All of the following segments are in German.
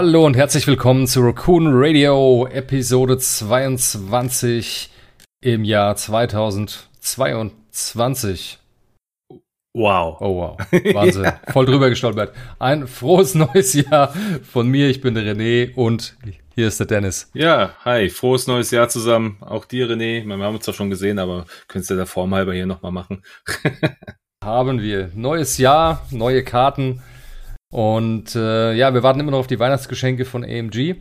Hallo und herzlich willkommen zu Raccoon Radio, Episode 22 im Jahr 2022. Wow. Oh wow, Wahnsinn, ja. voll drüber gestolpert. Ein frohes neues Jahr von mir, ich bin der René und hier ist der Dennis. Ja, hi, frohes neues Jahr zusammen. Auch dir, René. Wir haben uns zwar schon gesehen, aber könntest du der Form halber hier nochmal machen. haben wir. Neues Jahr, neue Karten. Und äh, ja, wir warten immer noch auf die Weihnachtsgeschenke von AMG,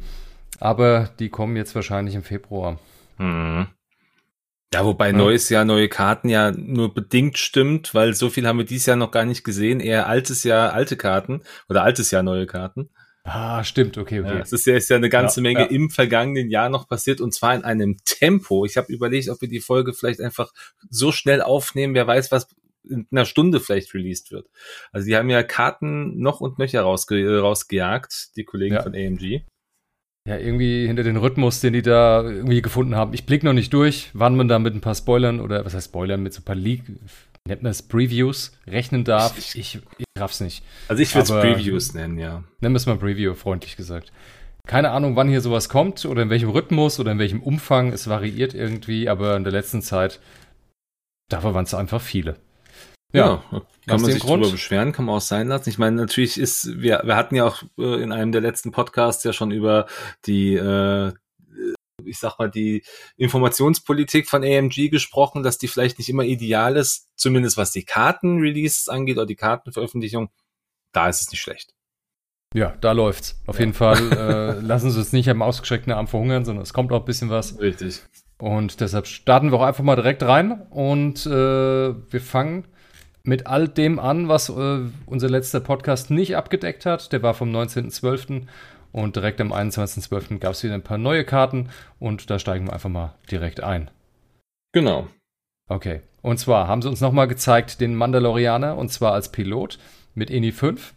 aber die kommen jetzt wahrscheinlich im Februar. Mhm. Ja, wobei ja. neues Jahr, neue Karten ja nur bedingt stimmt, weil so viel haben wir dieses Jahr noch gar nicht gesehen. Eher altes Jahr, alte Karten oder altes Jahr, neue Karten. Ah, stimmt, okay, okay. Ja, es ist ja, ist ja eine ganze ja, Menge ja. im vergangenen Jahr noch passiert und zwar in einem Tempo. Ich habe überlegt, ob wir die Folge vielleicht einfach so schnell aufnehmen. Wer weiß, was in einer Stunde vielleicht released wird. Also die haben ja Karten noch und nöcher rausge rausgejagt, die Kollegen ja. von AMG. Ja, irgendwie hinter den Rhythmus, den die da irgendwie gefunden haben. Ich blicke noch nicht durch, wann man da mit ein paar Spoilern oder was heißt Spoilern, mit so ein paar Leak, nennt man es Previews, rechnen darf. Ich, ich, ich raff's nicht. Also ich würde es Previews nennen, ja. Nennen wir es mal Preview, freundlich gesagt. Keine Ahnung, wann hier sowas kommt oder in welchem Rhythmus oder in welchem Umfang. Es variiert irgendwie, aber in der letzten Zeit, dafür waren es einfach viele. Ja, ja kann man sich Grund? drüber beschweren, kann man auch sein lassen. Ich meine, natürlich ist, wir, wir hatten ja auch äh, in einem der letzten Podcasts ja schon über die, äh, ich sag mal, die Informationspolitik von AMG gesprochen, dass die vielleicht nicht immer ideal ist, zumindest was die Kartenreleases angeht oder die Kartenveröffentlichung. Da ist es nicht schlecht. Ja, da läuft's. Auf ja. jeden Fall äh, lassen Sie es nicht am ausgestreckten Arm verhungern, sondern es kommt auch ein bisschen was. Richtig. Und deshalb starten wir auch einfach mal direkt rein und äh, wir fangen mit all dem an, was äh, unser letzter Podcast nicht abgedeckt hat. Der war vom 19.12. und direkt am 21.12. gab es wieder ein paar neue Karten und da steigen wir einfach mal direkt ein. Genau. Okay. Und zwar haben sie uns nochmal gezeigt den Mandalorianer und zwar als Pilot mit INI 5.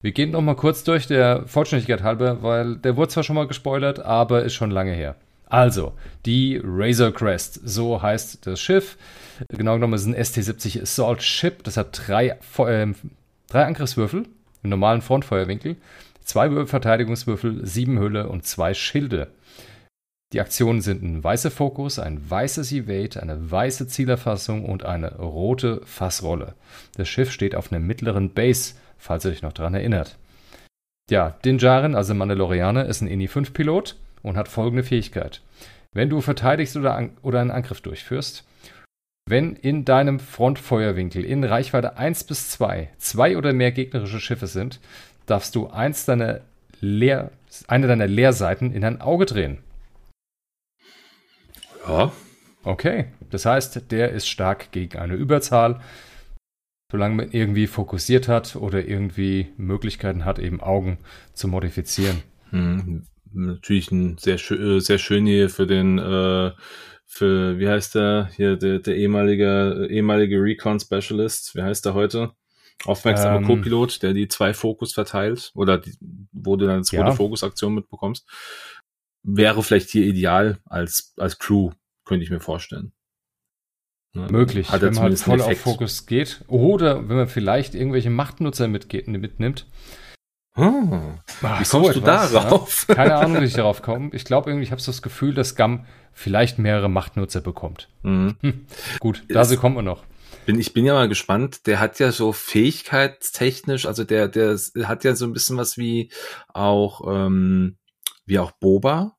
Wir gehen nochmal kurz durch, der Vollständigkeit halber, weil der wurde zwar schon mal gespoilert, aber ist schon lange her. Also, die Razor Crest, so heißt das Schiff. Genau genommen ist ein ST-70 Assault Ship. Das hat drei, äh, drei Angriffswürfel im normalen Frontfeuerwinkel, zwei Verteidigungswürfel, sieben Hülle und zwei Schilde. Die Aktionen sind ein weißer Fokus, ein weißes Evade, eine weiße Zielerfassung und eine rote Fassrolle. Das Schiff steht auf einer mittleren Base, falls ihr euch noch daran erinnert. Ja, Din Djarin, also Mandalorianer, ist ein INI-5-Pilot und hat folgende Fähigkeit. Wenn du verteidigst oder, an, oder einen Angriff durchführst, wenn in deinem Frontfeuerwinkel in Reichweite 1 bis 2 zwei oder mehr gegnerische Schiffe sind, darfst du eins deiner Leer, eine deiner Leerseiten in ein Auge drehen. Ja. Okay, das heißt, der ist stark gegen eine Überzahl, solange man irgendwie fokussiert hat oder irgendwie Möglichkeiten hat, eben Augen zu modifizieren. Hm, natürlich ein sehr, äh, sehr schön hier für den, äh, für, wie heißt der, hier, der, der ehemalige, ehemalige Recon Specialist, wie heißt der heute? Aufmerksamer ähm, Co-Pilot, der die zwei Fokus verteilt, oder die, wo du dann eine zweite ja. Fokusaktion mitbekommst. Wäre vielleicht hier ideal als, als Crew, könnte ich mir vorstellen. Ne? Möglich, Hat wenn man halt voll auf Fokus geht. Oder wenn man vielleicht irgendwelche Machtnutzer mitgeht, mitnimmt. Hm. Ach, wie kommst so du darauf? Ja? Keine Ahnung, wie ich darauf komme. Ich glaube irgendwie, ich habe so das Gefühl, dass Gam vielleicht mehrere Machtnutzer bekommt. Mhm. Hm. Gut, dazu kommen wir noch. Bin, ich bin ja mal gespannt. Der hat ja so fähigkeitstechnisch, also der, der hat ja so ein bisschen was wie auch, ähm, wie auch Boba.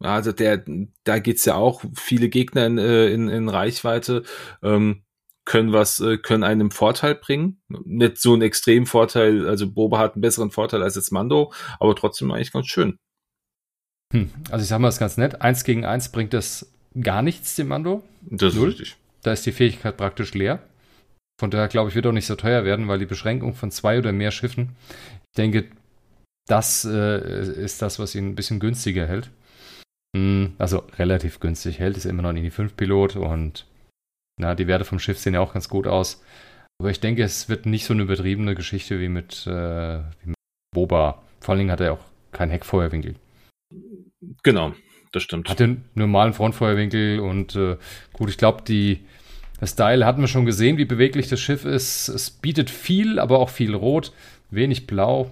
Also der, da geht's ja auch viele Gegner in, äh, in, in Reichweite. Ähm, können was, äh, können einem Vorteil bringen. Nicht so einen extremen Vorteil, also Boba hat einen besseren Vorteil als jetzt Mando, aber trotzdem eigentlich ganz schön. Hm. Also ich sag mal, das ist ganz nett. Eins gegen eins bringt das gar nichts, dem Mando. Das Null. ist richtig. Da ist die Fähigkeit praktisch leer. Von daher glaube ich, wird auch nicht so teuer werden, weil die Beschränkung von zwei oder mehr Schiffen, ich denke, das äh, ist das, was ihn ein bisschen günstiger hält. Hm, also relativ günstig hält, ist immer noch ein INI-5-Pilot und na, die Werte vom Schiff sehen ja auch ganz gut aus. Aber ich denke, es wird nicht so eine übertriebene Geschichte wie mit, äh, wie mit Boba. Vor allen Dingen hat er auch keinen Heckfeuerwinkel. Genau, das stimmt. Hat den normalen Frontfeuerwinkel und äh, gut, ich glaube, die das Style hatten wir schon gesehen, wie beweglich das Schiff ist. Es bietet viel, aber auch viel Rot, wenig Blau.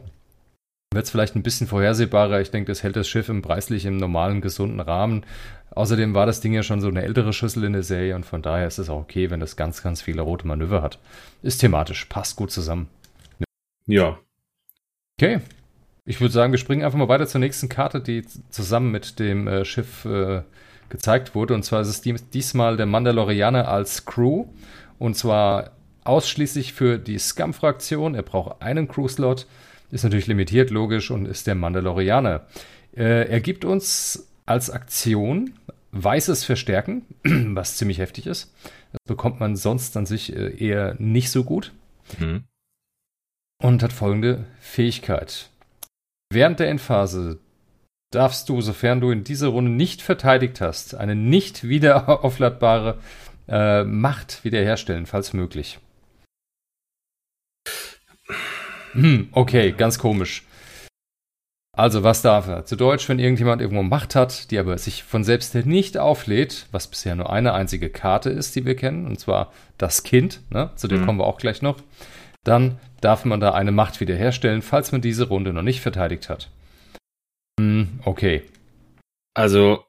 wird es vielleicht ein bisschen vorhersehbarer. Ich denke, das hält das Schiff im preislich im normalen, gesunden Rahmen. Außerdem war das Ding ja schon so eine ältere Schüssel in der Serie und von daher ist es auch okay, wenn das ganz, ganz viele rote Manöver hat. Ist thematisch, passt gut zusammen. Ja. Okay. Ich würde sagen, wir springen einfach mal weiter zur nächsten Karte, die zusammen mit dem äh, Schiff äh, gezeigt wurde. Und zwar ist es diesmal der Mandalorianer als Crew. Und zwar ausschließlich für die Scum-Fraktion. Er braucht einen Crew-Slot. Ist natürlich limitiert, logisch, und ist der Mandalorianer. Äh, er gibt uns als Aktion weißes Verstärken, was ziemlich heftig ist. Das bekommt man sonst an sich äh, eher nicht so gut. Mhm. Und hat folgende Fähigkeit. Während der Endphase darfst du, sofern du in dieser Runde nicht verteidigt hast, eine nicht wieder aufladbare äh, Macht wiederherstellen, falls möglich. Hm, okay, ganz komisch. Also, was darf er? Zu Deutsch, wenn irgendjemand irgendwo Macht hat, die aber sich von selbst nicht auflädt, was bisher nur eine einzige Karte ist, die wir kennen, und zwar das Kind, ne? zu dem mhm. kommen wir auch gleich noch, dann darf man da eine Macht wiederherstellen, falls man diese Runde noch nicht verteidigt hat. Hm, okay. Also,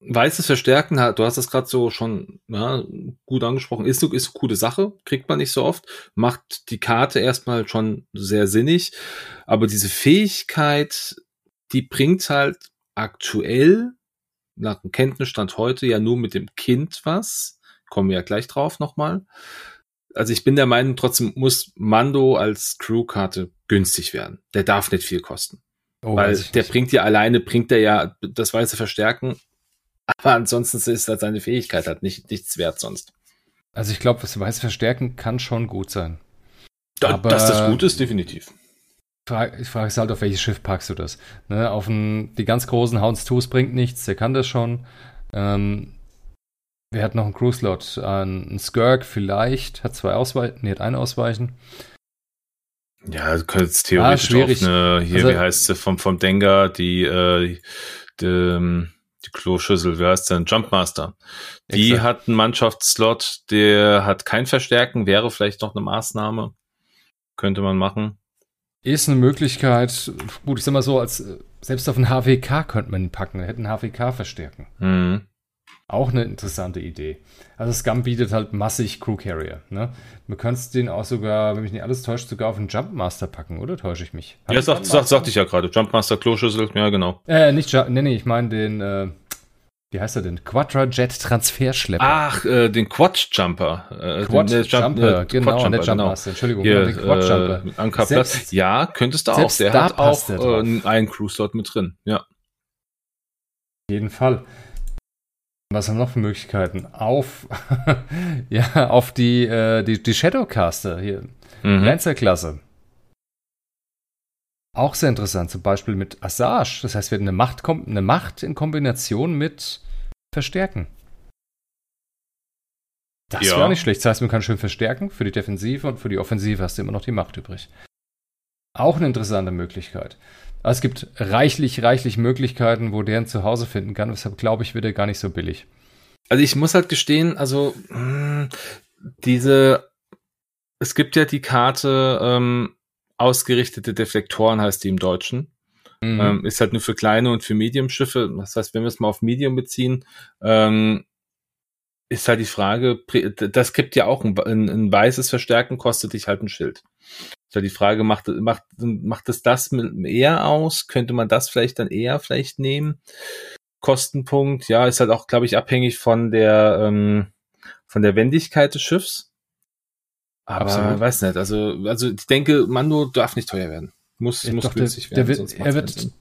weißes Verstärken, du hast das gerade so schon ja, gut angesprochen, ist, ist eine coole Sache, kriegt man nicht so oft, macht die Karte erstmal schon sehr sinnig, aber diese Fähigkeit, die bringt halt aktuell nach dem Kenntnisstand heute ja nur mit dem Kind was, kommen wir ja gleich drauf nochmal. Also ich bin der Meinung, trotzdem muss Mando als Crewkarte günstig werden. Der darf nicht viel kosten. Oh, Weil der nicht. bringt ja alleine, bringt er ja das weiße Verstärken aber ansonsten ist halt seine Fähigkeit halt nicht, nichts wert sonst. Also ich glaube, das weiße Verstärken kann schon gut sein. Da, dass das gut ist, definitiv. Ich frage es halt, auf welches Schiff packst du das? Ne, auf ein, die ganz großen Hounds 2 bringt nichts, der kann das schon. Ähm, wer hat noch einen Crew-Slot? Ein, ein Skirk vielleicht, hat zwei Ausweichen, nee, hat einen Ausweichen. Ja, du könntest theoretisch ah, auf eine, hier, also, wie heißt sie, vom, vom Denker, die, äh, die, ähm, die Kloschüssel, wie heißt denn? Jumpmaster. Die Exakt. hat einen Mannschaftsslot, der hat kein Verstärken, wäre vielleicht noch eine Maßnahme. Könnte man machen. Ist eine Möglichkeit, gut, ich sag mal so, als selbst auf einen HWK könnte man ihn packen, hätten HWK verstärken. Mhm. Auch eine interessante Idee. Also Scum bietet halt massig Crew Carrier. Ne? Man könnte den auch sogar, wenn mich nicht alles täuscht, sogar auf einen Jumpmaster packen, oder täusche ich mich? Hat ja, sagt, sagt, sagte ich ja gerade. Jumpmaster Kloschüssel, ja genau. Äh, nicht, nee, nee, ich meine den, äh, wie heißt er denn? Quadrajet Transferschlepper. Ach, äh, den Quad Jumper. Äh, Quad den, Jumper, äh, genau, Quad der Jump Master, Entschuldigung, Hier, den Quad Jumper. Äh, Ankerplatz. Ja, könntest du auch. Der hat auch äh, einen Crew-Slot mit drin, ja. Auf jeden Fall. Was haben wir noch für Möglichkeiten? Auf, ja, auf die, äh, die, die Shadowcaster hier. Mhm. Lancer-Klasse. Auch sehr interessant, zum Beispiel mit Assage. Das heißt, wir haben eine Macht, eine Macht in Kombination mit Verstärken. Das ja. wäre nicht schlecht. Das heißt, man kann schön verstärken. Für die Defensive und für die Offensive hast du immer noch die Macht übrig. Auch eine interessante Möglichkeit. Es gibt reichlich, reichlich Möglichkeiten, wo der ein Zuhause finden kann. Deshalb glaube ich, wird er gar nicht so billig. Also ich muss halt gestehen, also mh, hm, diese, es gibt ja die Karte ähm, ausgerichtete Deflektoren, heißt die im Deutschen. Mhm. Ähm, ist halt nur für kleine und für Medium-Schiffe. Das heißt, wenn wir es mal auf Medium beziehen, ähm, ist halt die Frage, das gibt ja auch ein, ein, ein weißes Verstärken, kostet dich halt ein Schild. Halt die Frage, macht, macht, macht es das eher aus? Könnte man das vielleicht dann eher vielleicht nehmen? Kostenpunkt, ja, ist halt auch, glaube ich, abhängig von der, ähm, von der Wendigkeit des Schiffs. Aber Absolut. weiß nicht, also, also ich denke, Mando darf nicht teuer werden. Muss, ja, muss doch, günstig werden. Wird, er wird,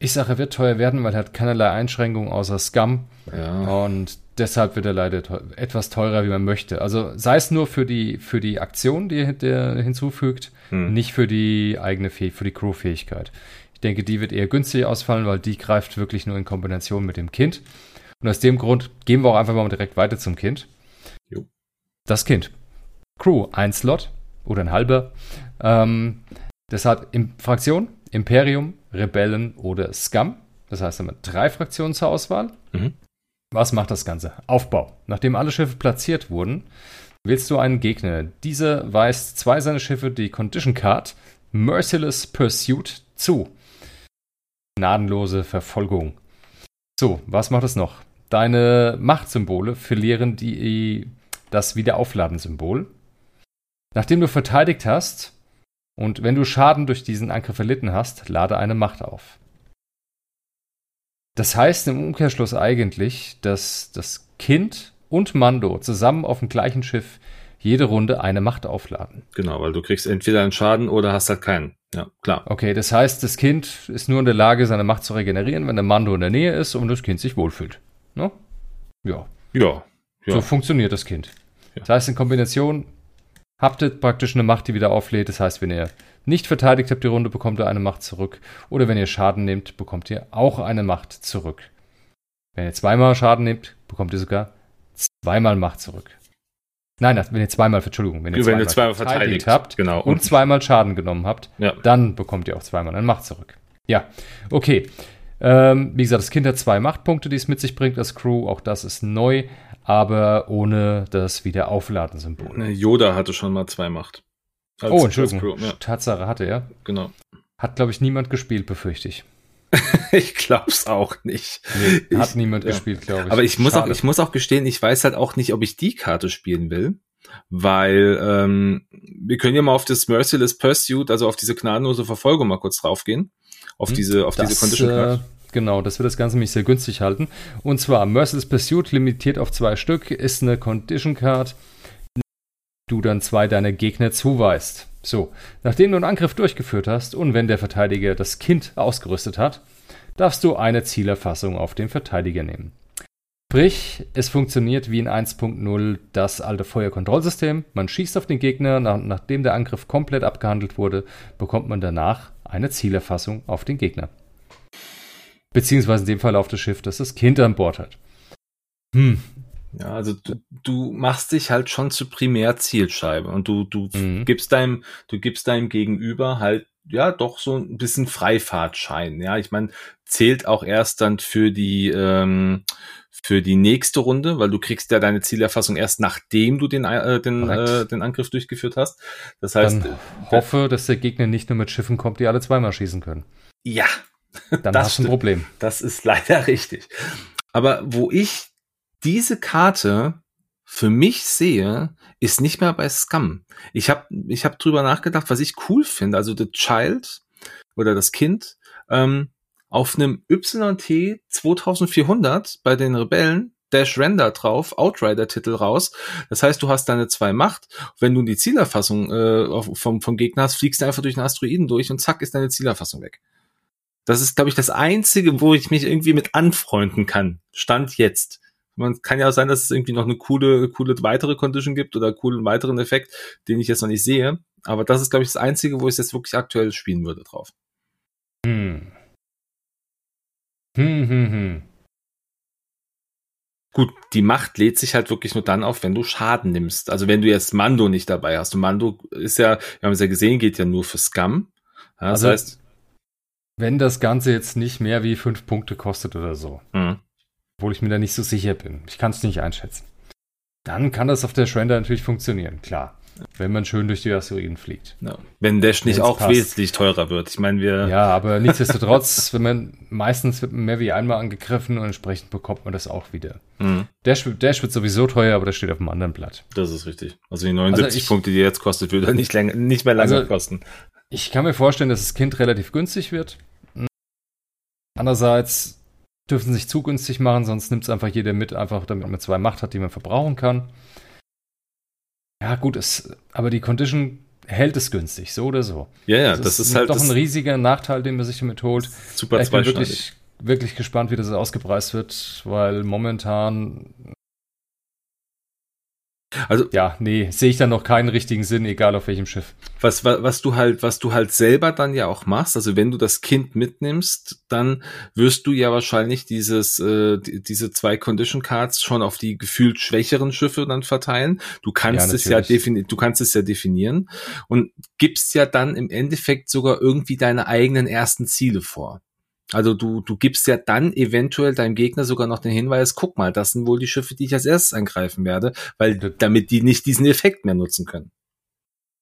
ich sage, er wird teuer werden, weil er hat keinerlei Einschränkungen außer Scum. Ja. Und deshalb wird er leider teuer, etwas teurer, wie man möchte. Also sei es nur für die, für die Aktion, die er hinzufügt, hm. nicht für die eigene Fähigkeit, für die Crew-Fähigkeit. Ich denke, die wird eher günstig ausfallen, weil die greift wirklich nur in Kombination mit dem Kind. Und aus dem Grund gehen wir auch einfach mal direkt weiter zum Kind. Jo. Das Kind. Crew, ein Slot oder ein halber. Ähm, deshalb Fraktion, Imperium, Rebellen oder Scum. Das heißt, haben wir drei Fraktionen zur Auswahl. Mhm. Was macht das Ganze? Aufbau. Nachdem alle Schiffe platziert wurden, wählst du einen Gegner. Dieser weist zwei seiner Schiffe die Condition Card Merciless Pursuit zu. Gnadenlose Verfolgung. So, was macht es noch? Deine Machtsymbole verlieren die, das Wiederaufladen-Symbol. Nachdem du verteidigt hast und wenn du Schaden durch diesen Angriff erlitten hast, lade eine Macht auf. Das heißt im Umkehrschluss eigentlich, dass das Kind und Mando zusammen auf dem gleichen Schiff jede Runde eine Macht aufladen. Genau, weil du kriegst entweder einen Schaden oder hast halt keinen. Ja, klar. Okay, das heißt, das Kind ist nur in der Lage, seine Macht zu regenerieren, wenn der Mando in der Nähe ist und das Kind sich wohlfühlt. Ne? Ja. Ja. ja. So funktioniert das Kind. Ja. Das heißt, in Kombination habt ihr praktisch eine Macht, die wieder auflädt. Das heißt, wenn ihr nicht verteidigt habt die Runde, bekommt ihr eine Macht zurück. Oder wenn ihr Schaden nehmt, bekommt ihr auch eine Macht zurück. Wenn ihr zweimal Schaden nehmt, bekommt ihr sogar zweimal Macht zurück. Nein, wenn ihr zweimal, Entschuldigung, wenn ihr wenn zweimal, zweimal verteidigt, habt genau. und zweimal Schaden genommen habt, ja. dann bekommt ihr auch zweimal eine Macht zurück. Ja, okay. Ähm, wie gesagt, das Kind hat zwei Machtpunkte, die es mit sich bringt als Crew. Auch das ist neu, aber ohne das Wiederaufladen-Symbol. Yoda hatte schon mal zwei Macht. Als, oh, Entschuldigung. Ja. Tatsache hatte er. Genau. Hat, glaube ich, niemand gespielt, befürchte ich. ich glaub's auch nicht. Nee, hat ich, niemand ja. gespielt, glaube ich. Aber ich muss auch, ich muss auch gestehen, ich weiß halt auch nicht, ob ich die Karte spielen will. Weil ähm, wir können ja mal auf das Merciless Pursuit, also auf diese gnadenlose Verfolgung mal kurz draufgehen. Auf hm, diese, auf das, diese Condition Card. Äh, genau, das wird das Ganze mich sehr günstig halten. Und zwar Merciless Pursuit limitiert auf zwei Stück, ist eine Condition Card, du dann zwei deiner Gegner zuweist. So, nachdem du einen Angriff durchgeführt hast und wenn der Verteidiger das Kind ausgerüstet hat, darfst du eine Zielerfassung auf den Verteidiger nehmen. Sprich, es funktioniert wie in 1.0 das alte Feuerkontrollsystem. Man schießt auf den Gegner, nach, nachdem der Angriff komplett abgehandelt wurde, bekommt man danach eine Zielerfassung auf den Gegner. Beziehungsweise in dem Fall auf das Schiff, das das Kind an Bord hat. Hm, ja, also du, du machst dich halt schon zur Primärzielscheibe und du, du mhm. gibst deinem, du gibst deinem Gegenüber halt ja doch so ein bisschen Freifahrtschein. Ja, ich meine, zählt auch erst dann für die ähm, für die nächste Runde, weil du kriegst ja deine Zielerfassung erst nachdem du den äh, den, äh, den Angriff durchgeführt hast. Das heißt, dann hoffe, dass der Gegner nicht nur mit Schiffen kommt, die alle zweimal schießen können. Ja, dann das hast du ein Problem. Das ist leider richtig. Aber wo ich diese Karte für mich sehe, ist nicht mehr bei Scum. Ich habe ich hab drüber nachgedacht, was ich cool finde. Also The Child oder das Kind ähm, auf einem YT 2400 bei den Rebellen Dash Render drauf, Outrider-Titel raus. Das heißt, du hast deine zwei Macht. Wenn du die Zielerfassung äh, vom, vom Gegner hast, fliegst du einfach durch den Asteroiden durch und zack ist deine Zielerfassung weg. Das ist, glaube ich, das Einzige, wo ich mich irgendwie mit anfreunden kann. Stand jetzt. Man kann ja auch sein, dass es irgendwie noch eine coole, coole weitere Condition gibt oder coolen weiteren Effekt, den ich jetzt noch nicht sehe. Aber das ist, glaube ich, das Einzige, wo ich es jetzt wirklich aktuell spielen würde drauf. Hm. Hm, hm, hm. Gut, die Macht lädt sich halt wirklich nur dann auf, wenn du Schaden nimmst. Also wenn du jetzt Mando nicht dabei hast. Und Mando ist ja, wir haben es ja gesehen, geht ja nur für Scum. Ja, das also, heißt, wenn das Ganze jetzt nicht mehr wie fünf Punkte kostet oder so, mhm obwohl ich mir da nicht so sicher bin. Ich kann es nicht einschätzen. Dann kann das auf der Shredder natürlich funktionieren, klar. Wenn man schön durch die Asteroiden fliegt. Ja. Wenn Dash nicht auch passt. wesentlich teurer wird. Ich meine, wir. Ja, aber nichtsdestotrotz, wenn man meistens wird man mehr wie einmal angegriffen und entsprechend bekommt man das auch wieder. Mhm. Dash, Dash wird sowieso teuer, aber das steht auf dem anderen Blatt. Das ist richtig. Also die 79 also ich, Punkte, die jetzt kostet, würde nicht, länger, nicht mehr lange also kosten. Ich kann mir vorstellen, dass das Kind relativ günstig wird. Andererseits dürfen sich zu günstig machen, sonst nimmt es einfach jeder mit, einfach damit man zwei Macht hat, die man verbrauchen kann. Ja, gut, es, aber die Condition hält es günstig, so oder so. Ja, ja, das, das ist, ist halt doch ein riesiger Nachteil, den man sich damit holt. Super Ich bin wirklich, wirklich gespannt, wie das ausgepreist wird, weil momentan also ja, nee, sehe ich dann noch keinen richtigen Sinn, egal auf welchem Schiff. Was, was, was du halt, was du halt selber dann ja auch machst, also wenn du das Kind mitnimmst, dann wirst du ja wahrscheinlich dieses, äh, diese zwei Condition Cards schon auf die gefühlt schwächeren Schiffe dann verteilen. Du kannst ja, es ja definieren, du kannst es ja definieren und gibst ja dann im Endeffekt sogar irgendwie deine eigenen ersten Ziele vor. Also du, du gibst ja dann eventuell deinem Gegner sogar noch den Hinweis, guck mal, das sind wohl die Schiffe, die ich als erstes angreifen werde, weil damit die nicht diesen Effekt mehr nutzen können.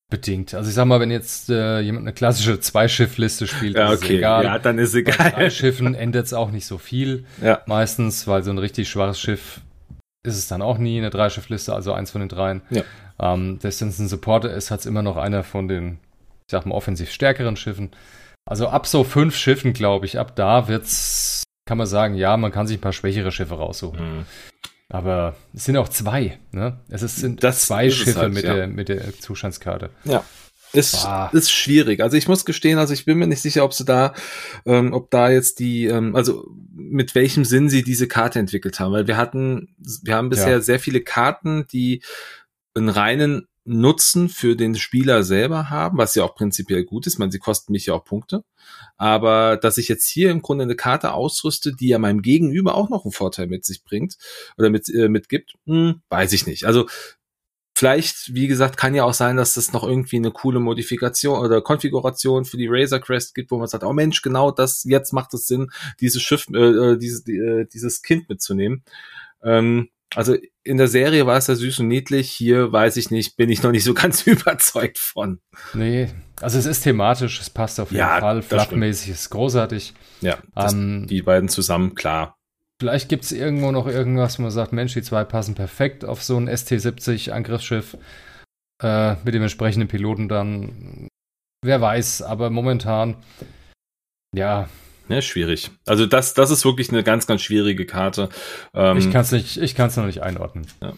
Bedingt. Also ich sag mal, wenn jetzt äh, jemand eine klassische Zwei-Schiff-Liste spielt, ja, okay. ist egal. Ja, dann ist egal. Bei drei Schiffen endet es auch nicht so viel. Ja. Meistens, weil so ein richtig schwaches Schiff ist es dann auch nie eine Dreischiff-Liste, also eins von den dreien. Ja. Ähm, selbst wenn es ein Supporter ist, hat es immer noch einer von den, ich sag mal, offensiv stärkeren Schiffen. Also ab so fünf Schiffen, glaube ich, ab da wird's, kann man sagen, ja, man kann sich ein paar schwächere Schiffe raussuchen. Mhm. Aber es sind auch zwei, ne? Es sind das zwei Schiffe halt, mit, ja. der, mit der Zustandskarte. Ja. Ist, ist schwierig. Also ich muss gestehen, also ich bin mir nicht sicher, ob sie da, ähm, ob da jetzt die, ähm, also mit welchem Sinn sie diese Karte entwickelt haben, weil wir hatten, wir haben bisher ja. sehr viele Karten, die einen reinen Nutzen für den Spieler selber haben, was ja auch prinzipiell gut ist. Man, sie kosten mich ja auch Punkte. Aber dass ich jetzt hier im Grunde eine Karte ausrüste, die ja meinem Gegenüber auch noch einen Vorteil mit sich bringt oder mit, äh, mitgibt, hm, weiß ich nicht. Also Vielleicht, wie gesagt, kann ja auch sein, dass es noch irgendwie eine coole Modifikation oder Konfiguration für die Razor Crest gibt, wo man sagt, oh Mensch, genau das, jetzt macht es Sinn, dieses Schiff, äh, äh dieses, äh, dieses Kind mitzunehmen. Ähm, also in der Serie war es ja süß und niedlich, hier weiß ich nicht, bin ich noch nicht so ganz überzeugt von. Nee, also es ist thematisch, es passt auf jeden ja, Fall, fluffmäßig ist großartig. Ja, ähm, die beiden zusammen, klar. Vielleicht gibt es irgendwo noch irgendwas, wo man sagt, Mensch, die zwei passen perfekt auf so ein ST-70 Angriffsschiff äh, mit dem entsprechenden Piloten dann. Wer weiß, aber momentan, ja, ja, schwierig. Also das, das ist wirklich eine ganz, ganz schwierige Karte. Ähm, ich kann es nicht, ich kann es noch nicht einordnen. Ja.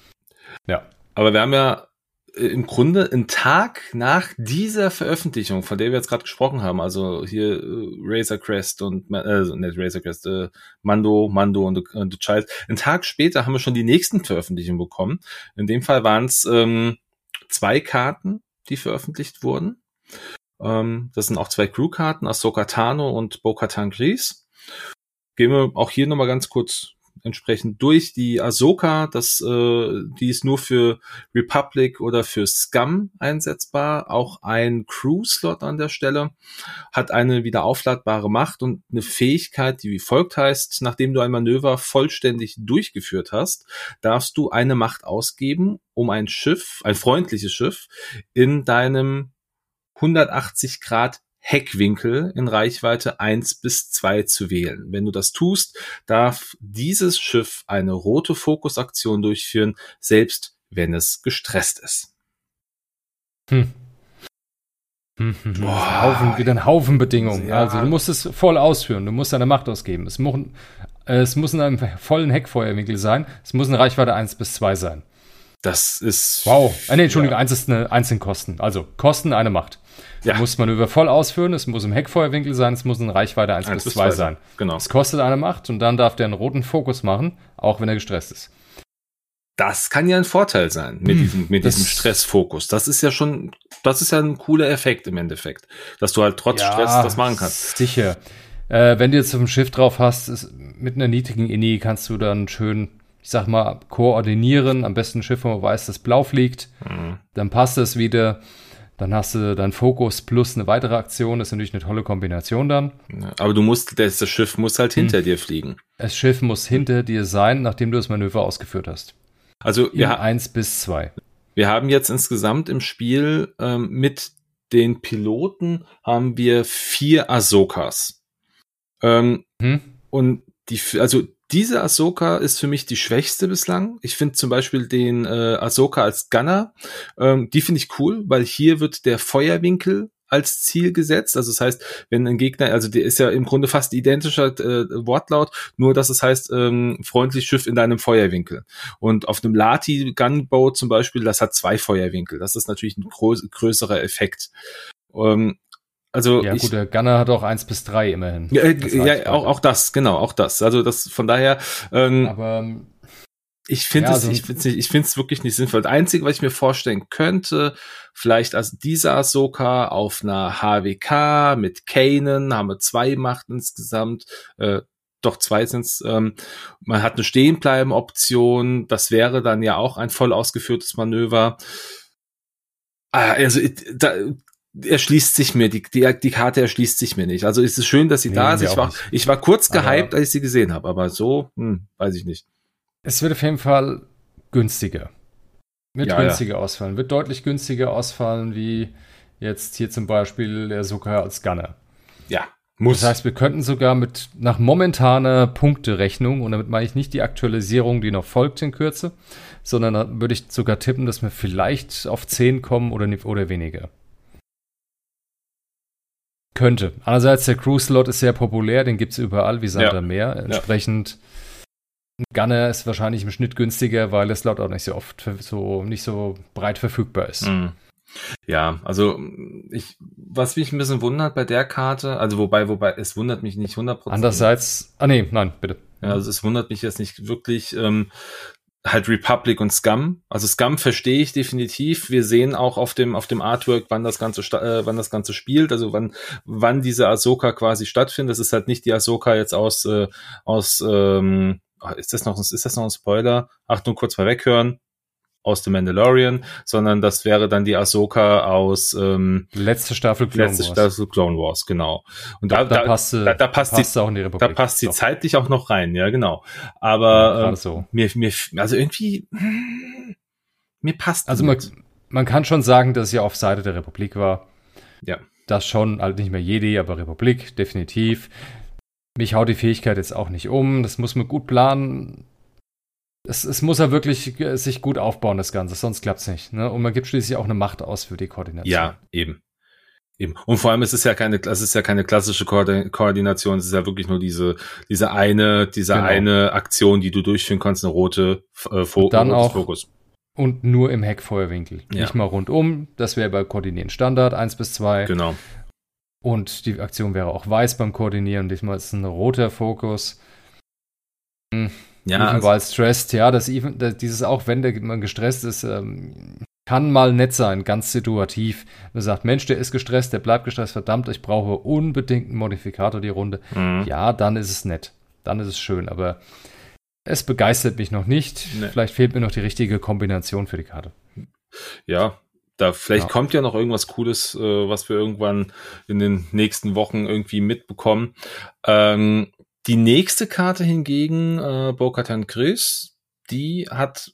ja. Aber wir haben ja äh, im Grunde einen Tag nach dieser Veröffentlichung, von der wir jetzt gerade gesprochen haben, also hier äh, Razor Crest und äh, nicht Razor Crest, äh, Mando, Mando und, und The Child. Einen Tag später haben wir schon die nächsten Veröffentlichungen bekommen. In dem Fall waren es ähm, zwei Karten, die veröffentlicht wurden. Ähm, das sind auch zwei Crewkarten, Ahsoka Tano und Bo-Katan Grease. Gehen wir auch hier nochmal ganz kurz entsprechend durch. Die Ahsoka, das, äh, die ist nur für Republic oder für Scum einsetzbar. Auch ein Crew-Slot an der Stelle hat eine wieder aufladbare Macht und eine Fähigkeit, die wie folgt heißt, nachdem du ein Manöver vollständig durchgeführt hast, darfst du eine Macht ausgeben, um ein Schiff, ein freundliches Schiff, in deinem 180 Grad Heckwinkel in Reichweite 1 bis 2 zu wählen. Wenn du das tust, darf dieses Schiff eine rote Fokusaktion durchführen, selbst wenn es gestresst ist. Hm. Hm, hm, hm. Boah, Haufen, wieder ein Haufen Bedingungen. Ja. Also du musst es voll ausführen, du musst deine Macht ausgeben. Es, muss, es muss in einem vollen Heckfeuerwinkel sein, es muss eine Reichweite 1 bis 2 sein. Das ist. Wow. Äh, nee, Entschuldigung, ja. eins ist eine einzelne Kosten. Also Kosten, eine Macht. Ja. Du musst Manöver voll ausführen, es muss im Heckfeuerwinkel sein, es muss in Reichweite 1, 1 bis 2 sein. Genau. Es kostet eine Macht und dann darf der einen roten Fokus machen, auch wenn er gestresst ist. Das kann ja ein Vorteil sein mit hm, diesem, mit diesem Stressfokus. Das ist ja schon, das ist ja ein cooler Effekt im Endeffekt, dass du halt trotz ja, Stress das machen kannst. Sicher. Äh, wenn du jetzt auf dem Schiff drauf hast, ist, mit einer niedrigen INI kannst du dann schön ich sag mal, koordinieren. Am besten Schiff, wo man weiß, dass blau fliegt. Mhm. Dann passt es wieder. Dann hast du deinen Fokus plus eine weitere Aktion. Das ist natürlich eine tolle Kombination dann. aber du musst, das, das Schiff muss halt hinter hm. dir fliegen. Das Schiff muss hinter dir sein, nachdem du das Manöver ausgeführt hast. Also ja, eins bis zwei. Wir haben jetzt insgesamt im Spiel ähm, mit den Piloten haben wir vier Ahsokas. Ähm, hm? Und die, also diese Ahsoka ist für mich die schwächste bislang. Ich finde zum Beispiel den äh, Ahsoka als Gunner, ähm, die finde ich cool, weil hier wird der Feuerwinkel als Ziel gesetzt. Also das heißt, wenn ein Gegner, also der ist ja im Grunde fast identischer äh, Wortlaut, nur dass es heißt, ähm, freundlich Schiff in deinem Feuerwinkel. Und auf einem Lati Gunboat zum Beispiel, das hat zwei Feuerwinkel. Das ist natürlich ein größerer Effekt. Ähm, also ja, ich, gut, der Gunner hat auch eins bis drei immerhin. Ja, ja auch, auch das, genau, auch das. Also das von daher. Ähm, Aber ich finde ja, es, also, ich finde ich finde es wirklich nicht sinnvoll. Das Einzige, was ich mir vorstellen könnte, vielleicht als dieser Ahsoka auf einer HWK mit Kanan, haben wir zwei Macht insgesamt, äh, doch zwei sind's. Ähm, man hat eine Stehenbleiben-Option, das wäre dann ja auch ein voll ausgeführtes Manöver. Ah, also da, erschließt sich mir, die, die, die Karte erschließt sich mir nicht. Also ist es schön, dass sie nee, da ist. Ich war, ich war kurz gehypt, als ich sie gesehen habe, aber so, hm, weiß ich nicht. Es wird auf jeden Fall günstiger. Wird Ja, ja. günstiger ausfallen. Wird deutlich günstiger ausfallen, wie jetzt hier zum Beispiel der Zucker als Gunner. Ja, muss. Das heißt, wir könnten sogar mit nach momentaner Punkterechnung, und damit meine ich nicht die Aktualisierung, die noch folgt in Kürze, sondern da würde ich sogar tippen, dass wir vielleicht auf 10 kommen oder, oder weniger. Könnte. Andererseits, der Cruise-Slot ist sehr populär, den gibt es überall wie Sand Ja. am Meer. Entsprechend, ein Gunner ist wahrscheinlich im Schnitt günstiger, weil der Slot auch nicht so oft so nicht so breit verfügbar ist. Mhm. Ja, also ich, was mich ein bisschen wundert bei der Karte, also wobei, wobei, es wundert mich nicht 100%. Andererseits, ah nee, nein, bitte. Ja, also es wundert mich jetzt nicht wirklich. Ähm, halt Republic und Scum. Also Scum verstehe ich definitiv. Wir sehen auch auf dem auf dem Artwork, wann das ganze äh, wann das ganze spielt, also wann wann diese Ahsoka quasi stattfindet. Das ist halt nicht die Ahsoka jetzt aus äh, aus ähm, ah, ist das noch ist das noch ein Spoiler? Achtung, kurz mal weghören aus The Mandalorian, sondern das wäre dann die Ahsoka aus ähm, Letzte Staffel Clone letzte Wars. Staffel Clone Wars, genau. Und da, da, da, passt sie, da, da passt die sie auch in die da Republik. passt sie zeitlich auch noch rein, ja, genau. Ja, Aber gerade ähm, so. mir, mir, also irgendwie, mir passt Also die man, man kann schon sagen, dass es ja auf Seite der Republik war. Ja. Das schon, halt nicht mehr Jedi, aber Republik, definitiv. Mich haut die Fähigkeit jetzt auch nicht um. Das muss man gut planen. Es, es muss ja wirklich äh, sich gut aufbauen, das Ganze, sonst klappt es nicht. Ne? Und man gibt schließlich auch eine Macht aus für die Koordination. Ja, eben. Eben. Und vor allem, es ist ja keine, es ist ja keine klassische Koordi- Koordination, es ist ja wirklich nur diese, diese eine, diese Genau. eine Aktion, die du durchführen kannst, eine rote äh, Fo dann auch- Fokus. Und nur im Heckfeuerwinkel. Ja. Nicht mal rundum. Das wäre bei Koordinieren Standard 1 bis 2. Genau. Und die Aktion wäre auch weiß beim Koordinieren. Diesmal ist es ein roter Fokus. Ja, Even also, while stressed, ja, das, even, das dieses auch wenn der man gestresst ist, ähm, kann mal nett sein, ganz situativ. Man sagt, Mensch, der ist gestresst, der bleibt gestresst, verdammt, ich brauche unbedingt einen Modifikator die Runde. mh. Ja, dann ist es nett. Dann ist es schön, aber es begeistert mich noch nicht. Nee. Vielleicht fehlt mir noch die richtige Kombination für die Karte. ja, da vielleicht Ja. kommt ja noch irgendwas Cooles, äh, was wir irgendwann in den nächsten Wochen irgendwie mitbekommen. Ähm, die nächste Karte hingegen, äh, Bo-Katan Chris, die hat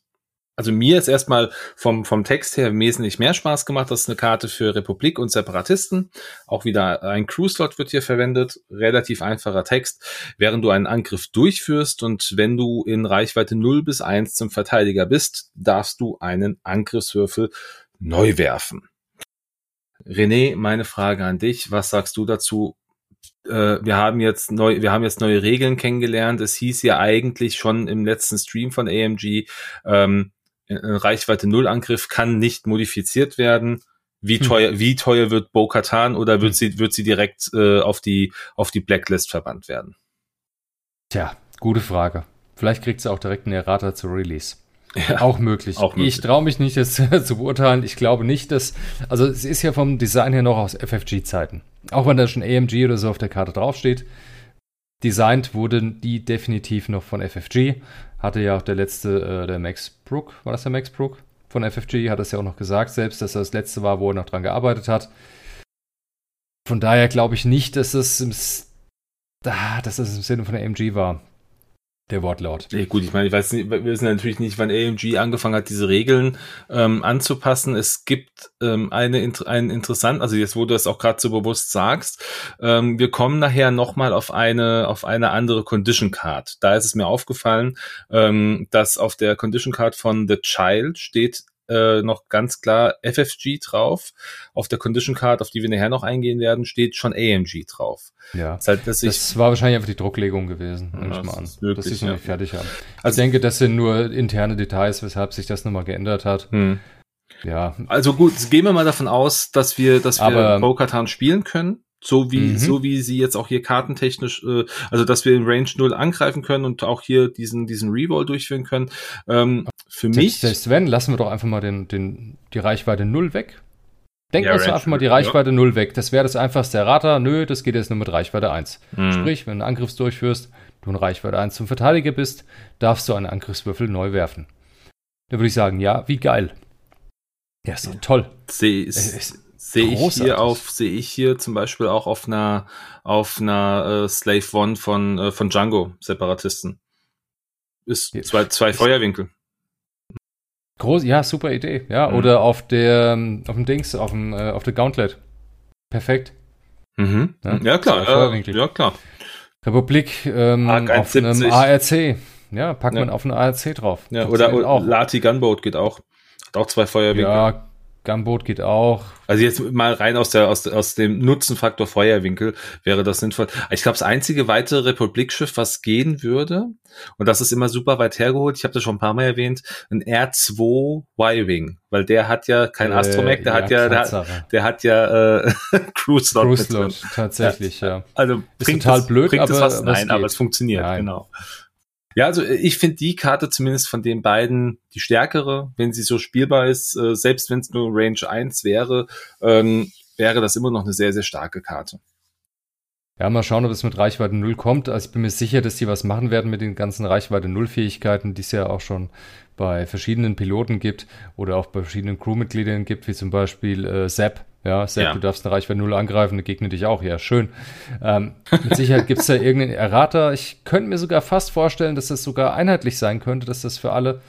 also mir ist erstmal vom, vom Text her wesentlich mehr Spaß gemacht. Das ist eine Karte für Republik und Separatisten. Auch wieder ein Crew-Slot wird hier verwendet. Relativ einfacher Text. Während du einen Angriff durchführst und wenn du in Reichweite 0 bis 1 zum Verteidiger bist, darfst du einen Angriffswürfel neu werfen. René, meine Frage an dich. Was sagst du dazu? Äh, wir haben jetzt neu, wir haben jetzt neue Regeln kennengelernt. Es hieß ja eigentlich schon im letzten Stream von AMG, ähm, ein Reichweite Null Angriff kann nicht modifiziert werden. Wie Hm. teuer, wie teuer wird Bo-Katan oder wird sie, wird sie direkt äh, auf die, auf die Blacklist verbannt werden? Tja, gute Frage. Vielleicht kriegt sie auch direkt einen Errata zu Release. Ja. Auch möglich. Auch möglich. Ich traue mich nicht, das zu beurteilen. Ich glaube nicht, dass. Also, es ist ja vom Design her noch aus FFG-Zeiten. Auch wenn da schon AMG oder so auf der Karte draufsteht. Designt wurden die definitiv noch von FFG. Hatte ja auch der letzte, äh, der Max Brook, war das der Max Brook von FFG, hat es ja auch noch gesagt, selbst, dass er das letzte war, wo er noch dran gearbeitet hat. Von daher glaube ich nicht, dass es im, dass es im Sinne von AMG war. Der Wortlaut. Nee, gut, ich meine, ich weiß nicht, wir wissen natürlich nicht, wann AMG angefangen hat, diese Regeln ähm, anzupassen. Es gibt ähm, eine einen interessant, also jetzt, wo du das auch gerade so bewusst sagst, ähm, wir kommen nachher nochmal auf eine auf eine andere Condition Card. Da ist es mir aufgefallen, ähm, dass auf der Condition Card von The Child steht äh, noch ganz klar FFG drauf. Auf der Condition Card, auf die wir nachher noch eingehen werden, steht schon AMG drauf. Ja. Das, ich, Das war wahrscheinlich einfach die Drucklegung gewesen, nehme Ja, ich mal das an. ist möglich, dass sie es noch ja. nicht fertig haben. Also- ich denke, das sind nur interne Details, weshalb sich das nochmal geändert hat. hm. Ja, Also gut, gehen wir mal davon aus, dass wir, dass wir Bo-Katan spielen können. So wie, Mhm. so wie sie jetzt auch hier kartentechnisch, äh, also dass wir in Range 0 angreifen können und auch hier diesen, diesen Reroll durchführen können. Ähm, für mich, selbst, selbst wenn, lassen wir doch einfach mal den, den, die Reichweite 0 weg. Denken Ja, wir uns Range einfach mal die Reichweite 0 weg. Das wäre das einfachste Errata. Nö, das geht jetzt nur mit Reichweite 1. Hm. Sprich, wenn du einen Angriff durchführst, du in Reichweite 1 zum Verteidiger bist, darfst du einen Angriffswürfel neu werfen. Da würde ich sagen, ja, wie geil. Ja, ist doch toll. Es ist sehe ich hier auf, sehe ich hier zum Beispiel auch auf einer, auf einer äh, Slave One von, äh, von Django Separatisten. Ist zwei, zwei Ist- Feuerwinkel. Groß, ja, super Idee. Ja, mhm. oder auf der, auf dem Dings, auf dem, äh, auf der Gauntlet. Perfekt. Mhm. Ja, ja klar. Äh, ja, klar. Republik ähm, auf einem ARC. Ja, packt ja. man auf einen ARC drauf. Ja, oder, oder auch. Lati Gunboat geht auch. Hat auch zwei Feuerwinkel. Ja, Gunboat geht auch. Also jetzt mal rein aus der aus, aus dem Nutzenfaktor Feuerwinkel wäre das sinnvoll. Ich glaube, das einzige weitere Republikschiff, was gehen würde, und das ist immer super weit hergeholt, ich habe das schon ein paar Mal erwähnt, ein R2 Y-Wing, weil der hat ja kein äh, Astromech, der ja, hat ja der, der, hat ja äh, Cruise Slot. Cruise Slot, tatsächlich, ja. ja. Also ist total das, blöd, bringt aber, was? Nein, aber es funktioniert, Nein. genau. Ja, also äh, ich finde die Karte zumindest von den beiden die stärkere, wenn sie so spielbar ist, äh, selbst wenn es nur Range 1 wäre, ähm, wäre das immer noch eine sehr, sehr starke Karte. Ja, mal schauen, ob es mit Reichweite 0 kommt. Also ich bin mir sicher, dass die was machen werden mit den ganzen Reichweite 0 Fähigkeiten, die es ja auch schon bei verschiedenen Piloten gibt oder auch bei verschiedenen Crewmitgliedern gibt, wie zum Beispiel äh, Sepp, ja, Sepp, ja. du darfst eine Reichweite 0 angreifen, der Gegner dich auch. Ja, schön. Ähm, mit Sicherheit gibt es da irgendeinen Errater. Ich könnte mir sogar fast vorstellen, dass das sogar einheitlich sein könnte, dass das für alle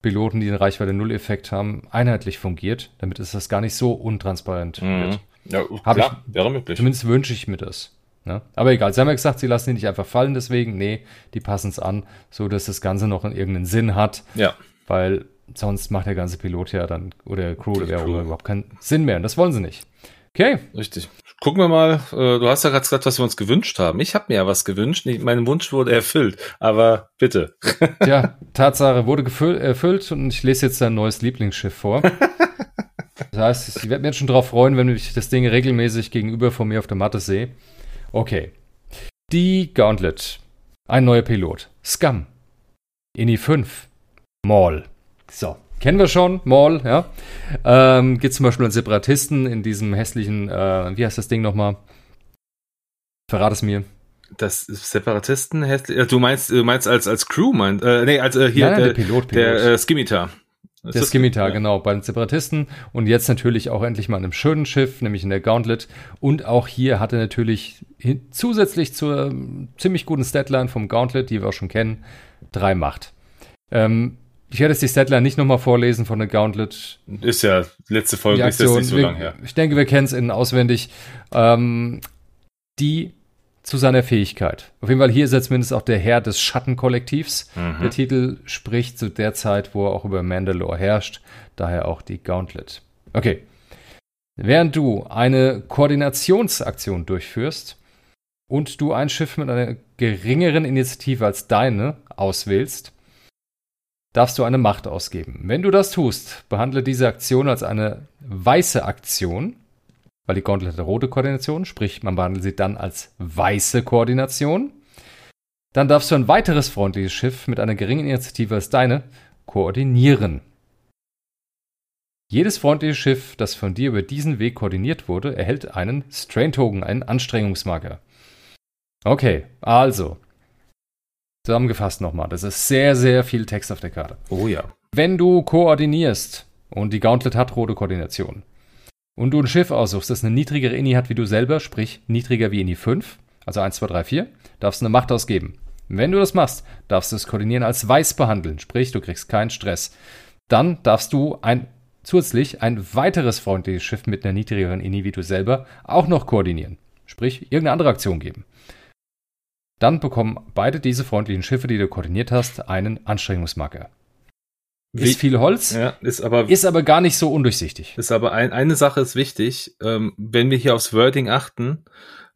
Piloten, die den Reichweite 0 Effekt haben, einheitlich fungiert, damit es das gar nicht so untransparent mhm. wird. Ja, Hab klar, ich, wäre möglich. Zumindest wünsche ich mir das. Ja? Aber egal, sie haben ja gesagt, sie lassen die nicht einfach fallen, deswegen, nee, die passen es an, so dass das Ganze noch irgendeinen Sinn hat. Ja. Weil sonst macht der ganze Pilot ja dann, oder Crew oder wer überhaupt keinen Sinn mehr. Und das wollen sie nicht. Okay. Richtig. Gucken wir mal. Äh, du hast ja gerade gesagt, was wir uns gewünscht haben. Ich habe mir ja was gewünscht. Mein Wunsch wurde erfüllt. Aber bitte. Tja, Tatsache wurde erfüllt und ich lese jetzt dein neues Lieblingsschiff vor. Das heißt, ich werde mir jetzt schon darauf freuen, wenn ich das Ding regelmäßig gegenüber von mir auf der Matte sehe. Okay. Die Gauntlet. Ein neuer Pilot. Scum. INI 5. Maul. So, kennen wir schon, Maul, ja. Ähm, Geht zum Beispiel an Separatisten in diesem hässlichen, äh, wie heißt das Ding nochmal? Verrat es mir. Das Separatisten hässlich. Du meinst, du meinst als als Crew, meint, äh, nee, als äh, hier nein, nein, der, der Pilot, Pilot. der äh, Skimitar. Der Skimitar, ja. genau, bei den Separatisten und jetzt natürlich auch endlich mal in einem schönen Schiff, nämlich in der Gauntlet. Und auch hier hat er natürlich zusätzlich zur ähm, ziemlich guten Statline vom Gauntlet, die wir auch schon kennen, drei Macht. Ähm, ich werde jetzt die Statline nicht nochmal vorlesen von der Gauntlet. Ist ja letzte Folge, ist jetzt nicht so lange her. Ich denke, wir kennen es innen auswendig. Ähm, die zu seiner Fähigkeit. Auf jeden Fall hier ist er zumindest auch der Herr des Schattenkollektivs. Mhm. Der Titel spricht zu der Zeit, wo er auch über Mandalore herrscht, daher auch die Gauntlet. Okay. Während du eine Koordinationsaktion durchführst und du ein Schiff mit einer geringeren Initiative als deine auswählst, darfst du eine Macht ausgeben. Wenn du das tust, behandle diese Aktion als eine weiße Aktion, weil die Gauntlet hat rote Koordination, sprich man behandelt sie dann als weiße Koordination. Dann darfst du ein weiteres freundliches Schiff mit einer geringen Initiative als deine koordinieren. Jedes freundliche Schiff, das von dir über diesen Weg koordiniert wurde, erhält einen Strain-Token, einen Anstrengungsmarker. Okay, also, Zusammengefasst nochmal, das ist sehr, sehr viel Text auf der Karte. Oh ja. Wenn du koordinierst und die Gauntlet hat rote Koordination und du ein Schiff aussuchst, das eine niedrigere INI hat wie du selber, sprich niedriger wie INI 5, also 1, 2, 3, 4, darfst du eine Macht ausgeben. Wenn du das machst, darfst du das Koordinieren als weiß behandeln, sprich du kriegst keinen Stress. Dann darfst du ein zusätzlich ein weiteres freundliches Schiff mit einer niedrigeren INI wie du selber auch noch koordinieren, sprich irgendeine andere Aktion geben. Dann bekommen beide diese freundlichen Schiffe, die du koordiniert hast, einen Anstrengungsmarker. Ist viel Holz, ja, ist, aber, ist aber gar nicht so undurchsichtig. Ist aber ein, eine Sache ist wichtig, ähm, wenn wir hier aufs Wording achten,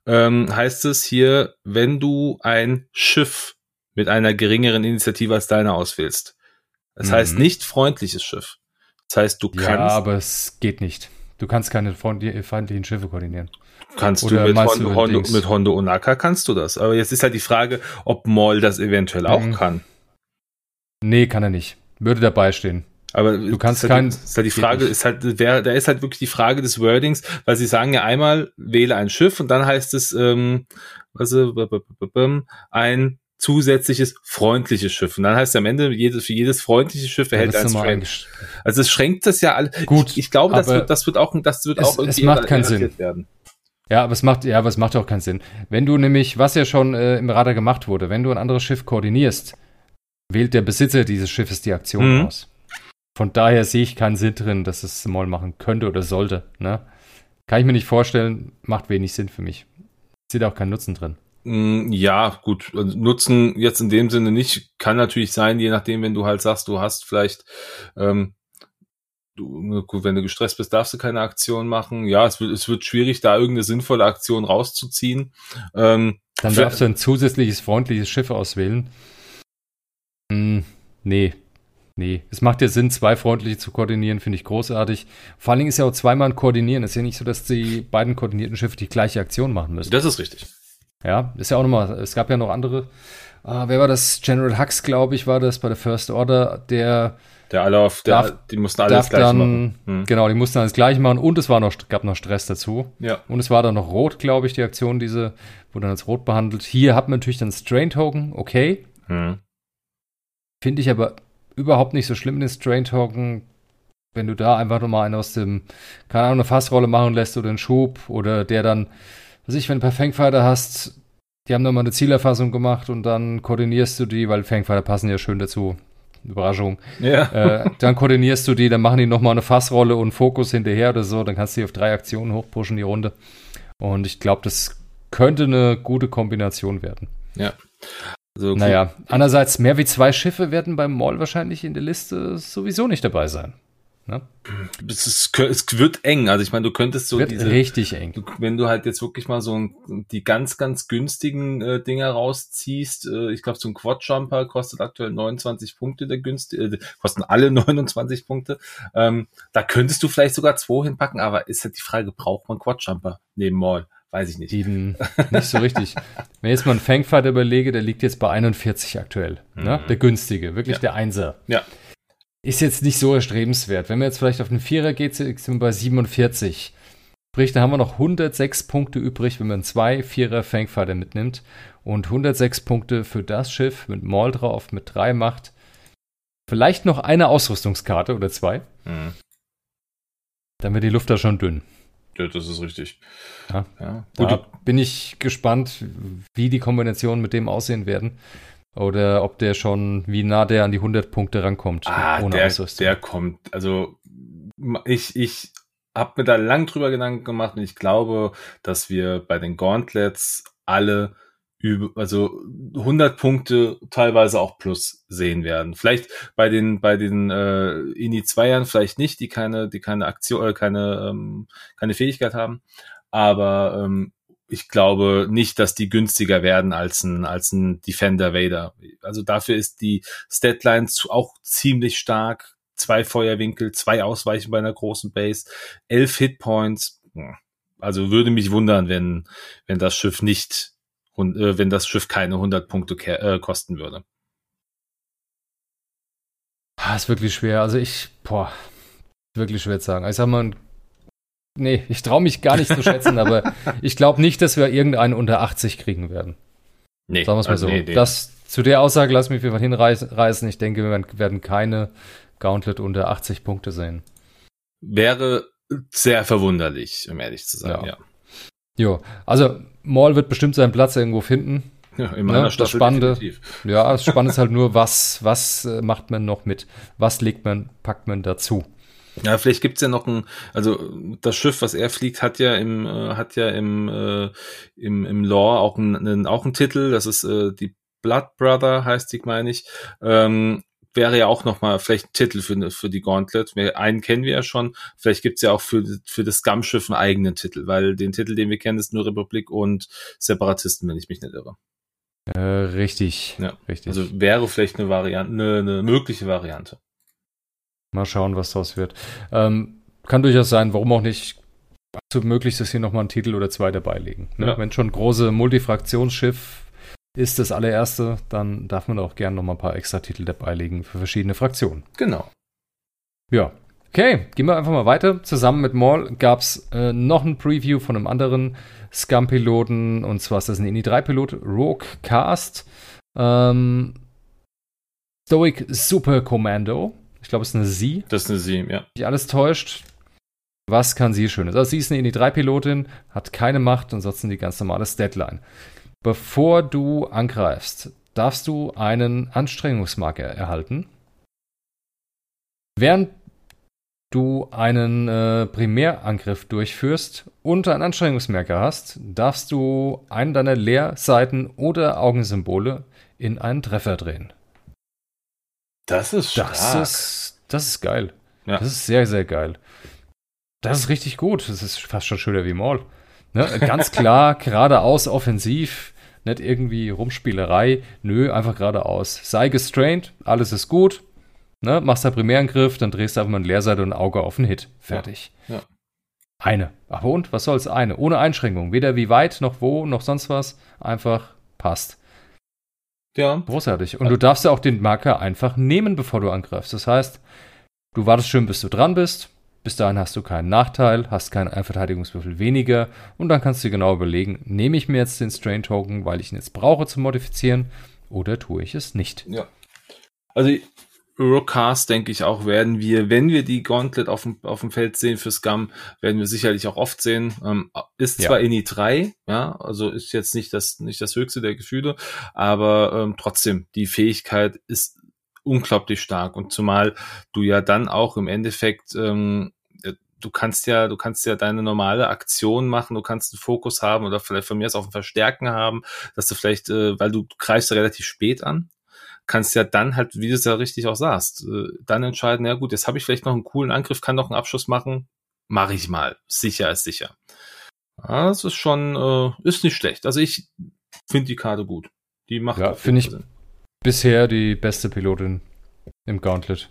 ähm, heißt es hier, wenn du ein Schiff mit einer geringeren Initiative als deiner auswählst. Das mhm. heißt nicht freundliches Schiff. Das heißt, du kannst. Ja, aber es geht nicht. Du kannst keine feindlichen Schiffe koordinieren. Kannst Oder du mit Hondo, Hondo, mit Hondo Onaka kannst du das. Aber jetzt ist halt die Frage, ob Maul das eventuell auch mhm. kann. Nee, kann er nicht. Würde dabei stehen. Aber du kannst halt, kein. Ist halt die Frage, ist halt, wer, da ist halt wirklich die Frage des Wordings, weil sie sagen ja einmal, wähle ein Schiff und dann heißt es, ähm, also, ein zusätzliches freundliches Schiff. Und dann heißt es am Ende, jedes, für jedes freundliche Schiff erhält ja, ein Strength. Also es schränkt das ja alle. Gut. Ich, ich glaube, das wird, das wird auch, das wird es, auch irgendwie es macht keinen Sinn. werden. Ja, aber es macht, ja, aber es macht auch keinen Sinn. Wenn du nämlich, was ja schon äh, im Radar gemacht wurde, wenn du ein anderes Schiff koordinierst, wählt der Besitzer dieses Schiffes die Aktion mhm. aus. Von daher sehe ich keinen Sinn drin, dass es Maul machen könnte oder sollte. Ne? Kann ich mir nicht vorstellen, macht wenig Sinn für mich. Sehe auch keinen Nutzen drin. Mm, ja, gut. Also Nutzen jetzt in dem Sinne nicht. Kann natürlich sein, je nachdem, wenn du halt sagst, du hast vielleicht, ähm, du, gut, wenn du gestresst bist, darfst du keine Aktion machen. Ja, es wird, es wird schwierig, da irgendeine sinnvolle Aktion rauszuziehen. Ähm, Dann darfst du ein zusätzliches freundliches Schiff auswählen. Hm, nee, Nee, es macht ja Sinn, zwei freundliche zu koordinieren, finde ich großartig. Vor allen Dingen ist ja auch zweimal ein Koordinieren. Es ist ja nicht so, dass die beiden koordinierten Schiffe die gleiche Aktion machen müssen. Das ist richtig. Ja, ist ja auch nochmal, es gab ja noch andere. Uh, wer war das? General Hux, glaube ich, war das bei der First Order, der. Der alle auf, der, darf, die mussten alles gleich dann, machen. Hm. Genau, die mussten alles gleich machen und es war noch, gab noch Stress dazu. Ja. Und es war dann noch rot, glaube ich, die Aktion, diese, wurde dann als rot behandelt. Hier hat man natürlich dann Strain Token, okay. Hm. Finde ich aber überhaupt nicht so schlimm in den Strain Token, wenn du da einfach nochmal einen aus dem, keine Ahnung, eine Fassrolle machen lässt oder einen Schub oder der dann, was ich, wenn du ein paar Fangfighter hast, die haben nochmal eine Zielerfassung gemacht und dann koordinierst du die, weil Fangfighter passen ja schön dazu. Überraschung. Ja. Äh, dann koordinierst du die, dann machen die nochmal eine Fassrolle und Fokus hinterher oder so, dann kannst du die auf drei Aktionen hochpushen, die Runde. Und ich glaube, das könnte eine gute Kombination werden. Ja. Also, naja, andererseits mehr wie zwei Schiffe werden beim Mall wahrscheinlich in der Liste sowieso nicht dabei sein. Ne? Es, ist, es wird eng. Also ich meine, du könntest so wird diese, richtig eng. Du, wenn du halt jetzt wirklich mal so ein, die ganz, ganz günstigen äh, Dinger rausziehst, äh, ich glaube, so ein Quad-Jumper kostet aktuell 29 Punkte, der günstige, äh, kosten alle 29 Punkte. Ähm, da könntest du vielleicht sogar zwei hinpacken, aber ist halt die Frage, braucht man Quad-Jumper neben Mall? Weiß ich nicht. Eben nicht so richtig. Wenn ich jetzt mal einen Fangfighter überlege, der liegt jetzt bei 41 aktuell. Ne? Mhm. Ne? Der günstige, wirklich ja. der Einser. Ja. Ist jetzt nicht so erstrebenswert. Wenn man jetzt vielleicht auf den Vierer geht, sind wir bei 47. Sprich, da haben wir noch 106 Punkte übrig, wenn man zwei Vierer Fangfighter mitnimmt. Und 106 Punkte für das Schiff mit Maul drauf, mit drei Macht. Vielleicht noch eine Ausrüstungskarte oder zwei. Mhm. Dann wird die Luft da schon dünn. Ja, das ist richtig. Ja, ja. Da bin ich gespannt, wie die Kombinationen mit dem aussehen werden. Oder ob der schon, wie nah der an die 100 Punkte rankommt. Ah, ohne der, der kommt. Also, ich, ich habe mir da lang drüber Gedanken gemacht und ich glaube, dass wir bei den Gauntlets alle also 100 Punkte teilweise auch plus sehen werden. Vielleicht bei den bei den äh, Ini Zweiern vielleicht nicht, die keine die keine Aktion äh, keine ähm, keine Fähigkeit haben, aber ähm, ich glaube nicht, dass die günstiger werden als ein als ein Defender Vader. Also dafür ist die Statline auch ziemlich stark. Zwei Feuerwinkel, zwei Ausweichen bei einer großen Base, elf Hitpoints. Also würde mich wundern, wenn wenn das Schiff nicht wenn das Schiff keine 100 Punkte äh, kosten würde. Ah, ist wirklich schwer. Also ich, boah, wirklich schwer zu sagen. Ich sag mal, nee, ich traue mich gar nicht zu schätzen, aber ich glaube nicht, dass wir irgendeinen unter 80 kriegen werden. Nee. Sagen wir es mal also so. Nee, nee. Das, zu der Aussage lass mich einfach hinreißen. Ich denke, wir werden keine Gauntlet unter 80 Punkte sehen. Wäre sehr verwunderlich, um ehrlich zu sein, ja. ja. Jo, also Maul wird bestimmt seinen Platz irgendwo finden. Ja, in meiner ne? das Spannende, Ja, das Spannende ist halt nur, was, was äh, macht man noch mit? Was legt man, packt man dazu? Ja, vielleicht gibt's ja noch ein, also das Schiff, was er fliegt, hat ja im, äh, hat ja im, äh, im, im Lore auch einen, auch einen Titel, das ist äh, die Blood Brother, heißt die, meine ich. Ähm, wäre ja auch nochmal vielleicht ein Titel für, für die Gauntlet. Einen kennen wir ja schon. Vielleicht gibt's ja auch für, für das Scum-Schiff einen eigenen Titel, weil den Titel, den wir kennen, ist nur Republik und Separatisten, wenn ich mich nicht irre. Äh, richtig. Ja, richtig. Also wäre vielleicht eine Variante, eine, eine mögliche Variante. Mal schauen, was daraus wird. Ähm, kann durchaus sein, warum auch nicht. Absolut möglich, dass hier nochmal einen Titel oder zwei dabei liegen. Ne? Ja. Wenn schon große Multifraktionsschiff ist das allererste, dann darf man auch gerne noch mal ein paar extra Titel dabei legen für verschiedene Fraktionen. Genau. Ja. Okay, gehen wir einfach mal weiter. Zusammen mit Maul gab es äh, noch ein Preview von einem anderen Scum-Piloten und zwar ist das ein Ini-3-Pilot, Rogue Cast. Ähm, Stoic Super Commando. Ich glaube, es ist eine Sie. Das ist eine Sie, ja. Die alles täuscht. Was kann sie Schönes? Also, sie ist eine Ini-3-Pilotin, hat keine Macht, ansonsten die ganz normale Deadline. Bevor du angreifst, darfst du einen Anstrengungsmarker erhalten. Während du einen äh, Primärangriff durchführst und einen Anstrengungsmerker hast, darfst du einen deiner Leerseiten oder Augensymbole in einen Treffer drehen. Das ist stark. Das ist, das ist geil. Ja. Das ist sehr, sehr geil. Das ist richtig gut. Das ist fast schon schöner wie Maul. Ne? Ganz klar, geradeaus offensiv, nicht irgendwie Rumspielerei. Nö, einfach geradeaus. Sei gestrained, alles ist gut. Ne? Machst da Primärangriff, dann drehst du einfach mal eine Leerseite und ein Auge auf den Hit. Fertig. Ja, ja. Eine. Aber und? Was soll's? Eine. Ohne Einschränkung. Weder wie weit, noch wo, noch sonst was. Einfach passt. Ja. Großartig. Und du darfst ja auch den Marker einfach nehmen, bevor du angreifst. Das heißt, du wartest schön, bis du dran bist. Bis dahin hast du keinen Nachteil, hast keinen Verteidigungswürfel weniger und dann kannst du dir genau überlegen, nehme ich mir jetzt den Strain Token, weil ich ihn jetzt brauche zum Modifizieren oder tue ich es nicht. Ja. Also Rookcast, denke ich auch, werden wir, wenn wir die Gauntlet auf dem, auf dem Feld sehen für Scum, werden wir sicherlich auch oft sehen. Ähm, ist zwar ja. INI 3, ja, also ist jetzt nicht das, nicht das höchste der Gefühle, aber ähm, trotzdem, die Fähigkeit ist unglaublich stark und zumal du ja dann auch im Endeffekt ähm, du kannst ja, du kannst ja deine normale Aktion machen, du kannst einen Fokus haben oder vielleicht von mir aus auch ein Verstärken haben, dass du vielleicht, äh, weil du greifst ja relativ spät an, kannst ja dann halt, wie du es ja richtig auch sagst, äh, dann entscheiden, ja gut, jetzt habe ich vielleicht noch einen coolen Angriff, kann noch einen Abschluss machen, mache ich mal. Sicher ist sicher. Ja, das ist schon, äh, ist nicht schlecht. Also ich finde die Karte gut. Die macht ja, finde ich Sinn. Bisher die beste Pilotin im Gauntlet.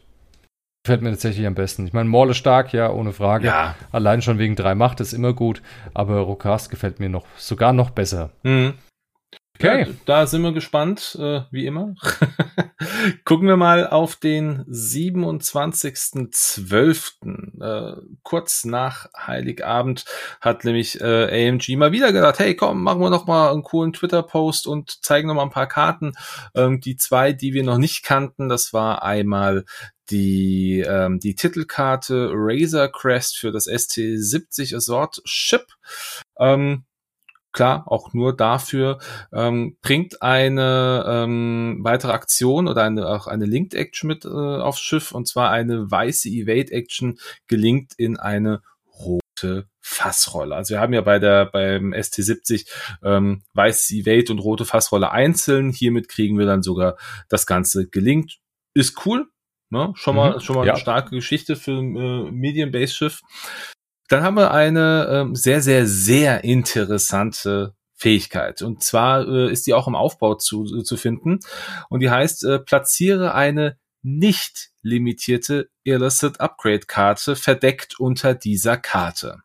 Fällt mir tatsächlich am besten. Ich meine, Maul ist stark, ja, ohne Frage. Ja. Allein schon wegen drei Macht ist immer gut, aber Rokast gefällt mir noch sogar noch besser. Mhm. Okay. Ja, da sind wir gespannt, äh, wie immer. Gucken wir mal auf den 27.12. Äh, kurz nach Heiligabend hat nämlich äh, AMG mal wieder gedacht, hey komm, machen wir noch mal einen coolen Twitter-Post und zeigen noch mal ein paar Karten. Ähm, die zwei, die wir noch nicht kannten, das war einmal die, ähm, die Titelkarte Razor Crest für das ST70 Assort Ship. Ähm, klar, auch nur dafür, ähm, bringt eine ähm, weitere Aktion oder eine, auch eine Linked Action mit äh, aufs Schiff und zwar eine weiße Evade Action gelingt in eine rote Fassrolle. Also wir haben ja bei der beim ST70 ähm, weiße Evade und rote Fassrolle einzeln. Hiermit kriegen wir dann sogar das Ganze gelingt. Ist cool. Ne? Schon mal, mhm, schon mal ja. eine starke Geschichte für ein äh, Medium-Base-Schiff. Dann haben wir eine ähm, sehr, sehr, sehr interessante Fähigkeit. Und zwar äh, ist die auch im Aufbau zu, zu finden. Und die heißt, äh, platziere eine nicht limitierte Illicit Upgrade Karte verdeckt unter dieser Karte.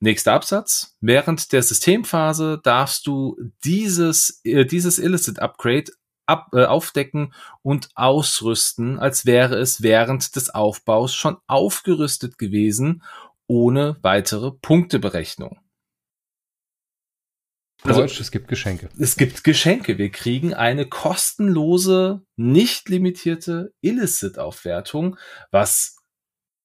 Nächster Absatz. Während der Systemphase darfst du dieses, äh, dieses Illicit Upgrade ab, äh, aufdecken und ausrüsten, als wäre es während des Aufbaus schon aufgerüstet gewesen ohne weitere Punkteberechnung. Also, Deutsch, es gibt Geschenke. Es gibt Geschenke. Wir kriegen eine kostenlose, nicht limitierte Illicit-Aufwertung, was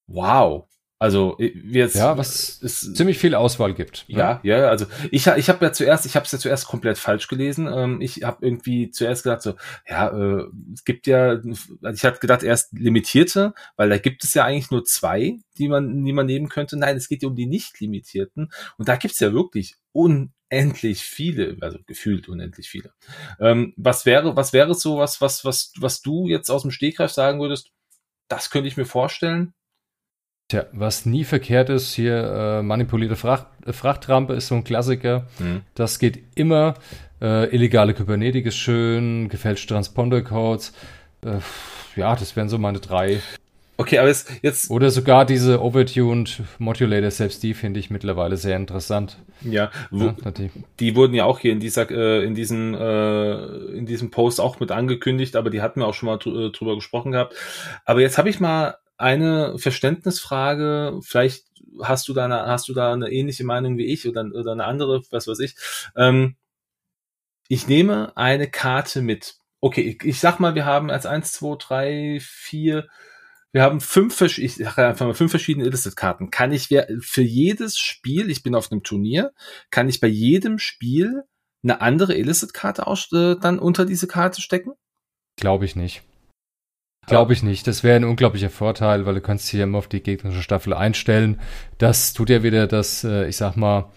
wow, also jetzt ja, was es ziemlich viel Auswahl gibt. Ne? Ja, ja, also ich ich habe ja zuerst, ich habe es ja zuerst komplett falsch gelesen. Ähm, ich habe irgendwie zuerst gedacht so, ja, äh, es gibt ja, also ich hatte gedacht erst limitierte, weil da gibt es ja eigentlich nur zwei, die man, die man nehmen könnte. Nein, es geht ja um die nicht limitierten und da gibt's ja wirklich unendlich viele, also gefühlt unendlich viele. Ähm, was wäre, was wäre so was, was, was, was du jetzt aus dem Stegreif sagen würdest? Das könnte ich mir vorstellen Tja, was nie verkehrt ist, hier äh, manipulierte Fracht, äh, Frachtrampe ist so ein Klassiker. Mhm. Das geht immer. Äh, illegale Kybernetik ist schön, gefälschte Transponder-Codes. Äh, ja, das wären so meine drei. Okay, aber jetzt, jetzt. Oder sogar diese Overtuned Modulator, selbst die finde ich mittlerweile sehr interessant. Ja, wo, ja die, wurden ja auch hier in dieser, äh, in diesem, äh, in diesem Post auch mit angekündigt, aber die hatten wir auch schon mal äh, drüber gesprochen gehabt. Aber jetzt habe ich mal eine Verständnisfrage, vielleicht hast du da eine, hast du da eine ähnliche Meinung wie ich oder, oder eine andere, was weiß ich. Ähm, ich nehme eine Karte mit. Okay, ich, ich sag mal, wir haben als eins, zwei, drei, vier, wir haben fünf, ich sage einfach mal fünf verschiedene Illicit-Karten. Kann ich für jedes Spiel, ich bin auf einem Turnier, kann ich bei jedem Spiel eine andere Illicit-Karte äh, dann unter diese Karte stecken? Glaube ich nicht. Glaube ich nicht. Das wäre ein unglaublicher Vorteil, weil du kannst hier immer auf die gegnerische Staffel einstellen. Das tut ja wieder das, äh, ich sag mal,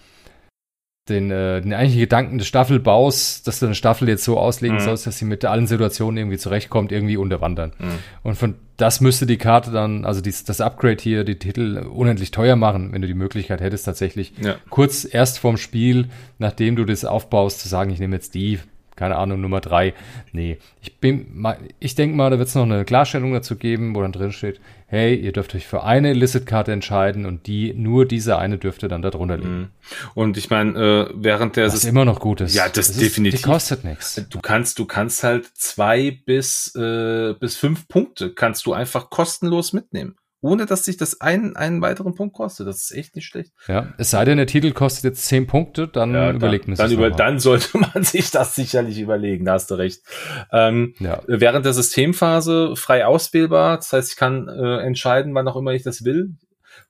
den, äh, den eigentlichen Gedanken des Staffelbaus, dass du eine Staffel jetzt so auslegen mhm. sollst, dass sie mit allen Situationen irgendwie zurechtkommt, irgendwie unterwandern. Mhm. Und von das müsste die Karte dann, also dies, das Upgrade hier, die Titel unendlich teuer machen, wenn du die Möglichkeit hättest, tatsächlich ja. kurz erst vorm Spiel, nachdem du das aufbaust, zu sagen, ich nehme jetzt die, keine Ahnung, Nummer drei. Nee, ich bin, ich denke mal, da wird es noch eine Klarstellung dazu geben, wo dann drin steht, hey, ihr dürft euch für eine Illicit-Karte entscheiden und die, nur diese eine dürfte dann da drunter liegen. Mhm. Und ich meine, äh, während der... Was immer noch gut ist. Ja, das, das definitiv. Ist, die kostet nichts. Du kannst, du kannst halt zwei bis, äh, bis fünf Punkte kannst du einfach kostenlos mitnehmen ohne dass sich das einen, einen weiteren Punkt kostet. Das ist echt nicht schlecht. Ja, es sei denn, der Titel kostet jetzt zehn Punkte, dann ja, überlegt man sich dann, über, dann sollte man sich das sicherlich überlegen, da hast du recht. Ähm, ja. Während der Systemphase frei auswählbar, das heißt, ich kann äh, entscheiden, wann auch immer ich das will.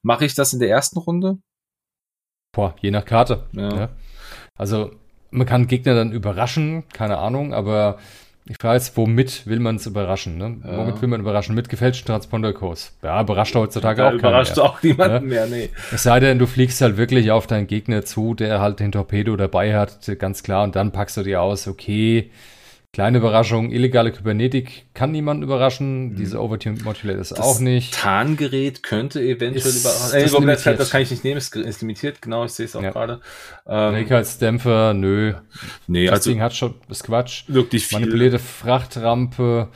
Mache ich das in der ersten Runde? Boah, je nach Karte. Ja. ja. Also man kann Gegner dann überraschen, keine Ahnung, aber ich frage jetzt, womit will man es überraschen? Ne? Ja. Womit will man überraschen? Mit gefälschten Transponder-Kurs. Ja, überrascht heutzutage ja, auch überrascht mehr. auch niemanden ne? mehr, nee. Es sei denn, du fliegst halt wirklich auf deinen Gegner zu, der halt den Torpedo dabei hat, ganz klar, und dann packst du dir aus, okay, Kleine Überraschung, illegale Kybernetik kann niemanden überraschen. Mhm. Diese Overtune Modulator ist das auch nicht. Tarngerät könnte eventuell überraschen. Äh, das, das, kann ich nicht nehmen, ist, ist limitiert, genau, ich sehe es auch ja. gerade. Ähm, als Dämpfer, nö. Nee, das also Ding hat schon, ist Quatsch. Wirklich viel. Manipulierte Frachtrampe,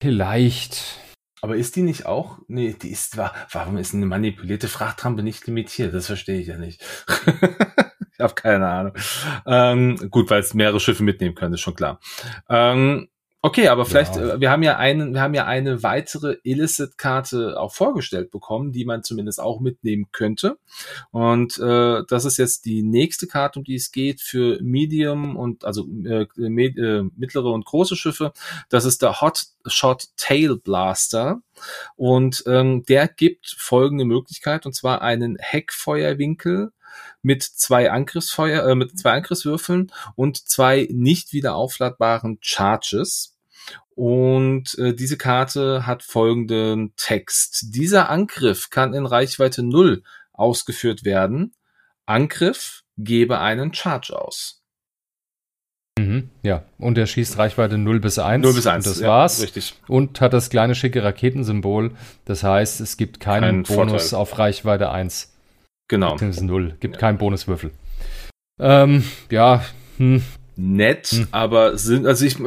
vielleicht. Aber ist die nicht auch? Nee, die ist, warum ist eine manipulierte Frachtrampe nicht limitiert? Das verstehe ich ja nicht. ich habe keine Ahnung. Ähm, gut, weil es mehrere Schiffe mitnehmen können, ist schon klar. Ähm, okay, aber vielleicht, ja. äh, wir haben ja einen, wir haben ja eine weitere Illicit-Karte auch vorgestellt bekommen, die man zumindest auch mitnehmen könnte. Und äh, das ist jetzt die nächste Karte, um die es geht für Medium und also äh, med, äh, mittlere und große Schiffe. Das ist der Hot Shot Tail Blaster. Und ähm, der gibt folgende Möglichkeit, und zwar einen Heckfeuerwinkel mit zwei Angriffsfeuer, äh, mit zwei Angriffswürfeln und zwei nicht wieder aufladbaren Charges. Und äh, diese Karte hat folgenden Text. Dieser Angriff kann in Reichweite 0 ausgeführt werden. Angriff gebe einen Charge aus. Mhm, ja, und er schießt Reichweite 0 bis 1. 0 bis 1, und das ja, war's. Richtig. Und hat das kleine schicke Raketensymbol. Das heißt, es gibt keinen Kein Bonus Vorteil. auf Reichweite 1. Genau. Null. Gibt ja. keinen Bonuswürfel. Ähm, ja, hm, nett, hm. aber sind, also ich,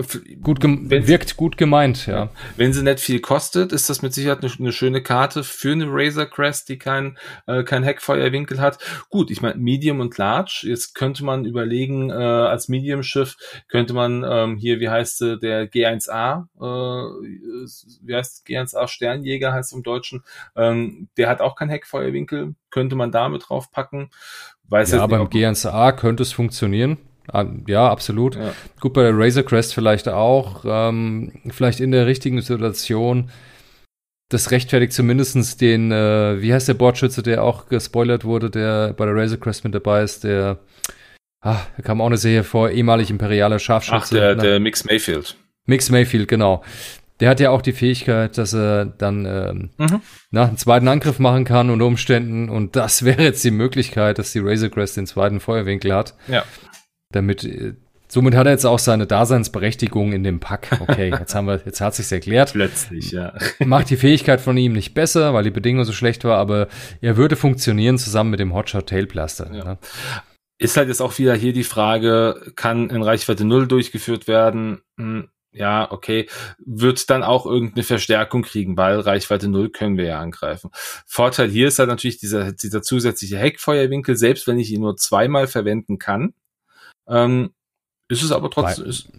gut wirkt gut gemeint, ja. Wenn sie nicht viel kostet, ist das mit Sicherheit eine, eine schöne Karte für eine Razor Crest, die kein, äh, kein Heckfeuerwinkel hat. Gut, ich meine, Medium und Large, jetzt könnte man überlegen, äh, als Medium-Schiff könnte man ähm, hier, wie heißt der G1A, äh, wie heißt G1A Sternjäger heißt im Deutschen, ähm, der hat auch kein Heckfeuerwinkel, könnte man damit draufpacken. Weiß ja, beim G1A könnte es funktionieren. Ah, ja, absolut. Ja. Gut, bei der Razor Crest vielleicht auch. Ähm, vielleicht in der richtigen Situation. Das rechtfertigt zumindest den, äh, wie heißt der Bordschütze, der auch gespoilert wurde, der bei der Razor Crest mit dabei ist, der, ah, da kam auch eine Serie vor, ehemalig imperialer Scharfschütze. Ach, der, der Mix Mayfield. Mix Mayfield, genau. Der hat ja auch die Fähigkeit, dass er dann ähm, mhm. nach einen zweiten Angriff machen kann unter Umständen. Und das wäre jetzt die Möglichkeit, dass die Razor Crest den zweiten Feuerwinkel hat. Ja damit äh, somit hat er jetzt auch seine Daseinsberechtigung in dem Pack. Okay, jetzt haben wir, jetzt hat sich's erklärt. Plötzlich, ja. Macht die Fähigkeit von ihm nicht besser, weil die Bedingung so schlecht war, aber er würde funktionieren zusammen mit dem Hotshot Tailblaster. Ja. Ne? Ist halt jetzt auch wieder hier die Frage, kann in Reichweite 0 durchgeführt werden? Hm, ja, okay, wird dann auch irgendeine Verstärkung kriegen, weil Reichweite 0 können wir ja angreifen. Vorteil hier ist halt natürlich dieser, dieser zusätzliche Heckfeuerwinkel, selbst wenn ich ihn nur zweimal verwenden kann, ähm, ist es aber trotzdem. Ist,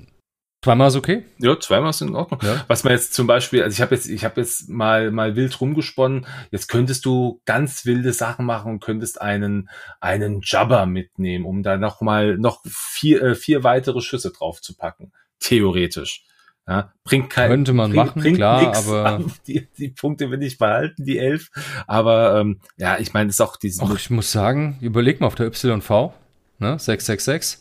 Zweimal ist okay? Ja, zweimal ist in Ordnung. Ja. Was man jetzt zum Beispiel, also ich habe jetzt, ich habe jetzt mal mal wild rumgesponnen. Jetzt könntest du ganz wilde Sachen machen und könntest einen einen Jabber mitnehmen, um da noch mal noch vier äh, vier weitere Schüsse drauf zu packen. Theoretisch. Ja, bringt kein, Könnte man bringt, machen, bringt klar, aber die, die Punkte will ich behalten, die elf. Aber ähm, ja, ich meine, es ist auch diese. Ach, ich muss sagen, überleg mal auf der YV, ne, 666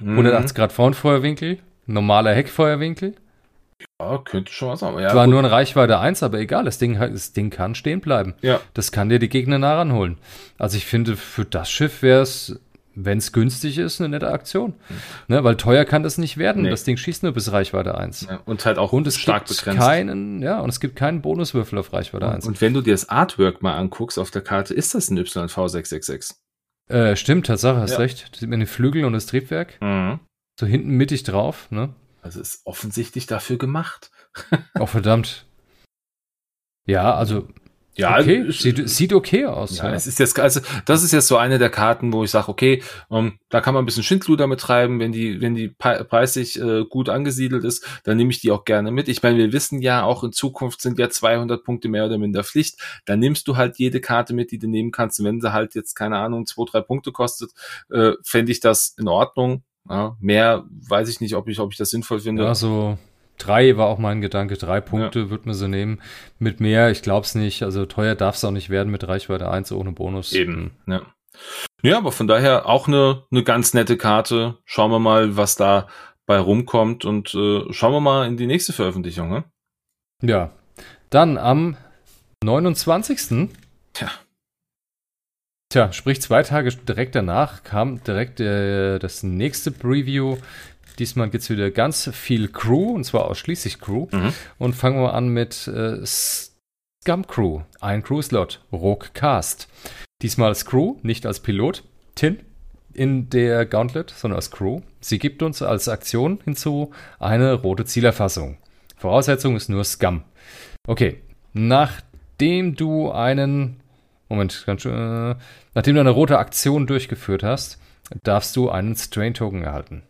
180 mhm. Grad Frontfeuerwinkel, normaler Heckfeuerwinkel. Ja, könnte schon was haben. Ja, Zwar gut. nur eine Reichweite 1, aber egal, das Ding, das Ding kann stehen bleiben. Ja. Das kann dir die Gegner nah ranholen. Also ich finde, für das Schiff wäre es, wenn es günstig ist, eine nette Aktion. Ne, weil teuer kann das nicht werden. Nee. Das Ding schießt nur bis Reichweite 1. Ja, und halt auch Und es stark gibt begrenzt. keinen, ja, und es gibt keinen Bonuswürfel auf Reichweite 1. Und wenn du dir das Artwork mal anguckst auf der Karte, ist das ein YV666. Äh, stimmt, Tatsache, hast Ja. recht. Da sieht man den Flügel und das Triebwerk. Mhm. So hinten mittig drauf, ne? Also ist offensichtlich dafür gemacht. Oh, verdammt. Ja, also, Ja, okay. Sieht, sieht okay aus. Ja, Ja, es ist jetzt, also das ist jetzt so eine der Karten, wo ich sage, okay, ähm, da kann man ein bisschen Schindluder mit treiben, wenn die, wenn die preislich äh, gut angesiedelt ist, dann nehme ich die auch gerne mit. Ich meine, wir wissen ja, auch in Zukunft sind ja 200 Punkte mehr oder minder Pflicht. Dann nimmst du halt jede Karte mit, die du nehmen kannst. Und wenn sie halt jetzt, keine Ahnung, zwei, drei Punkte kostet, äh, fände ich das in Ordnung. Ja, mehr weiß ich nicht, ob ich, ob ich das sinnvoll finde. Ja, so drei war auch mein Gedanke. Drei Punkte wird man so nehmen. Mit mehr, ich glaube es nicht. Also teuer darf es auch nicht werden mit Reichweite 1 ohne Bonus. Eben, ja. Ja, aber von daher auch eine, eine ganz nette Karte. Schauen wir mal, was da bei rumkommt und äh, schauen wir mal in die nächste Veröffentlichung. Ne? Ja. Dann am 29. Tja. Tja, sprich zwei Tage direkt danach kam direkt äh, das nächste Preview. Diesmal geht's wieder ganz viel Crew, und zwar ausschließlich Crew. Mhm. Und fangen wir an mit äh, Scum Crew. Ein Crew-Slot, Rogue Cast. Diesmal als Crew, nicht als Pilot. Tin in der Gauntlet, sondern als Crew. Sie gibt uns als Aktion hinzu eine rote Zielerfassung. Voraussetzung ist nur Scum. Okay, nachdem du einen Moment, ganz schön, äh, nachdem du eine rote Aktion durchgeführt hast, darfst du einen Strain-Token erhalten.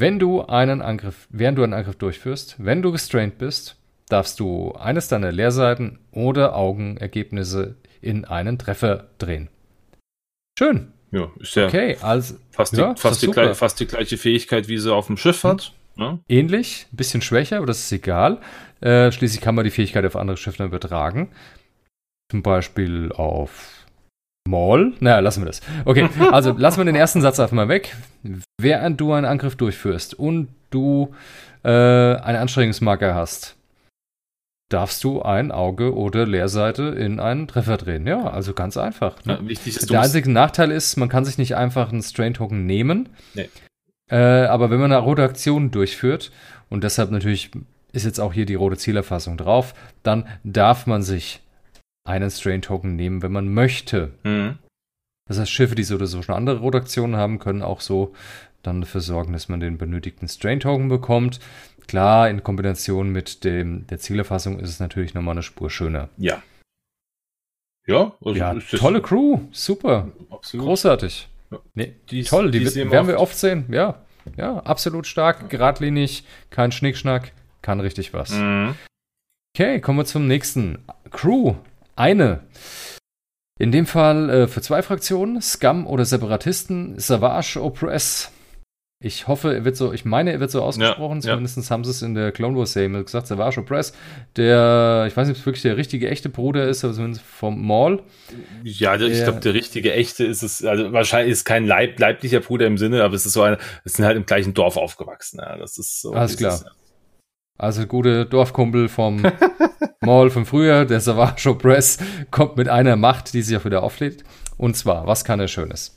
Wenn du einen Angriff, während du einen Angriff durchführst, wenn du gestrained bist, darfst du eines deiner Leerseiten oder Augenergebnisse in einen Treffer drehen. Schön. Ja, ist ja Okay, also fast, die, Ja, fast, die, gleich- fast die gleiche Fähigkeit, wie sie auf dem Schiff hat. Ne? ähnlich, ein bisschen schwächer, aber das ist egal. Äh, schließlich kann man die Fähigkeit auf andere Schiffe übertragen. Zum Beispiel auf Maul. Naja, lassen wir das. Okay, also lassen wir den ersten Satz einfach mal weg. Während du einen Angriff durchführst und du äh, einen Anstrengungsmarker hast, darfst du ein Auge oder Leerseite in einen Treffer drehen. Ja, also ganz einfach. Ne? Ja, wichtig ist, Der einzige Nachteil ist, man kann sich nicht einfach einen Strain-Token nehmen. Nee. Äh, aber wenn man eine rote Aktion durchführt, und deshalb natürlich ist jetzt auch hier die rote Zielerfassung drauf, dann darf man sich einen Strain-Token nehmen, wenn man möchte. Mhm. Das heißt, Schiffe, die so oder so schon andere rote Aktionen haben, können auch so dann dafür sorgen, dass man den benötigten Strain-Token bekommt. Klar, in Kombination mit dem, der Zielerfassung ist es natürlich nochmal eine Spur schöner. Ja. Ja, also Ja, tolle Crew, super. absolut. Großartig. Ja. Nee, Die- toll, die, wir werden wir oft. oft sehen. Ja, ja, absolut stark, geradlinig, kein Schnickschnack, kann richtig was. Mhm. Okay, kommen wir zum nächsten. Crew, eine. In dem Fall äh, für zwei Fraktionen, Scum oder Separatisten, Savage Oppress. Ich hoffe, er wird so, ich meine, er wird so ausgesprochen, Ja, ja. zumindest haben sie es in der Clone Wars Serie gesagt, Savage Oppress, der, ich weiß nicht, ob es wirklich der richtige, echte Bruder ist, aber zumindest vom Maul. Ja, der, ich glaube, der richtige echte ist es, also wahrscheinlich ist kein Leib, leiblicher Bruder im Sinne, aber es ist so ein, es sind halt im gleichen Dorf aufgewachsen. Ja, das ist so. Alles dieses- Also gute Dorfkumpel vom Maul von früher, der Savage Press, kommt mit einer Macht, die sich auch wieder auflädt. Und zwar, was kann er Schönes?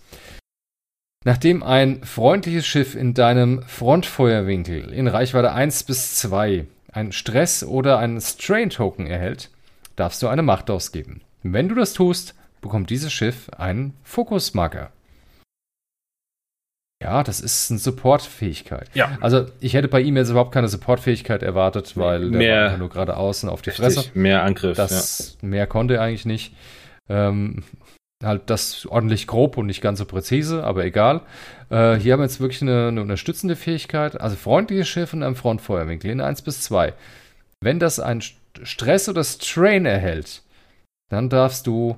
Nachdem ein freundliches Schiff in deinem Frontfeuerwinkel in Reichweite 1 bis 2 einen Stress oder einen Strain-Token erhält, darfst du eine Macht ausgeben. Wenn du das tust, bekommt dieses Schiff einen Fokusmarker. Ja, das ist eine Support-Fähigkeit. Ja. Also ich hätte bei ihm jetzt überhaupt keine Support-Fähigkeit erwartet, weil der Mehr- war nur geradeaus und auf die Fresse. Richtig, mehr Angriff. Das mehr konnte er eigentlich nicht. Ähm, halt das ordentlich grob und nicht ganz so präzise, aber egal. Äh, hier haben wir jetzt wirklich eine, eine unterstützende Fähigkeit. Also freundliches Schiff in einem Frontfeuerwinkel in 1 bis 2. Wenn das St- Stress oder Strain erhält, dann darfst du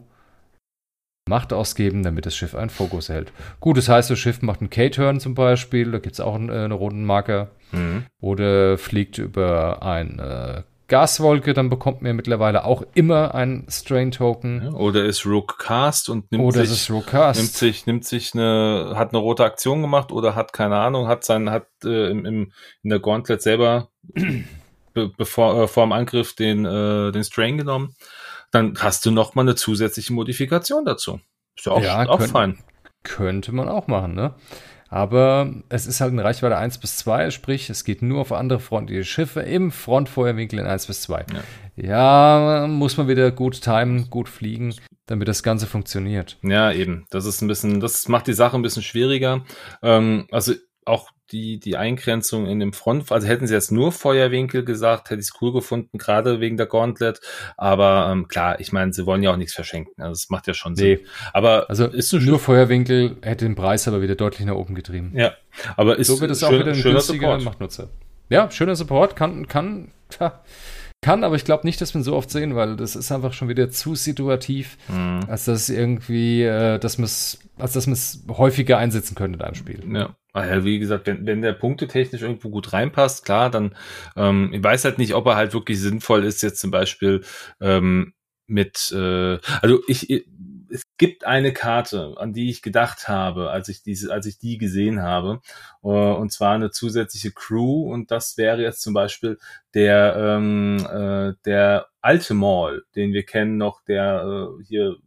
Macht ausgeben, damit das Schiff einen Fokus erhält. Gut, das heißt, das Schiff macht einen K-Turn zum Beispiel, da gibt es auch einen, äh, einen roten Marker. Mhm. oder fliegt über ein äh, Gaswolke, dann bekommt man mittlerweile auch immer ein Strain-Token. Ja, oder ist Rook Cast und nimmt oder sich, ist Rook Cast. nimmt sich, nimmt sich eine, hat eine rote Aktion gemacht oder hat keine Ahnung, hat sein, hat äh, im, im, in der Gauntlet selber be, bevor äh, vor dem Angriff den, äh, den Strain genommen. Dann hast du noch mal eine zusätzliche Modifikation dazu. Ist ja auch, Ja, auch könnt- fein. Könnte man auch machen, ne? Aber es ist halt eine Reichweite 1 bis 2, sprich, es geht nur auf andere freundliche Schiffe im Frontfeuerwinkel in 1 bis 2. Ja. muss man wieder gut timen, gut fliegen, damit das Ganze funktioniert. Ja, eben. Das ist ein bisschen, das macht die Sache ein bisschen schwieriger. Ähm, also auch die, die Eingrenzung in dem Front, also hätten sie jetzt nur Feuerwinkel gesagt, hätte ich es cool gefunden, gerade wegen der Gauntlet. Aber ähm, klar, ich meine, sie wollen ja auch nichts verschenken. Also das macht ja schon Sinn. Nee. Aber Also ist ein nur Feuerwinkel hätte den Preis aber wieder deutlich nach oben getrieben. Ja, aber ist so wird es auch schön- wieder ein schöner günstiger Support. Machtnutzer. Ja, schöner Support, kann, kann, tja, kann, aber ich glaube nicht, dass wir ihn so oft sehen, weil das ist einfach schon wieder zu situativ, Mhm. als dass irgendwie, äh, dass man es, als dass man es häufiger einsetzen könnte in einem Spiel. Ja. Ah ja, wie gesagt, wenn, wenn der punktetechnisch irgendwo gut reinpasst, klar, dann, ähm, ich weiß halt nicht, ob er halt wirklich sinnvoll ist, jetzt zum Beispiel ähm, mit, äh, also ich- es gibt eine Karte, an die ich gedacht habe, als ich diese, als ich die gesehen habe, äh, und zwar eine zusätzliche Crew, und das wäre jetzt zum Beispiel der, ähm, äh, der alte Maul, den wir kennen noch, der äh, hier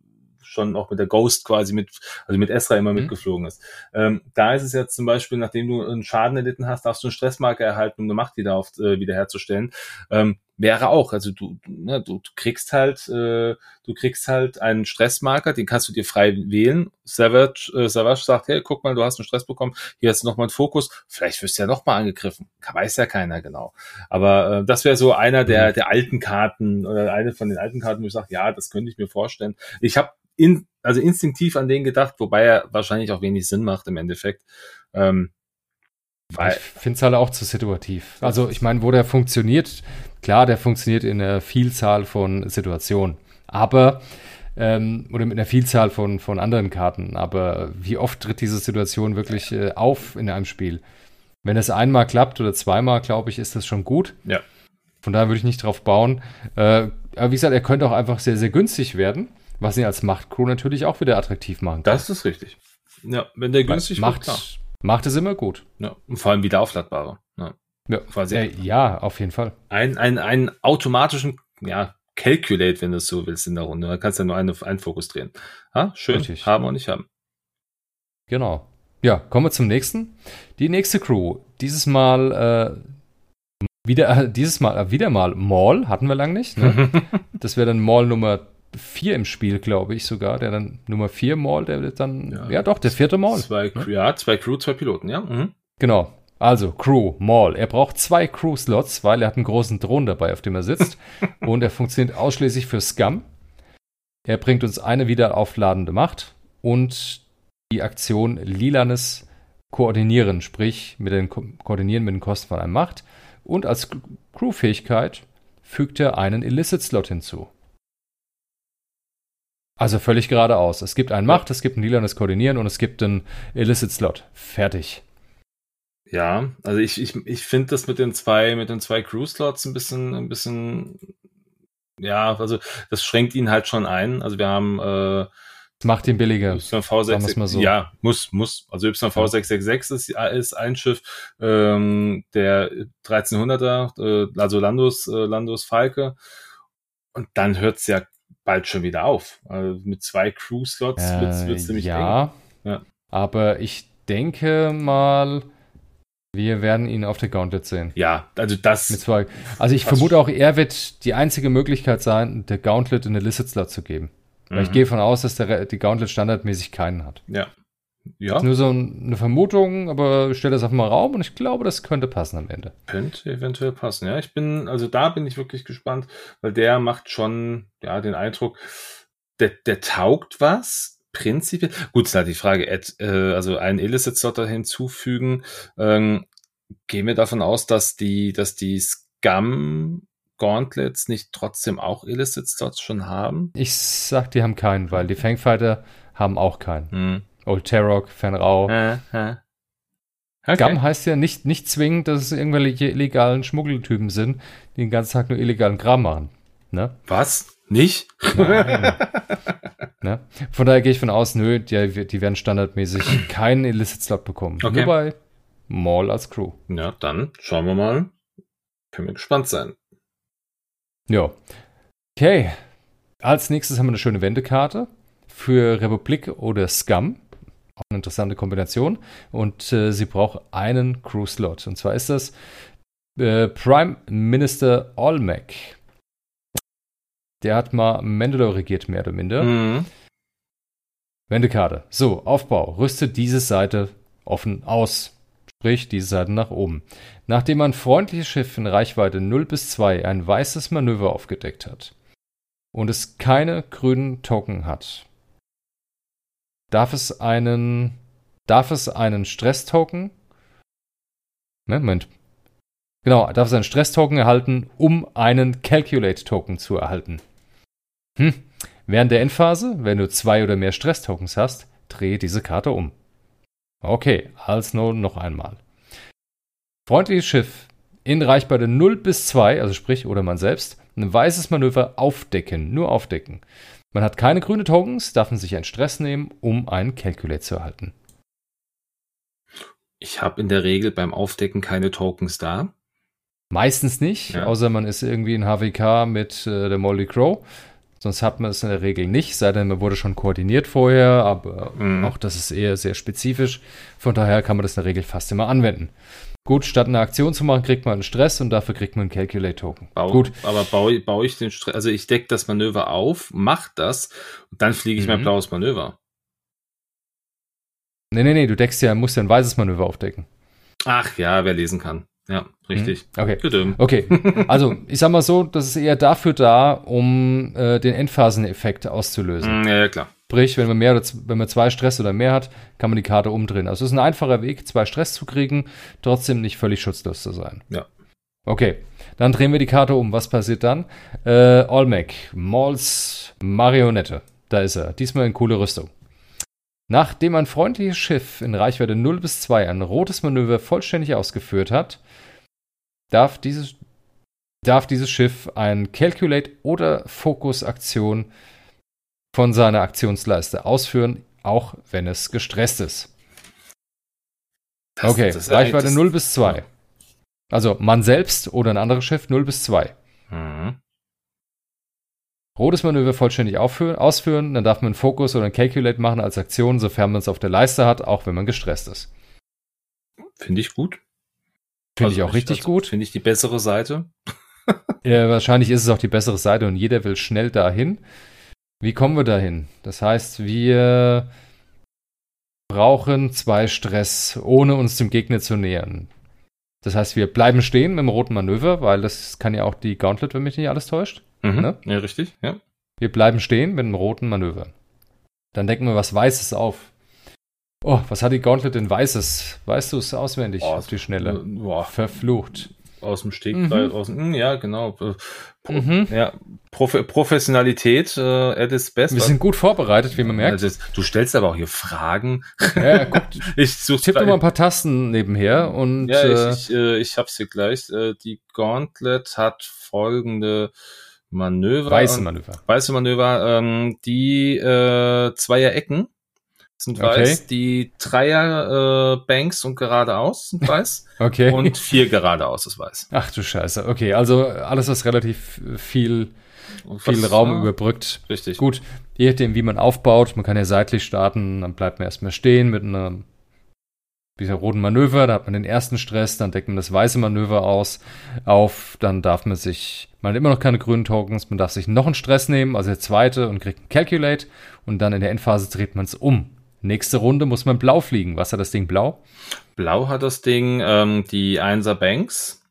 schon auch mit der Ghost quasi mit, also mit Esra immer Mhm. mitgeflogen ist. Ähm, da ist es jetzt zum Beispiel, nachdem du einen Schaden erlitten hast, darfst du einen Stressmarker erhalten, um eine Macht wieder auf, äh, wiederherzustellen. Ähm, wäre auch, also du, du, ne, du, du kriegst halt, äh, du kriegst halt einen Stressmarker, den kannst du dir frei wählen. Savage, äh, Savage sagt, hey, guck mal, du hast einen Stress bekommen, hier hast du nochmal einen Fokus, vielleicht wirst du ja nochmal angegriffen. Weiß ja keiner genau. Aber äh, das wäre so einer der, Mhm. der alten Karten oder eine von den alten Karten, wo ich sage, ja, das könnte ich mir vorstellen. Ich habe in, also instinktiv an den gedacht, wobei er wahrscheinlich auch wenig Sinn macht im Endeffekt. Ähm, weil, Ich finde es halt auch zu situativ. Also ich meine, wo der funktioniert, klar, der funktioniert in einer Vielzahl von Situationen. Aber, ähm, oder mit einer Vielzahl von, von anderen Karten. Aber wie oft tritt diese Situation wirklich äh, auf in einem Spiel? Wenn es einmal klappt oder zweimal, glaube ich, ist das schon gut. Ja. Von daher würde ich nicht drauf bauen. Äh, aber wie gesagt, er könnte auch einfach sehr, sehr günstig werden, was ihn als Machtcrew natürlich auch wieder attraktiv machen kann. das ist richtig. Ja, wenn der günstig macht, wird, klar. Macht es immer gut. Ja, und vor allem wieder aufladbarer. Ja. Ja, äh, ja auf jeden Fall. ein, ein, einen automatischen, ja, Calculate, wenn du es so willst, in der Runde. Da kannst du ja nur eine, einen Fokus drehen. Ha? Schön. Richtig. Haben und nicht haben. Genau. Ja, kommen wir zum nächsten. Die nächste Crew. Dieses Mal äh, wieder, äh, dieses Mal äh, wieder mal Maul, hatten wir lang nicht. Ne? das wäre dann Maul Nummer 4 im Spiel, glaube ich sogar. Der dann Nummer 4 Maul, der wird dann, ja, Ja. doch, der vierte Maul. Zwei, Crew- ja, zwei Crew, zwei Piloten, ja. Mhm. Genau. Also, Crew, Maul. Er braucht zwei Crew-Slots, weil er hat einen großen Thron dabei, auf dem er sitzt. und er funktioniert ausschließlich für Scum. Er bringt uns eine wieder aufladende Macht und die Aktion lilanes Koordinieren, sprich mit den Ko Koordinieren mit den Kosten von einer Macht. Und als Crew-Fähigkeit fügt er einen Illicit-Slot hinzu. Also völlig geradeaus. Es gibt einen Macht, es gibt ein lilanes Koordinieren und es gibt einen Illicit-Slot. Fertig. Ja, also ich, ich, ich finde das mit den zwei, mit den zwei Crew-Slots ein bisschen, ein bisschen, ja, also das schränkt ihn halt schon ein. Also wir haben äh, macht ihn billiger. YV sagen wir's mal so. Ja, muss, muss. Also YV 666 ist, ist ein Schiff, ähm, der 1300er, äh, also Landos, äh, Landos Falke. Und dann hört's ja bald schon wieder auf. Also mit zwei Crew-Slots wird's, wird's Äh, nämlich ja, eng. Ja. aber ich denke mal, wir werden ihn auf der Gauntlet sehen. Ja, also das, Mit zwei. Also ich vermute auch, er wird die einzige Möglichkeit sein, der Gauntlet in eine Illicit Slot zu geben. Weil ich Mhm. gehe davon aus, dass der, die Gauntlet standardmäßig keinen hat. ja. Ja, Ist nur so ein- eine Vermutung, aber ich stelle das auf mal Raum und ich glaube, das könnte passen am Ende. Könnte eventuell passen, ja. Ich bin, also da bin ich wirklich gespannt, weil der macht schon, ja, den Eindruck, der, der taugt was, prinzipiell. Gut, ist halt die Frage, Ed, äh, also einen Illicit-Slot da hinzufügen, ähm, gehen wir davon aus, dass die, dass die Scum Gauntlets nicht trotzdem auch Illicit-Slots schon haben? Ich sag, die haben keinen, weil die Fangfighter haben auch keinen. Hm. Old Tarok, Fenrau. Äh, äh. Okay. Scum heißt ja nicht, nicht zwingend, dass es irgendwelche illegalen Schmuggeltypen sind, die den ganzen Tag nur illegalen Kram machen. Ne? Was? Nicht? ne? Von daher gehe ich von aus, nö, die, die werden standardmäßig keinen Illicit-Slot bekommen. Okay. Nur bei Mall als Crew. Ja, dann schauen wir mal. Können wir gespannt sein. Ja. Okay. Als nächstes haben wir eine schöne Wendekarte für Republik oder Scum. Auch eine interessante Kombination. Und äh, sie braucht einen Crew-Slot. Und zwar ist das äh, Prime Minister Olmec. Der hat mal Mandalore regiert, mehr oder minder. Mhm. Wendekarte. So, Aufbau. Rüstet diese Seite offen aus. Sprich, diese Seite nach oben. Nachdem ein freundliches Schiff in Reichweite 0 bis 2 ein weißes Manöver aufgedeckt hat und es keine grünen Token hat, darf es einen, darf es einen Stress-Token, ne, Moment, genau, darf es einen Stress-Token erhalten, um einen Calculate-Token zu erhalten. Hm. Während der Endphase, wenn du zwei oder mehr Stress-Tokens hast, drehe diese Karte um. Okay, als nun noch einmal. Freundliches Schiff in Reichweite 0 bis 2, also sprich, oder man selbst, ein weißes Manöver aufdecken, nur aufdecken. Man hat keine grüne Tokens, darf man sich einen Stress nehmen, um einen Calculate zu erhalten. Ich habe in der Regel beim Aufdecken keine Tokens da. Meistens nicht, ja. außer man ist irgendwie in HWK mit äh, der Molly Crow. Sonst hat man es in der Regel nicht, sei denn man wurde schon koordiniert vorher, aber mhm. auch das ist eher sehr spezifisch. Von daher kann man das in der Regel fast immer anwenden. Gut, statt eine Aktion zu machen, kriegt man einen Stress und dafür kriegt man einen Calculate-Token. Gut. Aber baue, baue ich den Stress, also ich decke das Manöver auf, mach das und dann fliege ich mhm. mein blaues Manöver. Nee, nee, nee, du deckst ja, musst ja ein weißes Manöver aufdecken. Ach ja, wer lesen kann. Ja, richtig. Hm, okay. Gedüm. Okay. Also, ich sag mal so, das ist eher dafür da, um äh, den Endphaseneffekt auszulösen. Hm, ja, ja, klar. Sprich, wenn man mehr oder wenn man zwei Stress oder mehr hat, kann man die Karte umdrehen. Also es ist ein einfacher Weg, zwei Stress zu kriegen, trotzdem nicht völlig schutzlos zu sein. Ja. Okay, dann drehen wir die Karte um. Was passiert dann? Äh, Olmec, Malls Marionette. Da ist er. Diesmal in coole Rüstung. Nachdem ein freundliches Schiff in Reichweite 0 bis 2 ein rotes Manöver vollständig ausgeführt hat, darf dieses, darf dieses Schiff ein Calculate oder Fokus-Aktion von seiner Aktionsleiste ausführen, auch wenn es gestresst ist. Das, okay, das Reichweite 0 bis 2. Also man selbst oder ein anderes Schiff 0 bis 2. Mhm. Rotes Manöver vollständig aufführen, ausführen, dann darf man einen Fokus oder ein Calculate machen als Aktion, sofern man es auf der Leiste hat, auch wenn man gestresst ist. Finde ich gut. Finde also ich auch richtig also, gut. Finde ich die bessere Seite. ja, wahrscheinlich ist es auch die bessere Seite und jeder will schnell dahin. Wie kommen wir dahin? Das heißt, wir brauchen zwei Stress, ohne uns dem Gegner zu nähern. Das heißt, wir bleiben stehen mit dem roten Manöver, weil das kann ja auch die Gauntlet, wenn mich nicht alles täuscht. Mhm. Ne? Ja, richtig, ja. Wir bleiben stehen mit dem roten Manöver. Dann decken wir was Weißes auf. Oh, was hat die Gauntlet denn Weißes? Weißt du es auswendig oh, auf die Schnelle? Äh, boah. Verflucht. Aus dem Steg, mhm. aus dem, hm, ja, genau. Pro, mhm. Ja, Prof Professionalität äh, at its best. Wir sind gut vorbereitet, wie man merkt. Also, du stellst aber auch hier Fragen. Ja, guck, ich such tipp doch mal ein paar Tasten nebenher und. Ja, äh, ich, ich, äh, ich hab's hier gleich. Äh, die Gauntlet hat folgende Manöver. Weiße Manöver. Weiße Manöver, ähm, die äh, zweier Ecken sind okay. weiß, die Dreier äh, Banks und geradeaus sind weiß okay. und vier geradeaus ist weiß. Ach du Scheiße, okay, also alles, was relativ viel, viel was, Raum ja, überbrückt. Richtig. Gut, je nachdem, wie man aufbaut, man kann ja seitlich starten, dann bleibt man erstmal stehen mit einer dieser roten Manöver, da hat man den ersten Stress, dann deckt man das weiße Manöver aus, auf, dann darf man sich, man hat immer noch keine grünen Tokens, man darf sich noch einen Stress nehmen, also der zweite und kriegt einen Calculate und dann in der Endphase dreht man es um. Nächste Runde muss man blau fliegen. Was hat das Ding blau? Blau hat das Ding ähm, die Einser Banks,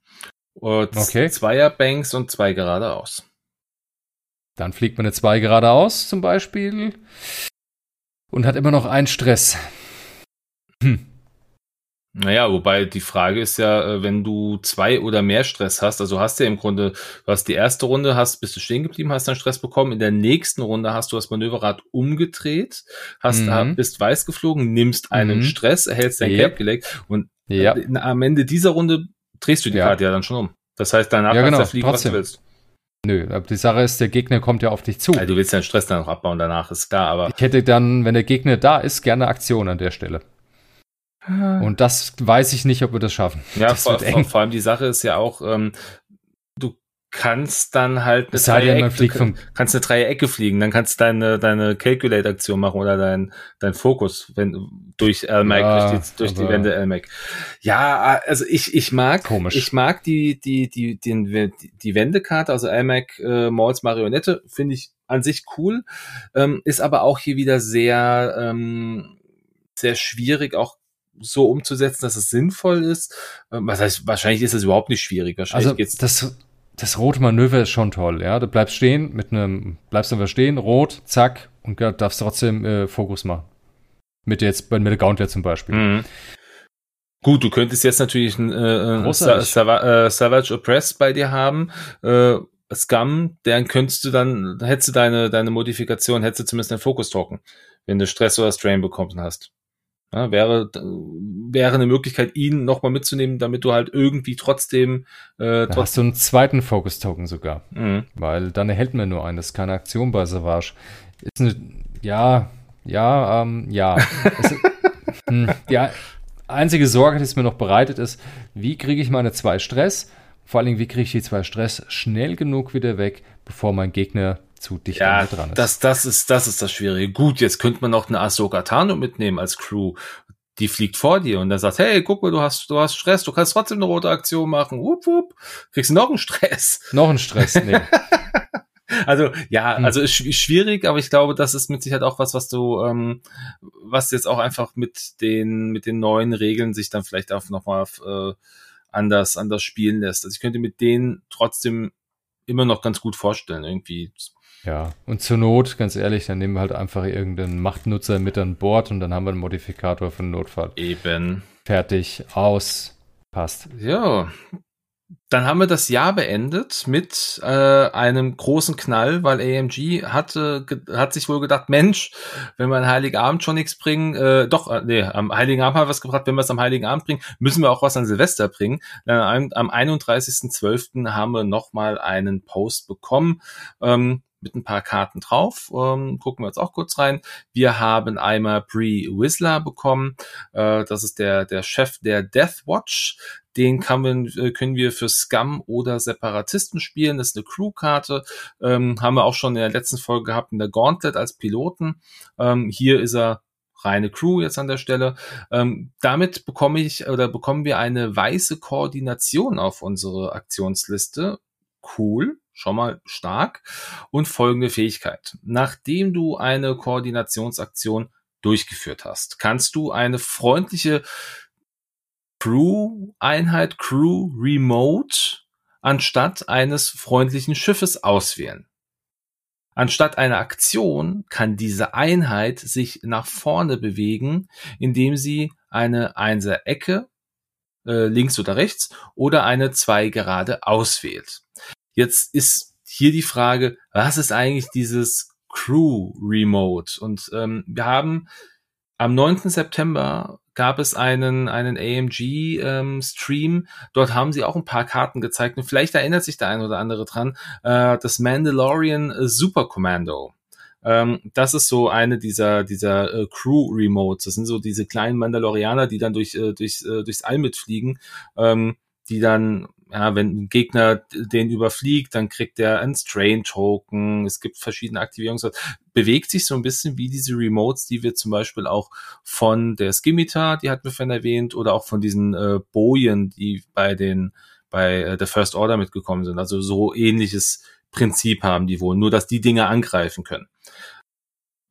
okay. Zweier Banks und zwei geradeaus. Dann fliegt man eine zwei geradeaus zum Beispiel und hat immer noch einen Stress. Hm. Naja, wobei die Frage ist ja, äh, wenn du zwei oder mehr Stress hast, also hast du ja im Grunde, du hast die erste Runde, hast, bist du stehen geblieben, hast dann Stress bekommen, in der nächsten Runde hast du das Manöverrad umgedreht, hast, mhm. bist weiß geflogen, nimmst einen mhm. Stress, erhältst dein yep. Cap gelegt und Ja. Am Ende dieser Runde drehst du die ja. Karte ja dann schon um. Das heißt, danach ja, genau, kannst du fliegen, trotzdem. was du willst. Nö, aber die Sache ist, der Gegner kommt ja auf dich zu. Also du willst deinen Stress dann noch abbauen danach, ist klar, aber. Ich hätte dann, wenn der Gegner da ist, gerne Aktion an der Stelle. Und das weiß ich nicht, ob wir das schaffen. Ja, das vor, vor, vor, allem die Sache ist ja auch, ähm, kannst dann halt eine Dreiecke, von kannst eine Dreiecke fliegen, dann kannst du deine, deine Calculate-Aktion machen oder dein, dein Fokus, wenn, durch LMAC, ja, durch, die, durch die Wände LMAC. Ja, also ich, ich mag, Komisch. ich mag die, die, die, den, die Wendekarte, also LMAC, äh, Malls Marionette, finde ich an sich cool, ähm, ist aber auch hier wieder sehr, ähm, sehr schwierig, auch so umzusetzen, dass es sinnvoll ist. Ähm, was heißt, wahrscheinlich ist es überhaupt nicht schwierig. Wahrscheinlich also geht's das das rote Manöver ist schon toll, ja. Du bleibst stehen mit einem, bleibst einfach stehen, rot, zack, und darfst trotzdem äh, Fokus machen. Mit jetzt, mit der Gauntlet zum Beispiel. Mhm. Gut, du könntest jetzt natürlich ein äh, Sa Sa äh, Savage Oppress bei dir haben. Äh, Scum, dann könntest du dann, hättest du deine, deine Modifikation, hättest du zumindest einen Fokus trocken, wenn du Stress oder Strain bekommen hast. Ja, wäre, wäre eine Möglichkeit, ihn nochmal mitzunehmen, damit du halt irgendwie trotzdem. Äh, trotzdem hast du einen zweiten Focus-Token sogar. Mhm. Weil dann erhält man nur einen. Das ist keine Aktion bei Savage. Ist eine. Ja, ja, ähm, ja. es, hm, die einzige Sorge, die es mir noch bereitet, ist, wie kriege ich meine zwei Stress? Vor allen Dingen, wie kriege ich die zwei Stress schnell genug wieder weg, bevor mein Gegner zu dicht ja, dran ist. Das, das ist, das ist das Schwierige. Gut, jetzt könnte man noch eine Ahsoka Tano mitnehmen als Crew. Die fliegt vor dir und dann sagt, hey, guck mal, du hast, du hast Stress, du kannst trotzdem eine rote Aktion machen. Wupp, wupp. Kriegst noch einen Stress. Noch einen Stress, nee. also ja, hm. also ist schwierig, aber ich glaube, das ist mit Sicherheit auch was, was du, ähm, was jetzt auch einfach mit den mit den neuen Regeln sich dann vielleicht auch nochmal äh, anders anders spielen lässt. Also ich könnte mit denen trotzdem immer noch ganz gut vorstellen irgendwie. Ja, und zur Not, ganz ehrlich, dann nehmen wir halt einfach irgendeinen Machtnutzer mit an Bord und dann haben wir einen Modifikator für den Notfall. Eben. Fertig, aus, passt. Ja, dann haben wir das Jahr beendet mit äh, einem großen Knall, weil AMG hatte, hat sich wohl gedacht, Mensch, wenn wir an Heiligabend schon nichts bringen, äh, doch, äh, nee, am Heiligen Abend haben wir was gebracht, wenn wir es am Heiligen Abend bringen, müssen wir auch was an Silvester bringen. Dann am, am 31.12. haben wir nochmal einen Post bekommen. Ähm, mit ein paar Karten drauf. Ähm, gucken wir jetzt auch kurz rein. Wir haben einmal Bree Whistler bekommen. Äh, das ist der, der Chef der Death Watch. Den kann man, äh, können wir für Scum oder Separatisten spielen. Das ist eine Crew-Karte. Ähm, haben wir auch schon in der letzten Folge gehabt in der Gauntlet als Piloten. Ähm, hier ist er reine Crew jetzt an der Stelle. Ähm, damit bekomme ich oder bekommen wir eine weiße Koordination auf unsere Aktionsliste. Cool schon mal stark. Und folgende Fähigkeit. Nachdem du eine Koordinationsaktion durchgeführt hast, kannst du eine freundliche Crew-Einheit, Crew Remote, anstatt eines freundlichen Schiffes auswählen. Anstatt einer Aktion kann diese Einheit sich nach vorne bewegen, indem sie eine Einser-Ecke äh, links oder rechts oder eine zwei gerade auswählt. Jetzt ist hier die Frage, was ist eigentlich dieses Crew Remote? Und ähm, wir haben am 9. September gab es einen, einen AMG ähm. Dort haben sie auch ein paar Karten gezeigt und vielleicht erinnert sich der ein oder andere dran. Äh, das Mandalorian Super Commando. Ähm, das ist so eine dieser, dieser äh, Crew Remotes. Das sind so diese kleinen Mandalorianer, die dann durch, äh, durch, äh, durchs All mitfliegen, ähm, die dann ja, wenn ein Gegner den überfliegt, dann kriegt er einen Strain-Token. Es gibt verschiedene Aktivierungs... Bewegt sich so ein bisschen wie diese Remotes, die wir zum Beispiel auch von der Skimitar, die hatten wir vorhin erwähnt, oder auch von diesen äh, Bojen, die bei den bei äh, der First Order mitgekommen sind. Also so ähnliches Prinzip haben die wohl, nur dass die Dinge angreifen können.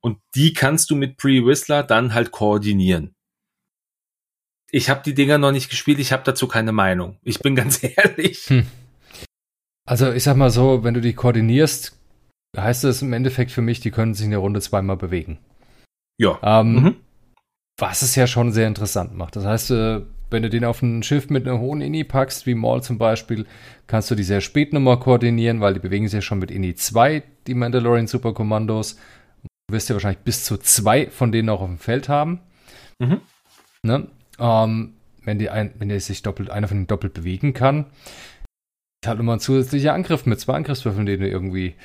Und die kannst du mit Pre-Whistler dann halt koordinieren. Ich habe die Dinger noch nicht gespielt, ich habe dazu keine Meinung. Ich bin ganz ehrlich. Hm. Also ich sag mal so, wenn du die koordinierst, heißt das im Endeffekt für mich, die können sich in der Runde zweimal bewegen. Ja. Ähm, mhm. Was es ja schon sehr interessant macht. Das heißt, äh, wenn du den auf ein Schiff mit einer hohen Ini packst, wie Maul zum Beispiel, kannst du die sehr spät nochmal koordinieren, weil die bewegen sich ja schon mit Ini 2, die Mandalorian Superkommandos. Du wirst ja wahrscheinlich bis zu zwei von denen auch auf dem Feld haben. Mhm. Ne? Ähm, wenn die, ein, wenn die sich doppelt, einer von denen doppelt bewegen kann, ist halt nochmal ein zusätzlicher Angriff mit zwei Angriffswürfeln, den du irgendwie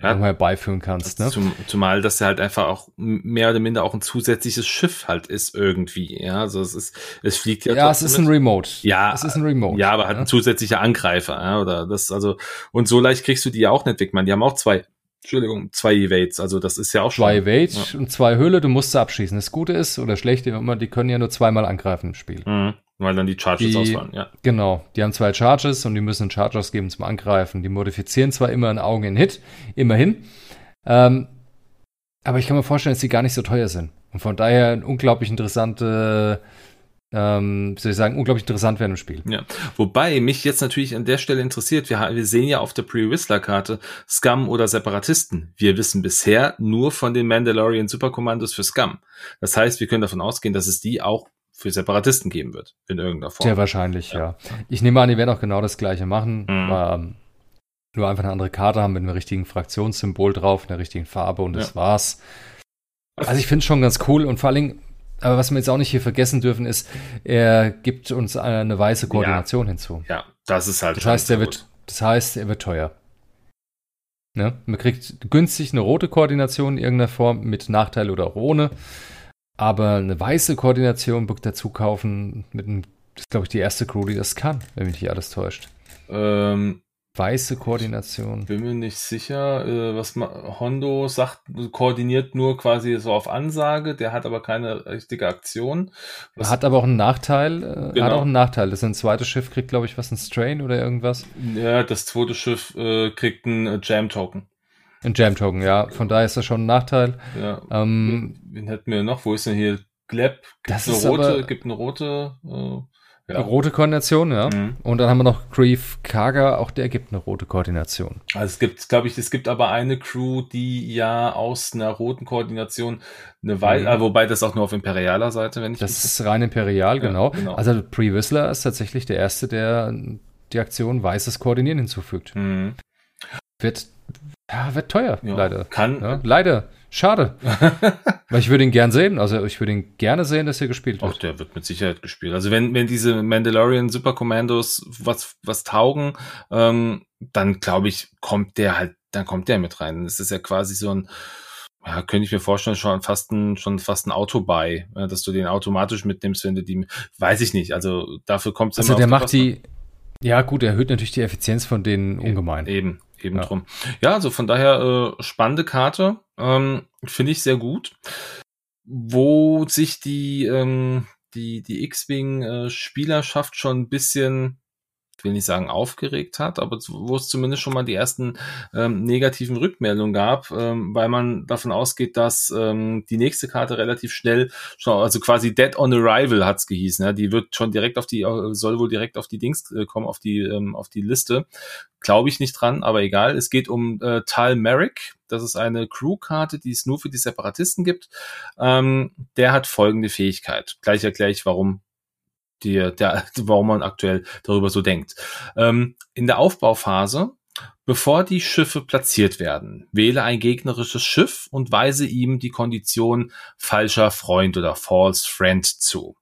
ja, nochmal beiführen kannst. Ne? Zum, zumal das ja halt einfach auch mehr oder minder auch ein zusätzliches Schiff halt ist irgendwie. Ja, also es ist, es fliegt ja. Ja, es ist ein Remote. Ja, es ist ein Remote. Ja, aber halt ja. ein zusätzlicher Angreifer. Ja, oder das also und so leicht kriegst du die ja auch nicht weg, man. Die haben auch zwei Entschuldigung, zwei Evades, also das ist ja auch schon. Zwei Evades ja. und zwei Höhle, du musst sie abschießen. Das Gute ist, oder schlechte, immer, die können ja nur zweimal angreifen im Spiel. Mhm, weil dann die Charges die, ausfallen, ja. Genau, die haben zwei Charges und die müssen Charges geben zum Angreifen. Die modifizieren zwar immer einen Augen in Hit, immerhin. Ähm, aber ich kann mir vorstellen, dass die gar nicht so teuer sind. Und von daher ein unglaublich interessante ähm, soll ich sagen, unglaublich interessant werden im Spiel. Ja, wobei mich jetzt natürlich an der Stelle interessiert, wir, wir sehen ja auf der Pre-Whistler-Karte Scum oder Separatisten. Wir wissen bisher nur von den Mandalorian Superkommandos für Scum. Das heißt, wir können davon ausgehen, dass es die auch für Separatisten geben wird, in irgendeiner Form. Sehr wahrscheinlich, ja. ja. Ich nehme an, die werden auch genau das gleiche machen, mhm. aber ähm, nur einfach eine andere Karte haben mit einem richtigen Fraktionssymbol drauf, einer richtigen Farbe und das ja. war's. Also ich finde es schon ganz cool und vor allen Dingen, aber was wir jetzt auch nicht hier vergessen dürfen, ist, er gibt uns eine weiße Koordination ja. hinzu. Ja, das ist halt. Das heißt, er wird, das heißt, er wird teuer. Ne? Man kriegt günstig eine rote Koordination in irgendeiner Form mit Nachteil oder ohne. Aber eine weiße Koordination dazu kaufen mit einem, das ist glaube ich die erste Crew, die das kann, wenn mich nicht alles täuscht. Ähm, Weiße Koordination. Bin mir nicht sicher, äh, was Hondo sagt, koordiniert nur quasi so auf Ansage, der hat aber keine richtige Aktion. Was hat aber auch einen Nachteil, äh, genau. hat auch einen Nachteil. Das ist ein zweites Schiff, kriegt, glaube ich, was, ein Strain oder irgendwas? Ja, das zweite Schiff äh, kriegt einen äh, Jam-Token. Ein Jam-Token, ja. Von daher ist das schon ein Nachteil. Ja. Ähm, wen, wen hätten wir noch? Wo ist denn hier Gleb? Gibt das eine rote, aber, gibt eine rote, äh, ja. Rote Koordination, ja. Mhm. Und dann haben wir noch Grief Kaga, auch der gibt eine rote Koordination. Also es gibt, glaube ich, es gibt aber eine Crew, die ja aus einer roten Koordination eine Weiße, mhm. äh, wobei das auch nur auf imperialer Seite, wenn ich Das ist rein imperial, genau. Ja, genau. Also Pre-Whistler ist tatsächlich der erste, der die Aktion weißes Koordinieren hinzufügt. Mhm. Wird, ja, wird teuer, leider. Kann. Leider. Schade. Weil ich würde ihn gern sehen. Also ich würde ihn gerne sehen, dass er gespielt wird. Ach, der wird mit Sicherheit gespielt. Also wenn, wenn diese Mandalorian Super Commandos was, was taugen, ähm, dann glaube ich, kommt der halt, dann kommt der mit rein. Das ist ja quasi so ein, ja, könnte ich mir vorstellen, schon fast ein, schon fast ein Auto bei, dass du den automatisch mitnimmst, wenn du die, weiß ich nicht. Also dafür kommt es Also der macht die, ja gut, er erhöht natürlich die Effizienz von denen ungemein. Eben, eben ja. drum. Ja, also von daher äh, spannende Karte, ähm, finde ich sehr gut. Wo sich die ähm, die die X-Wing äh, schon ein bisschen will nicht sagen aufgeregt hat, aber wo es zumindest schon mal die ersten ähm, negativen Rückmeldungen gab, ähm, weil man davon ausgeht, dass ähm, die nächste Karte relativ schnell, also quasi Dead on Arrival hat's gehießen, ja, die wird schon direkt auf die, äh, soll wohl direkt auf die Dings äh, kommen, auf die, ähm, auf die Liste. Glaube ich nicht dran, aber egal. Es geht um äh, Tal Merrick. Das ist eine Crew-Karte, die es nur für die Separatisten gibt. Ähm, der hat folgende Fähigkeit. Gleich erkläre ich, warum die, der, warum man aktuell darüber so denkt. Ähm, in der Aufbauphase, bevor die Schiffe platziert werden, wähle ein gegnerisches Schiff und weise ihm die Kondition falscher Freund oder false friend zu.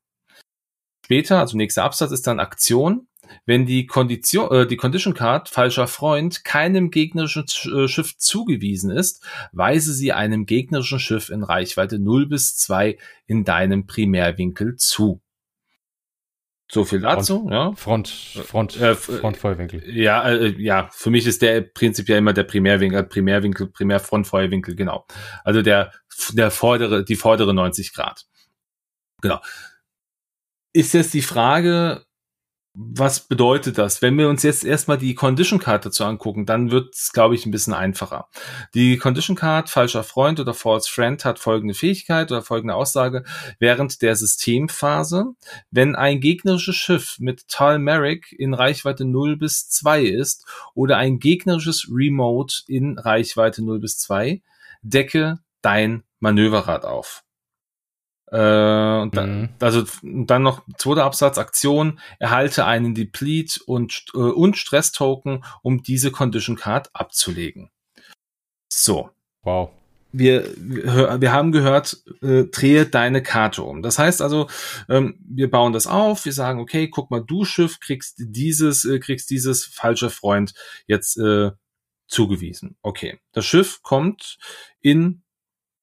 Später, also nächster Absatz ist dann Aktion. Wenn die Kondition, äh, die Condition Card falscher Freund keinem gegnerischen äh, Schiff zugewiesen ist, weise sie einem gegnerischen Schiff in Reichweite 0 bis 2 in deinem Primärwinkel zu. So viel dazu, Front, ja. Front, Front, äh, Frontfeuerwinkel. Ja, äh, ja, für mich ist der prinzipiell immer der Primärwinkel, äh, Primärwinkel, Primärfrontfeuerwinkel, genau. Also der, der vordere, die vordere 90 Grad. Genau. Ist jetzt die Frage, was bedeutet das? Wenn wir uns jetzt erstmal die Condition Card dazu angucken, dann wird es, glaube ich, ein bisschen einfacher. Die Condition Card, falscher Freund oder false friend, hat folgende Fähigkeit oder folgende Aussage. Während der Systemphase, wenn ein gegnerisches Schiff mit Tal Merrick in Reichweite 0 bis 2 ist oder ein gegnerisches Remote in Reichweite 0 bis 2, decke dein Manöverrad auf. Äh, und dann, mhm. Also dann noch zweiter Absatz, Aktion, erhalte einen Deplete und, äh, und Stress-Token, um diese Condition Card abzulegen. So. Wow. wir, wir haben gehört, äh, drehe deine Karte um. Das heißt also, ähm, wir bauen das auf, wir sagen, okay, guck mal, du Schiff kriegst dieses, äh, kriegst dieses falsche Freund jetzt äh, zugewiesen. Okay, das Schiff kommt in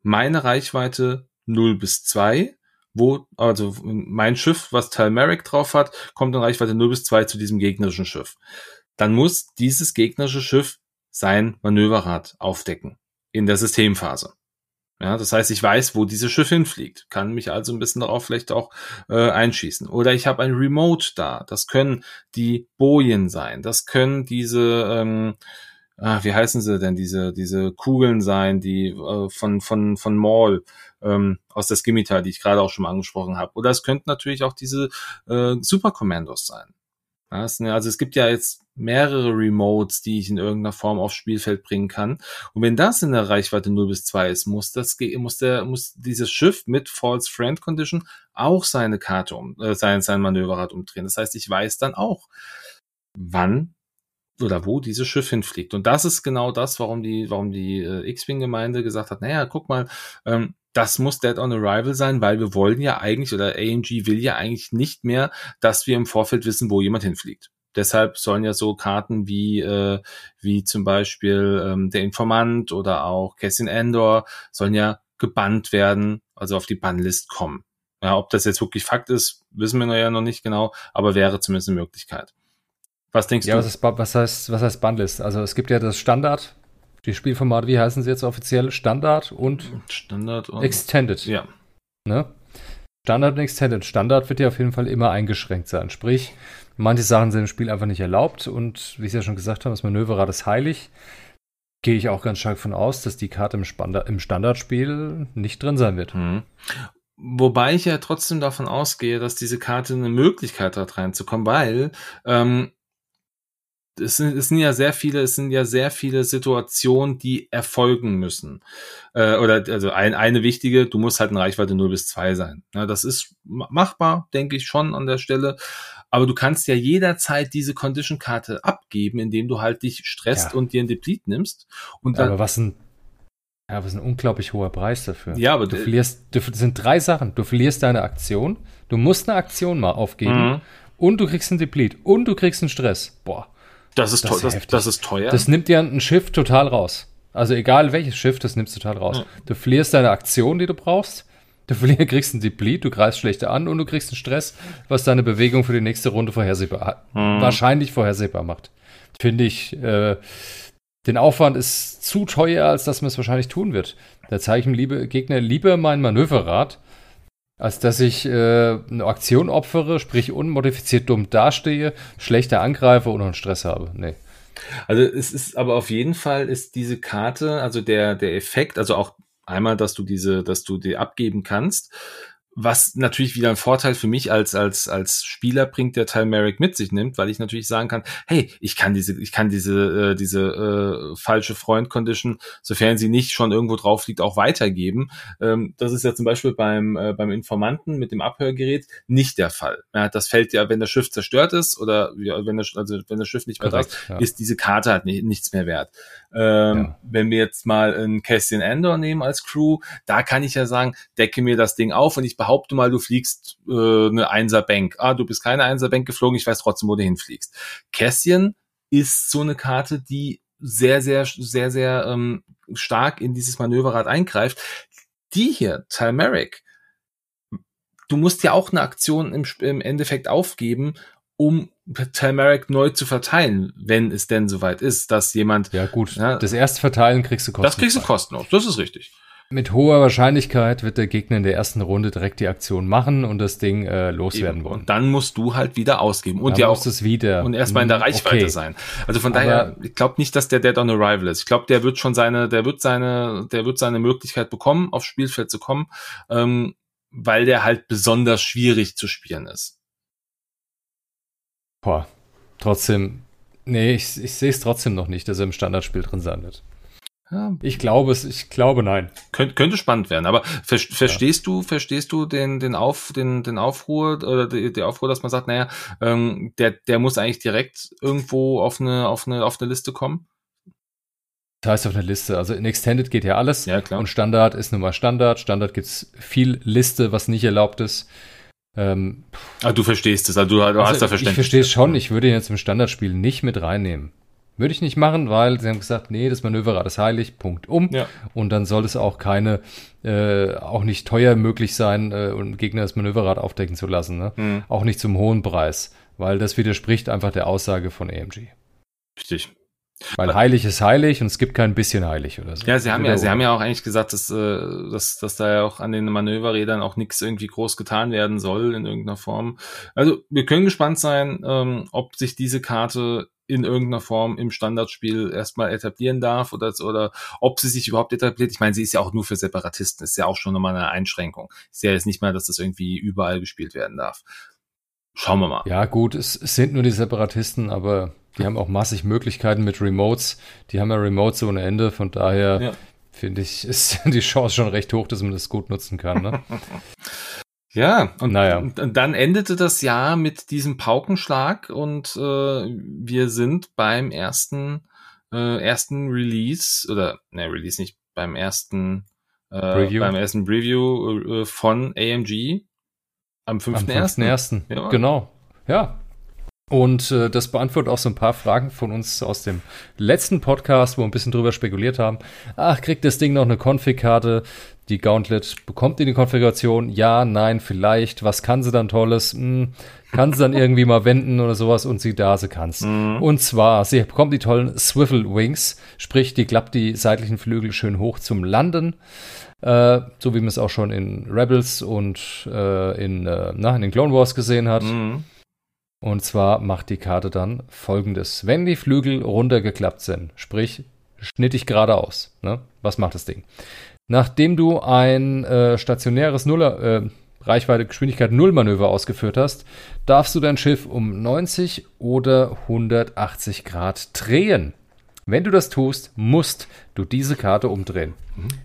meine Reichweite 0 bis 2, wo, also mein Schiff, was Talmeric drauf hat, kommt in Reichweite 0 bis 2 zu diesem gegnerischen Schiff. Dann muss dieses gegnerische Schiff sein Manöverrad aufdecken in der Systemphase. Ja, das heißt, ich weiß, wo dieses Schiff hinfliegt, kann mich also ein bisschen darauf vielleicht auch äh, einschießen. Oder ich habe ein Remote da. Das können die Bojen sein. Das können diese, ähm, ah, wie heißen sie denn, diese, diese Kugeln sein, die äh, von, von, von Maul ähm, aus der Skimitar, die ich gerade auch schon mal angesprochen habe. Oder es könnten natürlich auch diese äh, Super Commandos sein. Also es gibt ja jetzt mehrere Remotes, die ich in irgendeiner Form aufs Spielfeld bringen kann. Und wenn das in der Reichweite 0 bis 2 ist, muss das, muss der, muss dieses Schiff mit False Friend Condition auch seine Karte um, äh, sein, sein Manöverrad umdrehen. Das heißt, ich weiß dann auch, wann oder wo dieses Schiff hinfliegt. Und das ist genau das, warum die, warum die äh, X-Wing-Gemeinde gesagt hat, naja, guck mal, ähm, das muss Dead on Arrival sein, weil wir wollen ja eigentlich, oder AMG will ja eigentlich nicht mehr, dass wir im Vorfeld wissen, wo jemand hinfliegt. Deshalb sollen ja so Karten wie, äh, wie zum Beispiel ähm, der Informant oder auch Cassian Endor sollen ja gebannt werden, also auf die Bannlist kommen. Ja, ob das jetzt wirklich Fakt ist, wissen wir ja noch nicht genau, aber wäre zumindest eine Möglichkeit. Was denkst ja, du? Ja, was, was heißt, was heißt Bannlist? Also es gibt ja das Standard, die Spielformate, wie heißen sie jetzt offiziell? Standard und Standard und Extended. Ja. Ne? Standard und Extended. Standard wird ja auf jeden Fall immer eingeschränkt sein. Sprich, manche Sachen sind im Spiel einfach nicht erlaubt und wie ich ja schon gesagt habe, das Manöverrad ist heilig. Gehe ich auch ganz stark von aus, dass die Karte im, Standard, im Standardspiel nicht drin sein wird. Mhm. Wobei ich ja trotzdem davon ausgehe, dass diese Karte eine Möglichkeit hat reinzukommen, weil ähm, es sind, es sind ja sehr viele, es sind ja sehr viele Situationen, die erfolgen müssen. Äh, oder also ein, eine wichtige, du musst halt in Reichweite 0 bis 2 sein. Ja, das ist machbar, denke ich schon an der Stelle. Aber du kannst ja jederzeit diese Condition-Karte abgeben, indem du halt dich stresst ja. und dir ein Deplete nimmst. Und dann, aber was ein ja, was ein unglaublich hoher Preis dafür. Ja, aber du verlierst, du, das sind drei Sachen. Du verlierst deine Aktion, du musst eine Aktion mal aufgeben mhm. und du kriegst einen Deplete und du kriegst einen Stress. Boah. Das ist, das, das, das, ist teuer. Das nimmt dir ein Schiff total raus. Also egal welches Schiff, das nimmst du total raus. Ja. Du verlierst deine Aktion, die du brauchst. Du kriegst einen Deplete, du greifst schlechter an und du kriegst einen Stress, was deine Bewegung für die nächste Runde vorhersehbar, hm. wahrscheinlich vorhersehbar macht. Finde ich, äh, den Aufwand ist zu teuer, als dass man es wahrscheinlich tun wird. Da zeige ich dem liebe Gegner lieber mein Manöverrad, als dass ich äh, eine Aktion opfere, sprich unmodifiziert dumm dastehe, schlechter angreife und einen Stress habe. Nee. Also es ist aber auf jeden Fall ist diese Karte, also der, der Effekt, also auch einmal, dass du diese, dass du die abgeben kannst, was natürlich wieder ein Vorteil für mich als als als Spieler bringt, der Teil Merrick mit sich nimmt, weil ich natürlich sagen kann, hey, ich kann diese ich kann diese äh, diese äh, falsche Freund Condition, sofern sie nicht schon irgendwo drauf liegt, auch weitergeben. Ähm, das ist ja zum Beispiel beim äh, beim Informanten mit dem Abhörgerät nicht der Fall. Ja, das fällt ja, wenn das Schiff zerstört ist oder ja, wenn das also wenn das Schiff nicht mehr da ist, ja. ist diese Karte halt nicht, nichts mehr wert. Ähm, ja. Wenn wir jetzt mal ein Cassian Endor nehmen als Crew, da kann ich ja sagen, decke mir das Ding auf und ich behaupte behaupte mal, du fliegst äh, eine Einser-Bank. Ah, du bist keine Einser-Bank geflogen, ich weiß trotzdem, wo du hinfliegst. Cassian ist so eine Karte, die sehr, sehr, sehr, sehr ähm, stark in dieses Manöverrad eingreift. Die hier, Talmeric, du musst ja auch eine Aktion im, im Endeffekt aufgeben, um Talmeric neu zu verteilen, wenn es denn soweit ist, dass jemand. Ja, gut. Ja, das erste Verteilen kriegst du kostenlos. Das kriegst du kostenlos, das ist richtig. Mit hoher Wahrscheinlichkeit wird der Gegner in der ersten Runde direkt die Aktion machen und das Ding äh, loswerden wollen. Und dann musst du halt wieder ausgeben und dann ja auch es wieder und erstmal in der hm, Reichweite okay. sein. Also von daher, ich glaube nicht, dass der Dead on Arrival ist. Ich glaube, der wird schon seine, der wird seine, der wird seine Möglichkeit bekommen, aufs Spielfeld zu kommen, ähm, weil der halt besonders schwierig zu spielen ist. Boah, trotzdem, nee, ich, ich sehe es trotzdem noch nicht, dass er im Standardspiel drin sein wird. Ja. Ich glaube es, ich glaube nein. Könnt, könnte spannend werden, aber ver verstehst ja. du, verstehst du den, den Auf, den, den Aufruhr oder die, die Aufruhr, dass man sagt, naja, ähm, der, der muss eigentlich direkt irgendwo auf eine, auf eine, auf eine Liste kommen? Das heißt auf einer Liste. Also in Extended geht ja alles. Ja, klar. Und Standard ist nun mal Standard. Standard gibt's viel Liste, was nicht erlaubt ist. Ähm, Ah, du verstehst es, also du, du hast also da Verständnis. Ich verstehe es schon. Ich würde ihn jetzt im Standardspiel nicht mit reinnehmen. Würde ich nicht machen, weil sie haben gesagt, nee, das Manöverrad ist heilig, Punkt um. Ja. Und dann soll es auch keine, äh, auch nicht teuer möglich sein, äh, um Gegner das Manöverrad aufdecken zu lassen. Ne? Hm, Auch nicht zum hohen Preis, weil das widerspricht einfach der Aussage von AMG. richtig. Weil heilig ist heilig und es gibt kein bisschen heilig oder so. Ja, sie haben Oder ja, sie haben ja auch eigentlich gesagt, dass, äh, dass, dass da ja auch an den Manöverrädern auch nichts irgendwie groß getan werden soll in irgendeiner Form. Also wir können gespannt sein, ähm, ob sich diese Karte in irgendeiner Form im Standardspiel erstmal etablieren darf oder, oder ob sie sich überhaupt etabliert. Ich meine, sie ist ja auch nur für Separatisten, ist ja auch schon nochmal eine Einschränkung. Ist ja jetzt nicht mal, dass das irgendwie überall gespielt werden darf. Schauen wir mal. Ja, gut, es, es sind nur die Separatisten, aber die haben auch massig Möglichkeiten mit Remotes. Die haben ja Remotes ohne Ende, von daher Ja. finde ich, ist die Chance schon recht hoch, dass man das gut nutzen kann. Ne? Ja, und, Naja. und dann endete das Jahr mit diesem Paukenschlag und äh, wir sind beim ersten äh, ersten Release oder ne Release nicht beim ersten äh, Preview. beim ersten Preview äh, von AMG am Am 5.1. 5.1. Ja. Genau. Ja. Und äh, das beantwortet auch so ein paar Fragen von uns aus dem letzten Podcast, wo wir ein bisschen drüber spekuliert haben. Ach, kriegt das Ding noch eine Config-Karte? Die Gauntlet bekommt die die Konfiguration? Ja, nein, vielleicht. Was kann sie dann Tolles? Hm, kann sie dann irgendwie mal wenden oder sowas? Und sie da, sie kann's. Und zwar, sie bekommt die tollen Swivel Wings, sprich, die klappt die seitlichen Flügel schön hoch zum Landen. Äh, so wie man es auch schon in Rebels und äh, in, äh, na, in den Clone Wars gesehen hat. Mhm. Und zwar macht die Karte dann folgendes. Wenn die Flügel runtergeklappt sind, sprich schnittig geradeaus, ne? was macht das Ding? Nachdem du ein äh, stationäres Nuller, äh, Reichweite Geschwindigkeit Null Manöver ausgeführt hast, darfst du dein Schiff um 90 oder 180 Grad drehen. Wenn du das tust, musst du diese Karte umdrehen.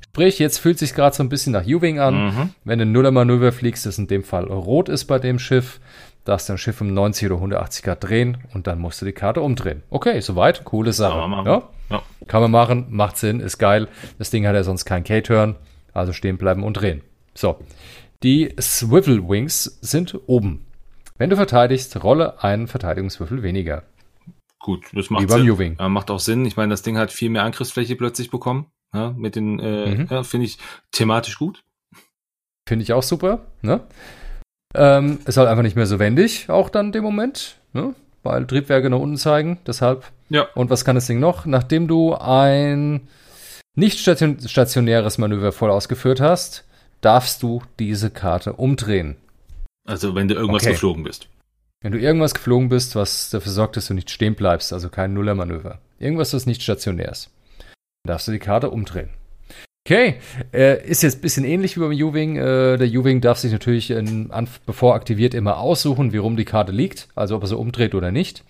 Sprich, jetzt fühlt sich gerade so ein bisschen nach U-Wing an. Mhm. Wenn du ein Nuller-Manöver fliegst, das in dem Fall rot ist bei dem Schiff, darfst dein Schiff um 90 oder 180 Grad drehen und dann musst du die Karte umdrehen. Okay, soweit, coole Sache. Kann man machen. Ja? Ja. Kann man machen, macht Sinn, ist geil. Das Ding hat ja sonst keinen K-Turn, also stehen bleiben und drehen. So, die Swivel Wings sind oben. Wenn du verteidigst, rolle einen Verteidigungswürfel weniger. Gut, das Wie macht beim Sinn. Ja, macht auch Sinn. Ich meine, das Ding hat viel mehr Angriffsfläche plötzlich bekommen. Ja, mit den, äh, Mhm. ja, finde ich thematisch gut. Finde ich auch super. Ne? Ähm, ist halt einfach nicht mehr so wendig, auch dann dem Moment, ne? weil Triebwerke nach unten zeigen. Deshalb. Ja. Und was kann das Ding noch? Nachdem du ein nicht station stationäres Manöver voll ausgeführt hast, darfst du diese Karte umdrehen. Also wenn du irgendwas Okay. geflogen bist. Wenn du irgendwas geflogen bist, was dafür sorgt, dass du nicht stehen bleibst, also kein Nullermanöver. Irgendwas, das nicht stationär ist. Dann darfst du die Karte umdrehen. Okay, äh, ist jetzt ein bisschen ähnlich wie beim U-Wing. Äh, der U-Wing darf sich natürlich, in, an, bevor aktiviert, immer aussuchen, wie rum die Karte liegt, also ob er sie umdreht oder nicht.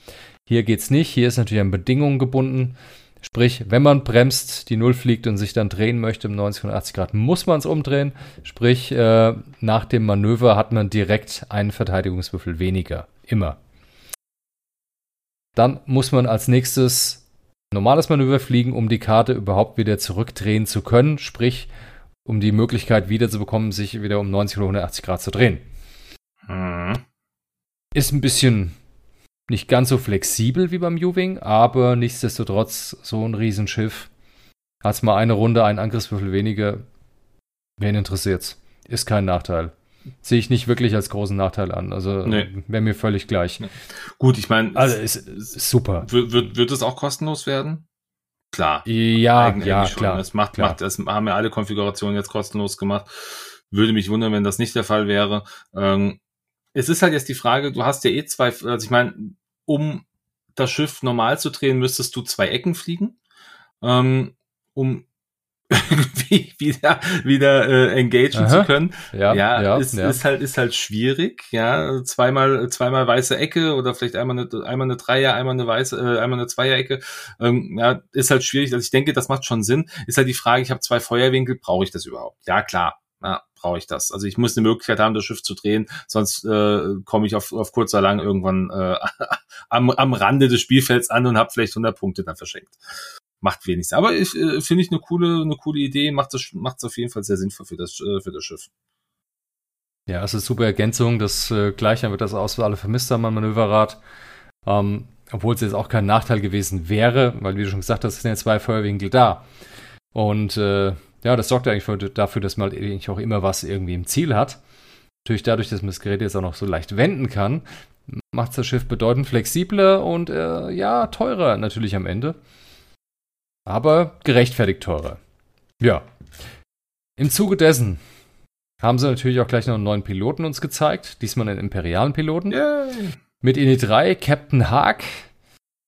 Hier geht's nicht, hier ist natürlich an Bedingungen gebunden. Sprich, wenn man bremst, die Null fliegt und sich dann drehen möchte um 90 und 80 Grad, muss man es umdrehen. Sprich, äh, nach dem Manöver hat man direkt einen Verteidigungswürfel weniger. Immer. Dann muss man als nächstes normales Manöver fliegen, um die Karte überhaupt wieder zurückdrehen zu können. Sprich, um die Möglichkeit wieder zu bekommen, sich wieder um 90 oder 180 Grad zu drehen. Mhm. Ist ein bisschen nicht ganz so flexibel wie beim U-Wing, aber nichtsdestotrotz so ein Riesenschiff. Hat's mal eine Runde, einen Angriffswürfel weniger. Wen interessiert's? Ist kein Nachteil. Sehe ich nicht wirklich als großen Nachteil an. Also Nee. wäre mir völlig gleich. Gut, ich meine, Also ist, ist super. wird, wird, es auch kostenlos werden? Klar. Ja, Eigentlich ja, schon. klar. Das macht, klar. macht, das haben ja alle Konfigurationen jetzt kostenlos gemacht. Würde mich wundern, wenn das nicht der Fall wäre. Ähm, es ist halt jetzt die Frage, du hast ja eh zwei, also ich meine, um das Schiff normal zu drehen, müsstest du zwei Ecken fliegen. Ähm, um wieder, wieder äh, engagen Aha. zu können. Ja, ja, ja, ist, ja. ist halt ist halt schwierig, ja, zweimal zweimal weiße Ecke oder vielleicht einmal eine einmal eine Dreier, einmal eine weiße, äh, einmal eine Zweierecke, ähm, ja, ist halt schwierig. Also ich denke, das macht schon Sinn. Ist halt die Frage, ich habe zwei Feuerwinkel, brauche ich das überhaupt? Ja, klar. Ja, brauche ich das. Also ich muss eine Möglichkeit haben, das Schiff zu drehen, sonst äh, komme ich auf, auf kurz oder lang irgendwann äh, am, am Rande des Spielfelds an und habe vielleicht 100 Punkte dann verschenkt. Macht wenig. Aber ich äh, finde ich eine coole, eine coole Idee, macht es auf jeden Fall sehr sinnvoll für das, äh, für das Schiff. Ja, es ist super Ergänzung. Das äh, gleiche wird das aus für alle vermisst haben am Manöverrad. Ähm, obwohl es jetzt auch kein Nachteil gewesen wäre, weil wie du schon gesagt hast, sind ja zwei Feuerwinkel da. Und äh, ja, das sorgt eigentlich für, dafür, dass man eigentlich auch immer was irgendwie im Ziel hat. Natürlich dadurch, dass man das Gerät jetzt auch noch so leicht wenden kann, macht das Schiff bedeutend flexibler und äh, ja, teurer natürlich am Ende. Aber gerechtfertigt teurer. Ja. Im Zuge dessen haben sie natürlich auch gleich noch einen neuen Piloten uns gezeigt. Diesmal einen imperialen Piloten. Yay. Mit INI 3, Captain Haag.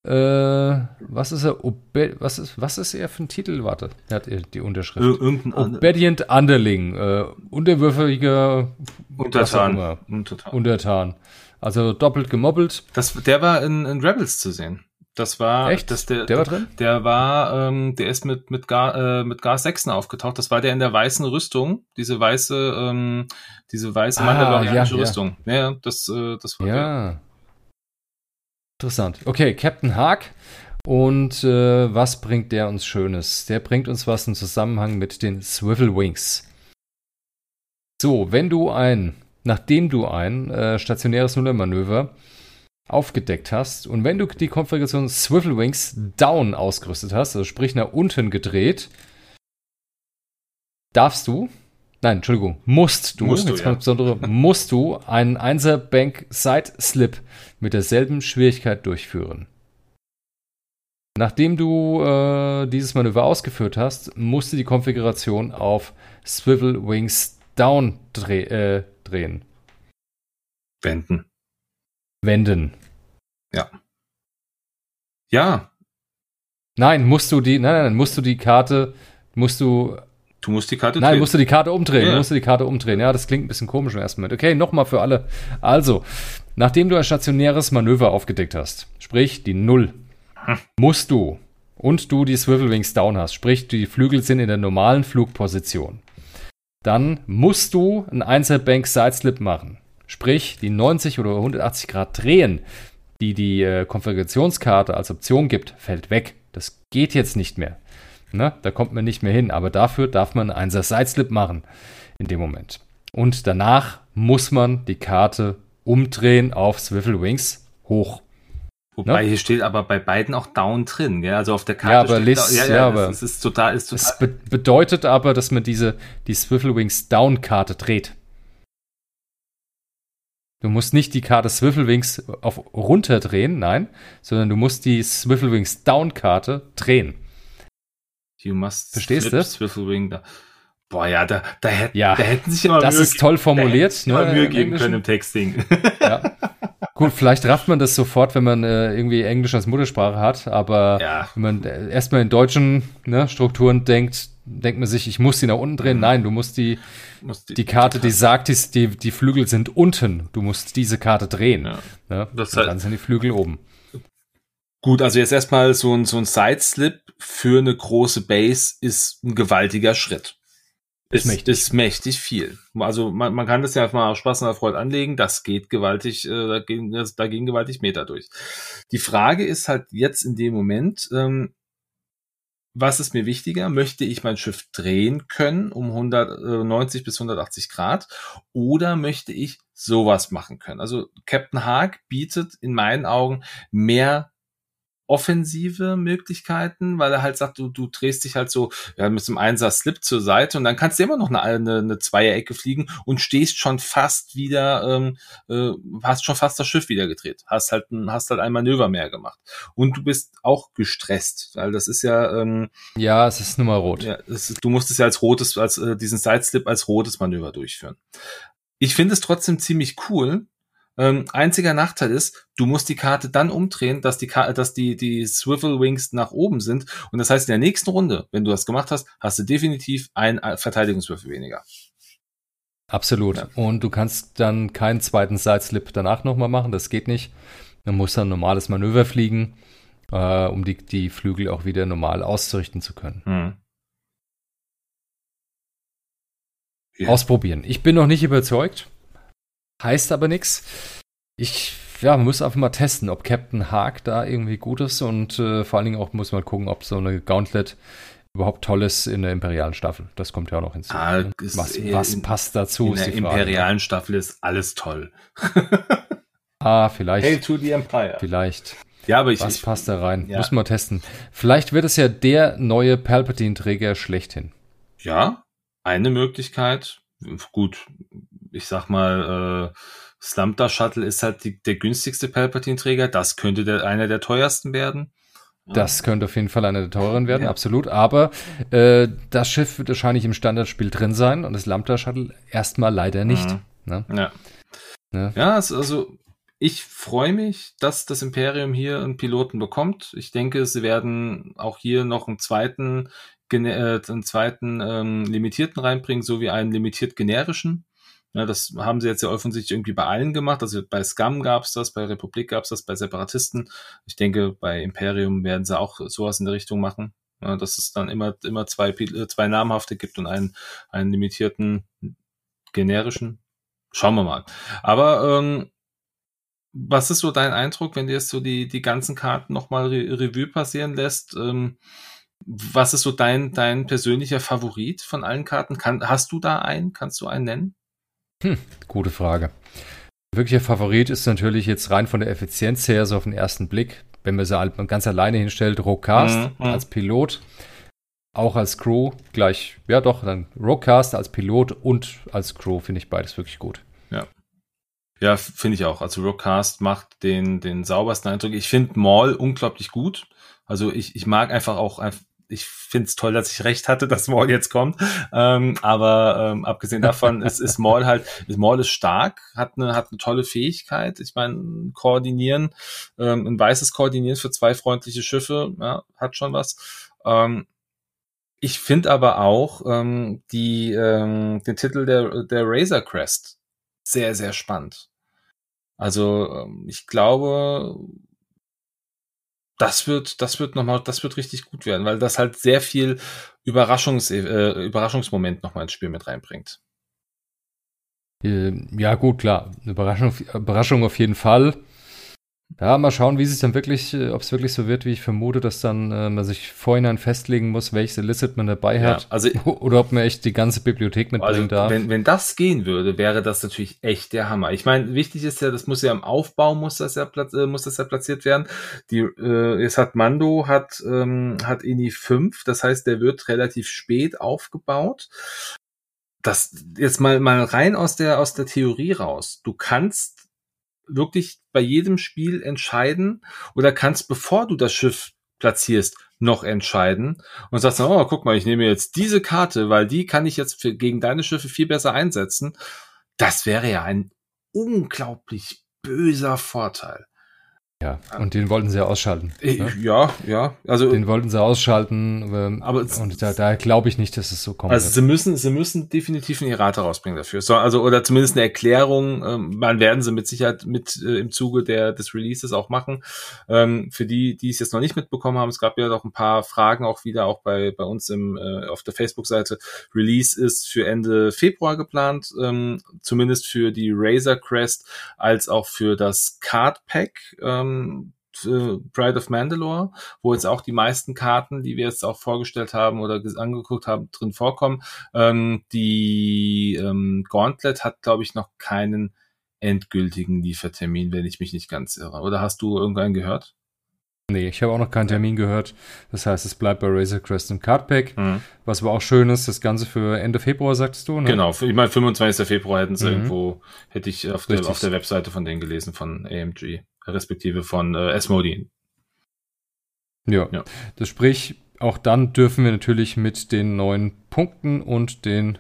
Äh, was ist er? Obe was, ist, was ist er für ein Titel? Warte, er hat die Unterschrift. Irgendein Obedient Underling. Äh, unterwürfiger Untertan. Untertan. Untertan. Also doppelt gemobbelt. Das, der war in, in Rebels zu sehen. Das war Echt? Das, der, der war drin? Der war, ähm, der ist mit mit Gar, äh, mit Gar 6 aufgetaucht. Das war der in der weißen Rüstung, diese weiße, ähm, diese weiße Ah, mandalorianische ja, ja. Rüstung. Ja, das, äh, das war der. Ja. Interessant. Okay, Captain Haag. Und äh, was bringt der uns Schönes? Der bringt uns was im Zusammenhang mit den Swivel Wings. So, wenn du ein, nachdem du ein äh, stationäres Nullermanöver aufgedeckt hast und wenn du die Konfiguration Swivel Wings Down ausgerüstet hast, also sprich nach unten gedreht, darfst du, nein, Entschuldigung, musst du, Musst du, jetzt ja. kommt besondere, musst du einen 1er Bank Side Slip mit derselben Schwierigkeit durchführen. Nachdem du äh, dieses Manöver ausgeführt hast, musst du die Konfiguration auf Swivel Wings Down dreh, äh, drehen. Wenden. Wenden. Ja, Nein, musst du die, nein, nein, musst du die Karte, musst du, du musst die Karte nein, drehen. musst du die Karte umdrehen, Ja. musst du die Karte umdrehen. Ja, das klingt ein bisschen komisch im ersten Moment. Okay, nochmal für alle. Also, nachdem du ein stationäres Manöver aufgedeckt hast, sprich die Null, Hm. musst du und du die Swivel Wings down hast, sprich die Flügel sind in der normalen Flugposition, dann musst du einen 1er Bank Sideslip machen. Sprich, die 90 oder 180 Grad drehen, die die äh, Konfigurationskarte als Option gibt, fällt weg. Das geht jetzt nicht mehr. Ne? Da kommt man nicht mehr hin. Aber dafür darf man einen 1er Sideslip machen in dem Moment. Und danach muss man die Karte umdrehen auf Swivel Wings hoch. Wobei Ne? hier steht aber bei beiden auch down drin, gell? Also auf der Karte Ja, aber steht Liz- da, ja, ja, ja, aber es ist total, ist total. Es be bedeutet aber, dass man diese die Swivel Wings Down Karte dreht. Du musst nicht die Karte Swivel Wings auf runter drehen, nein, sondern du musst die Swivel Wings Down Karte drehen. You must Verstehst flip du? Swivel Wing da. Boah, ja, da, da, hätten, Ja, da hätten sich immer Das Mühe, ist toll da formuliert. immer ne, Mühe im geben Englischen. können im Texting. Ja. Gut, vielleicht rafft man das sofort, wenn man äh, irgendwie Englisch als Muttersprache hat, aber ja, wenn man äh, erstmal in deutschen ne, Strukturen denkt, denkt man sich, ich muss die nach unten drehen. Nein, du musst die, muss die Karte, die sagt, die, die, die Flügel sind unten. Du musst diese Karte drehen. Ja. Ne? Das Und halt- dann sind die Flügel oben. Gut, also jetzt erstmal so ein, so ein Sideslip für eine große Base ist ein gewaltiger Schritt. Ist Ist, mächtig. ist mächtig viel. Also man, man kann das ja einfach mal aus Spaß und Freude anlegen. Das geht gewaltig, äh, da, gehen, da gehen gewaltig Meter durch. Die Frage ist halt jetzt in dem Moment, ähm, was ist mir wichtiger? Möchte ich mein Schiff drehen können um 190 bis 180 Grad oder möchte ich sowas machen können? Also Captain Haag bietet in meinen Augen mehr offensive Möglichkeiten, weil er halt sagt, du, du drehst dich halt so ja, mit dem Einser Slip zur Seite und dann kannst du immer noch eine, eine, eine Zweierecke fliegen und stehst schon fast wieder, ähm, äh, hast schon fast das Schiff wieder gedreht, hast halt ein, hast halt ein Manöver mehr gemacht und du bist auch gestresst, weil das ist ja, ähm, Ja, es ist Nummer rot. ja ist, du musst es ja als rotes, als äh, diesen Sideslip als rotes Manöver durchführen. Ich finde es trotzdem ziemlich cool, ähm, einziger Nachteil ist, du musst die Karte dann umdrehen, dass die, Ka dass die, die Swivel Wings nach oben sind. Und das heißt, in der nächsten Runde, wenn du das gemacht hast, hast du definitiv ein äh, Verteidigungswürfel weniger. Absolut. Ja. Und du kannst dann keinen zweiten Sideslip danach nochmal machen. Das geht nicht. Man muss dann ein normales Manöver fliegen, äh, um die, die Flügel auch wieder normal auszurichten zu können. Hm. Ja. Ausprobieren. Ich bin noch nicht überzeugt. Heißt aber nichts. Ich ja, man muss einfach mal testen, ob Captain Hark da irgendwie gut ist und äh, vor allen Dingen auch muss man gucken, ob so eine Gauntlet überhaupt toll ist in der imperialen Staffel. Das kommt ja auch noch hinzu. Ah, ne? was, was in, passt dazu? In der imperialen Staffel ist alles toll. ah, vielleicht. Hey to the Empire. Vielleicht. Ja, aber ich. Was ich, passt da rein? Ja. Muss man testen. Vielleicht wird es ja der neue Palpatine-Träger schlechthin. Ja, eine Möglichkeit. Gut, ich sag mal, äh, Slumpter Shuttle ist halt die, der günstigste Palpatine-Träger. Das könnte der, einer der teuersten werden. Das könnte auf jeden Fall einer der teuren werden, ja. absolut. Aber äh, das Schiff wird wahrscheinlich im Standardspiel drin sein und das Lambda Shuttle erstmal leider nicht. Mhm. Ne? Ja. Ne? Ja, also ich freue mich, dass das Imperium hier einen Piloten bekommt. Ich denke, sie werden auch hier noch einen zweiten, äh, einen zweiten ähm, limitierten reinbringen, sowie einen limitiert generischen. Ja, das haben sie jetzt ja offensichtlich irgendwie bei allen gemacht. Also bei Scum gab's das, bei Republik gab's das, bei Separatisten. Ich denke, bei Imperium werden sie auch sowas in der Richtung machen. Ja, dass es dann immer, immer zwei, zwei namhafte gibt und einen, einen limitierten generischen. Schauen wir mal. Aber ähm, was ist so dein Eindruck, wenn du jetzt so die, die ganzen Karten nochmal Re Revue passieren lässt? Ähm, was ist so dein, dein persönlicher Favorit von allen Karten? Kann, hast du da einen? Kannst du einen nennen? Hm, gute Frage. Wirklicher Favorit ist natürlich jetzt rein von der Effizienz her, so auf den ersten Blick, wenn man sie ganz alleine hinstellt, Rockcast Mhm, mhm. als Pilot, auch als Crew, gleich, ja doch, dann Rockcast als Pilot und als Crew finde ich beides wirklich gut. Ja, finde ich auch. Also Rockcast macht den, den saubersten Eindruck. Ich finde Maul unglaublich gut. Also ich, ich mag einfach auch, ich finde es toll, dass ich recht hatte, dass Maul jetzt kommt. Ähm, aber ähm, abgesehen davon ist, ist Maul halt, ist Maul ist stark, hat eine, hat eine tolle Fähigkeit. Ich meine, koordinieren, ähm, ein weißes Koordinieren für zwei freundliche Schiffe, ja, hat schon was. Ähm, ich finde aber auch ähm, die, ähm, den Titel der, der Razor Crest sehr, sehr spannend. Also ähm, ich glaube, das wird, das wird nochmal, das wird richtig gut werden, weil das halt sehr viel Überraschungs, äh, Überraschungsmoment nochmal ins Spiel mit reinbringt. Äh, Ja, gut, klar. Überraschung, Überraschung auf jeden Fall. Ja, mal schauen, wie es dann wirklich, äh, ob es wirklich so wird, wie ich vermute, dass dann äh, man sich vorhinein festlegen muss, welches Illicit man dabei Ja, hat. also Oder ob man echt die ganze Bibliothek Also, mitbringen darf. wenn, wenn das gehen würde, wäre das natürlich echt der Hammer. Ich meine, wichtig ist ja, das muss ja im Aufbau muss das ja, platz, äh, muss das ja platziert werden. Die, äh, es hat Mando, hat, ähm, hat INI 5, das heißt, der wird relativ spät aufgebaut. Das jetzt mal, mal rein aus der, aus der Theorie raus. Du kannst wirklich bei jedem Spiel entscheiden oder kannst, bevor du das Schiff platzierst, noch entscheiden und sagst dann, oh, guck mal, ich nehme jetzt diese Karte, weil die kann ich jetzt für, gegen deine Schiffe viel besser einsetzen. Das wäre ja ein unglaublich böser Vorteil. Ja, und den wollten sie ja ausschalten. Äh, Ne? Ja, ja, also, Den wollten sie ausschalten. Ähm, Aber und da, da glaube ich nicht, dass es so kommt. also sie müssen, sie müssen definitiv einen Errata rausbringen dafür. So, also, oder zumindest eine Erklärung, ähm, man werden sie mit Sicherheit mit äh, im Zuge der, des Releases auch machen. Ähm, für die, die es jetzt noch nicht mitbekommen haben, es gab ja noch ein paar Fragen auch wieder, auch bei, bei uns im, äh, auf der Facebook-Seite. Release ist für Ende Februar geplant, ähm, zumindest für die Razor Crest, als auch für das Card Pack, ähm, äh, Bride of Mandalore, wo jetzt auch die meisten Karten, die wir jetzt auch vorgestellt haben oder angeguckt haben, drin vorkommen. Ähm, die ähm, Gauntlet hat, glaube ich, noch keinen endgültigen Liefertermin, wenn ich mich nicht ganz irre. Oder hast du irgendeinen gehört? nee, ich habe auch noch keinen Termin gehört. Das heißt, es bleibt bei Razor Crest im Cardpack. Was aber auch schön ist, das Ganze für Ende Februar, sagtest du, ne? Genau, ich meine, 25. Februar hätten sie Mhm. irgendwo, hätte ich auf der, auf der Webseite von denen gelesen, von AMG, respektive von äh, Asmodee. Ja. Ja. Das sprich, auch dann dürfen wir natürlich mit den neuen Punkten und den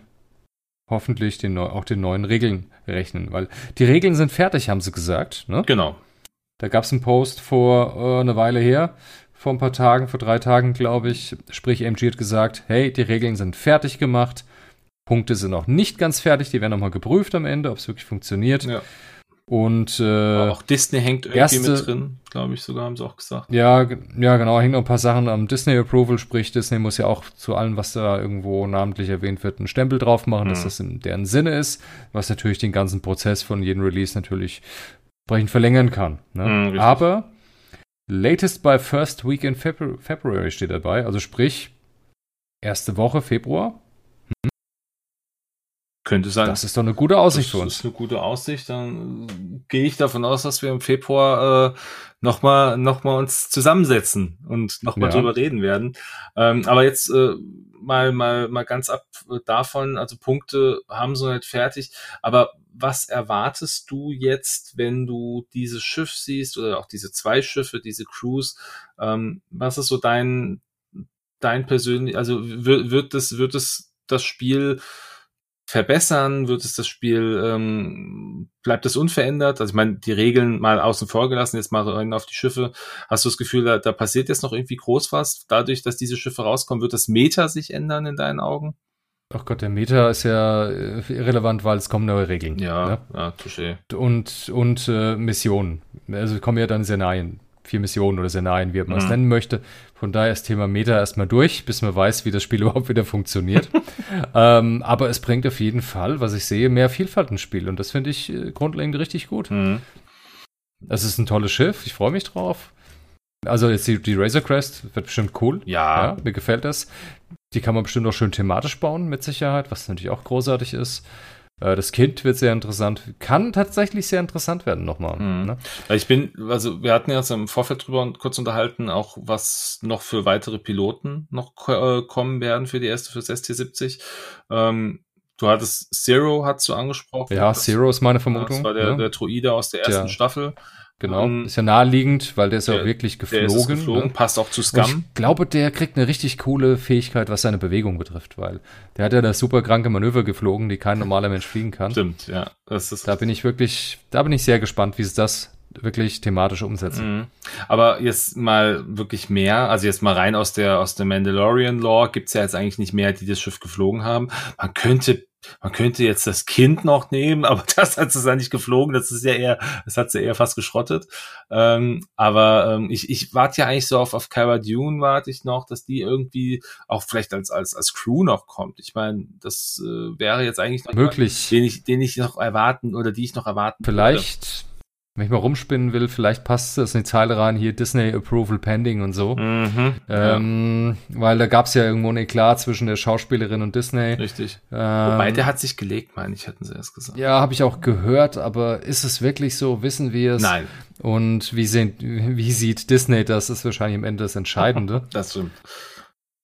hoffentlich den auch den neuen Regeln rechnen, weil die Regeln sind fertig, haben sie gesagt. Ne? Genau. Da gab es einen Post vor äh, eine Weile her, vor ein paar Tagen, vor drei Tagen, glaube ich. Sprich, MG hat gesagt, hey, die Regeln sind fertig gemacht. Punkte sind noch nicht ganz fertig, die werden nochmal geprüft am Ende, ob es wirklich funktioniert. Ja. Und äh, auch Disney hängt irgendwie erste- mit drin, glaube ich sogar, haben sie auch gesagt. Ja, ja, genau, hängen noch ein paar Sachen am Disney-Approval, sprich, Disney muss ja auch zu allem, was da irgendwo namentlich erwähnt wird, einen Stempel drauf machen, dass Mhm. das in deren Sinne ist, was natürlich den ganzen Prozess von jedem Release natürlich entsprechend verlängern kann. Ne? Mhm, Aber latest by first week in February steht dabei, also sprich erste Woche Februar. Könnte sein. Das ist doch eine gute Aussicht das für uns. Das ist eine gute Aussicht. Dann gehe ich davon aus, dass wir im Februar äh, nochmal noch mal uns zusammensetzen und nochmal ja. drüber reden werden. Ähm, aber jetzt äh, mal, mal, mal ganz ab davon, also Punkte haben sie nicht fertig. Aber was erwartest du jetzt, wenn du dieses Schiff siehst oder auch diese zwei Schiffe, diese Crews? Ähm, was ist so dein, dein persönlich, also wird, wird das, wird es das Spiel verbessern? Wird es das Spiel, ähm, bleibt es unverändert? Also ich meine, die Regeln mal außen vor gelassen, jetzt mal rein auf die Schiffe. Hast du das Gefühl, da, da passiert jetzt noch irgendwie groß was? Dadurch, dass diese Schiffe rauskommen, wird das Meta sich ändern in deinen Augen? Ach Gott, der Meta ist ja äh, irrelevant, weil es kommen neue Regeln. Ja, ne? ja, touché. Und, und äh, Missionen. Also kommen ja dann Szenarien vier Missionen oder Szenarien, wie man es mhm. nennen möchte. Von daher ist Thema Meta erstmal durch, bis man weiß, wie das Spiel überhaupt wieder funktioniert. ähm, aber es bringt auf jeden Fall, was ich sehe, mehr Vielfalt ins Spiel. Und das finde ich äh, grundlegend richtig gut. Mhm. Es ist ein tolles Schiff, ich freue mich drauf. Also jetzt die, die Razor Crest wird bestimmt cool. Ja. ja. Mir gefällt das. Die kann man bestimmt auch schön thematisch bauen, mit Sicherheit, was natürlich auch großartig ist. Äh, das Kind wird sehr interessant, kann tatsächlich sehr interessant werden nochmal. Mhm. Ne? Ich bin, also wir hatten ja uns im Vorfeld drüber kurz unterhalten, auch was noch für weitere Piloten noch äh, kommen werden für die erste, fürs ST70. Ähm, du hattest Zero, hast du angesprochen. Ja, Zero ist meine Vermutung. Das war der, ne? der Druide aus der ersten der, Staffel. Genau, um, ist ja naheliegend, weil der ist ja auch wirklich geflogen. Der ist geflogen, ne? passt auch zu Scum. ich glaube, der kriegt eine richtig coole Fähigkeit, was seine Bewegung betrifft, weil der hat ja das super kranke Manöver geflogen, die kein normaler Mensch fliegen kann. Stimmt, ja. Das ist da bin ich wirklich, da bin ich sehr gespannt, wie es das wirklich thematisch umsetzen. Mhm. Aber jetzt mal wirklich mehr, also jetzt mal rein aus der aus der Mandalorian Lore gibt's ja jetzt eigentlich nicht mehr, die das Schiff geflogen haben. Man könnte man könnte jetzt das Kind noch nehmen, aber das hat es ja nicht geflogen. Das ist ja eher, das hat sie eher fast geschrottet. Ähm, aber ähm, ich, ich warte ja eigentlich so auf, auf Cara Dune warte ich noch, dass die irgendwie auch vielleicht als, als, als Crew noch kommt. Ich meine, das äh, wäre jetzt eigentlich noch möglich, den ich, den ich noch erwarten oder die ich noch erwarten Vielleicht würde wenn ich mal rumspinnen will, vielleicht passt das in die Zeile rein, hier Disney Approval Pending und so. Mhm, ähm, ja. Weil da gab es ja irgendwo ein Eklat zwischen der Schauspielerin und Disney. Richtig. Ähm, Wobei, der hat sich gelegt, meine ich, hatten sie erst gesagt. Ja, habe ich auch gehört, aber ist es wirklich so? Wissen wir es? Nein. Und wie, sehen, wie sieht Disney das? Ist wahrscheinlich am Ende das Entscheidende. das stimmt.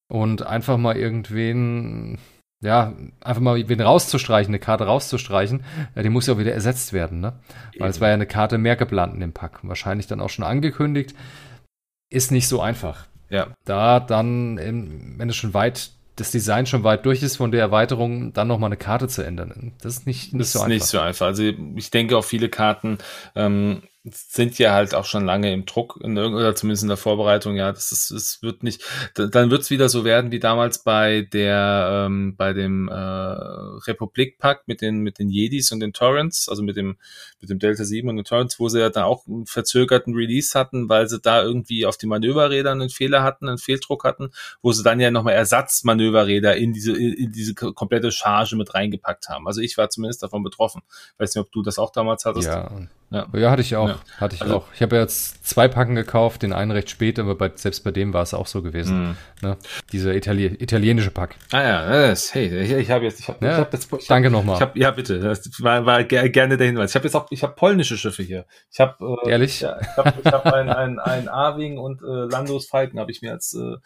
Und einfach mal irgendwen ja, einfach mal wen rauszustreichen, eine Karte rauszustreichen, ja, die muss ja auch wieder ersetzt werden, ne? Weil Eben. es war ja eine Karte mehr geplant in dem Pack. Wahrscheinlich dann auch schon angekündigt. Ist nicht so einfach. Ja. Da dann, wenn es schon weit, das Design schon weit durch ist von der Erweiterung, dann nochmal eine Karte zu ändern. Das ist nicht, nicht das so einfach. Nicht so einfach. Also ich denke auch viele Karten ähm, sind ja halt auch schon lange im Druck in, oder zumindest in der Vorbereitung. Ja, das ist, es wird nicht, dann wird es wieder so werden wie damals bei der, ähm, bei dem äh, Republik-Pakt mit den mit den Jedis und den Torrents, also mit dem mit dem Delta 7 und den Torrents, wo sie ja da auch einen verzögerten Release hatten, weil sie da irgendwie auf die Manöverräder einen Fehler hatten, einen Fehldruck hatten, wo sie dann ja nochmal Ersatzmanöverräder in diese in diese komplette Charge mit reingepackt haben. Also ich war zumindest davon betroffen. weiß nicht, ob du das auch damals hattest. Ja, ja, ja hatte ich auch. Ja. Hatte ich also, auch. Ich habe ja jetzt zwei Packen gekauft, den einen recht spät, aber bei, selbst bei dem war es auch so gewesen. Mm. Ne? Dieser Itali italienische Pack. Ah ja, das, hey, ich, ich habe jetzt, ich habe ja, hab das, ich Danke nochmal. Ja, bitte, das war, war gerne der Hinweis. Ich habe jetzt auch, ich habe polnische Schiffe hier. Ich habe äh, Ehrlich? Ja, ich habe ich hab ein, ein, ein A-Wing und äh, Landos Falken habe ich mir jetzt äh,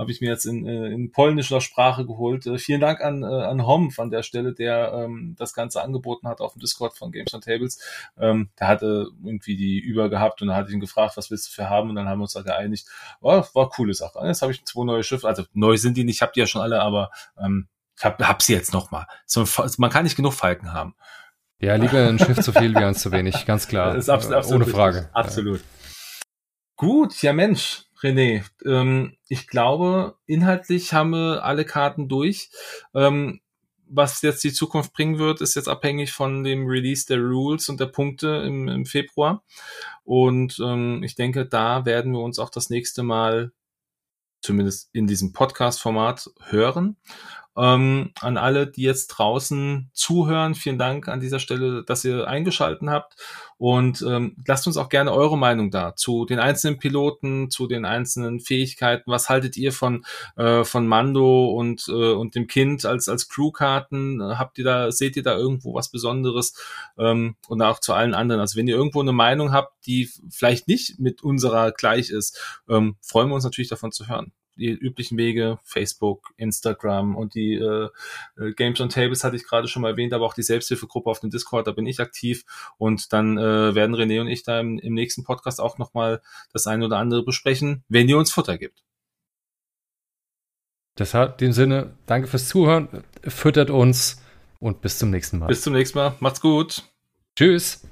habe ich mir jetzt in, äh, in polnischer Sprache geholt. Äh, vielen Dank an, äh, an Homf an der Stelle, der ähm, das Ganze angeboten hat auf dem Discord von Games on Tables. Ähm, der hatte irgendwie die über gehabt und da hatte ich ihn gefragt, was willst du für haben? Und dann haben wir uns da geeinigt. Oh, war coole Sache. Jetzt habe ich zwei neue Schiffe. Also neu sind die nicht, ich habe die ja schon alle, aber ähm, ich hab, hab sie jetzt noch mal. So, man kann nicht genug Falken haben. Ja, lieber ein Schiff zu viel wie eins zu wenig, ganz klar. Das ist absolut, absolut Ohne Frage. Absolut. Ja. Gut, ja Mensch, René, ähm, ich glaube, inhaltlich haben wir alle Karten durch. Ähm, was jetzt die Zukunft bringen wird, ist jetzt abhängig von dem Release der Rules und der Punkte im, im Februar. Und ähm, ich denke, da werden wir uns auch das nächste Mal zumindest in diesem Podcast-Format hören. Ähm, an alle, die jetzt draußen zuhören, vielen Dank an dieser Stelle, dass ihr eingeschalten habt. Und ähm, lasst uns auch gerne eure Meinung da zu den einzelnen Piloten, zu den einzelnen Fähigkeiten. Was haltet ihr von, äh, von Mando und, äh, und dem Kind als, als Crewkarten? Habt ihr da, seht ihr da irgendwo was Besonderes? Ähm, und auch zu allen anderen. Also wenn ihr irgendwo eine Meinung habt, die vielleicht nicht mit unserer gleich ist, ähm, freuen wir uns natürlich davon zu hören die üblichen Wege, Facebook, Instagram und die äh, äh, Games on Tables hatte ich gerade schon mal erwähnt, aber auch die Selbsthilfegruppe auf dem Discord, da bin ich aktiv und dann äh, werden René und ich da im, im nächsten Podcast auch nochmal das eine oder andere besprechen, wenn ihr uns Futter gibt. Deshalb, in dem Sinne, danke fürs Zuhören, füttert uns und bis zum nächsten Mal. Bis zum nächsten Mal, macht's gut. Tschüss.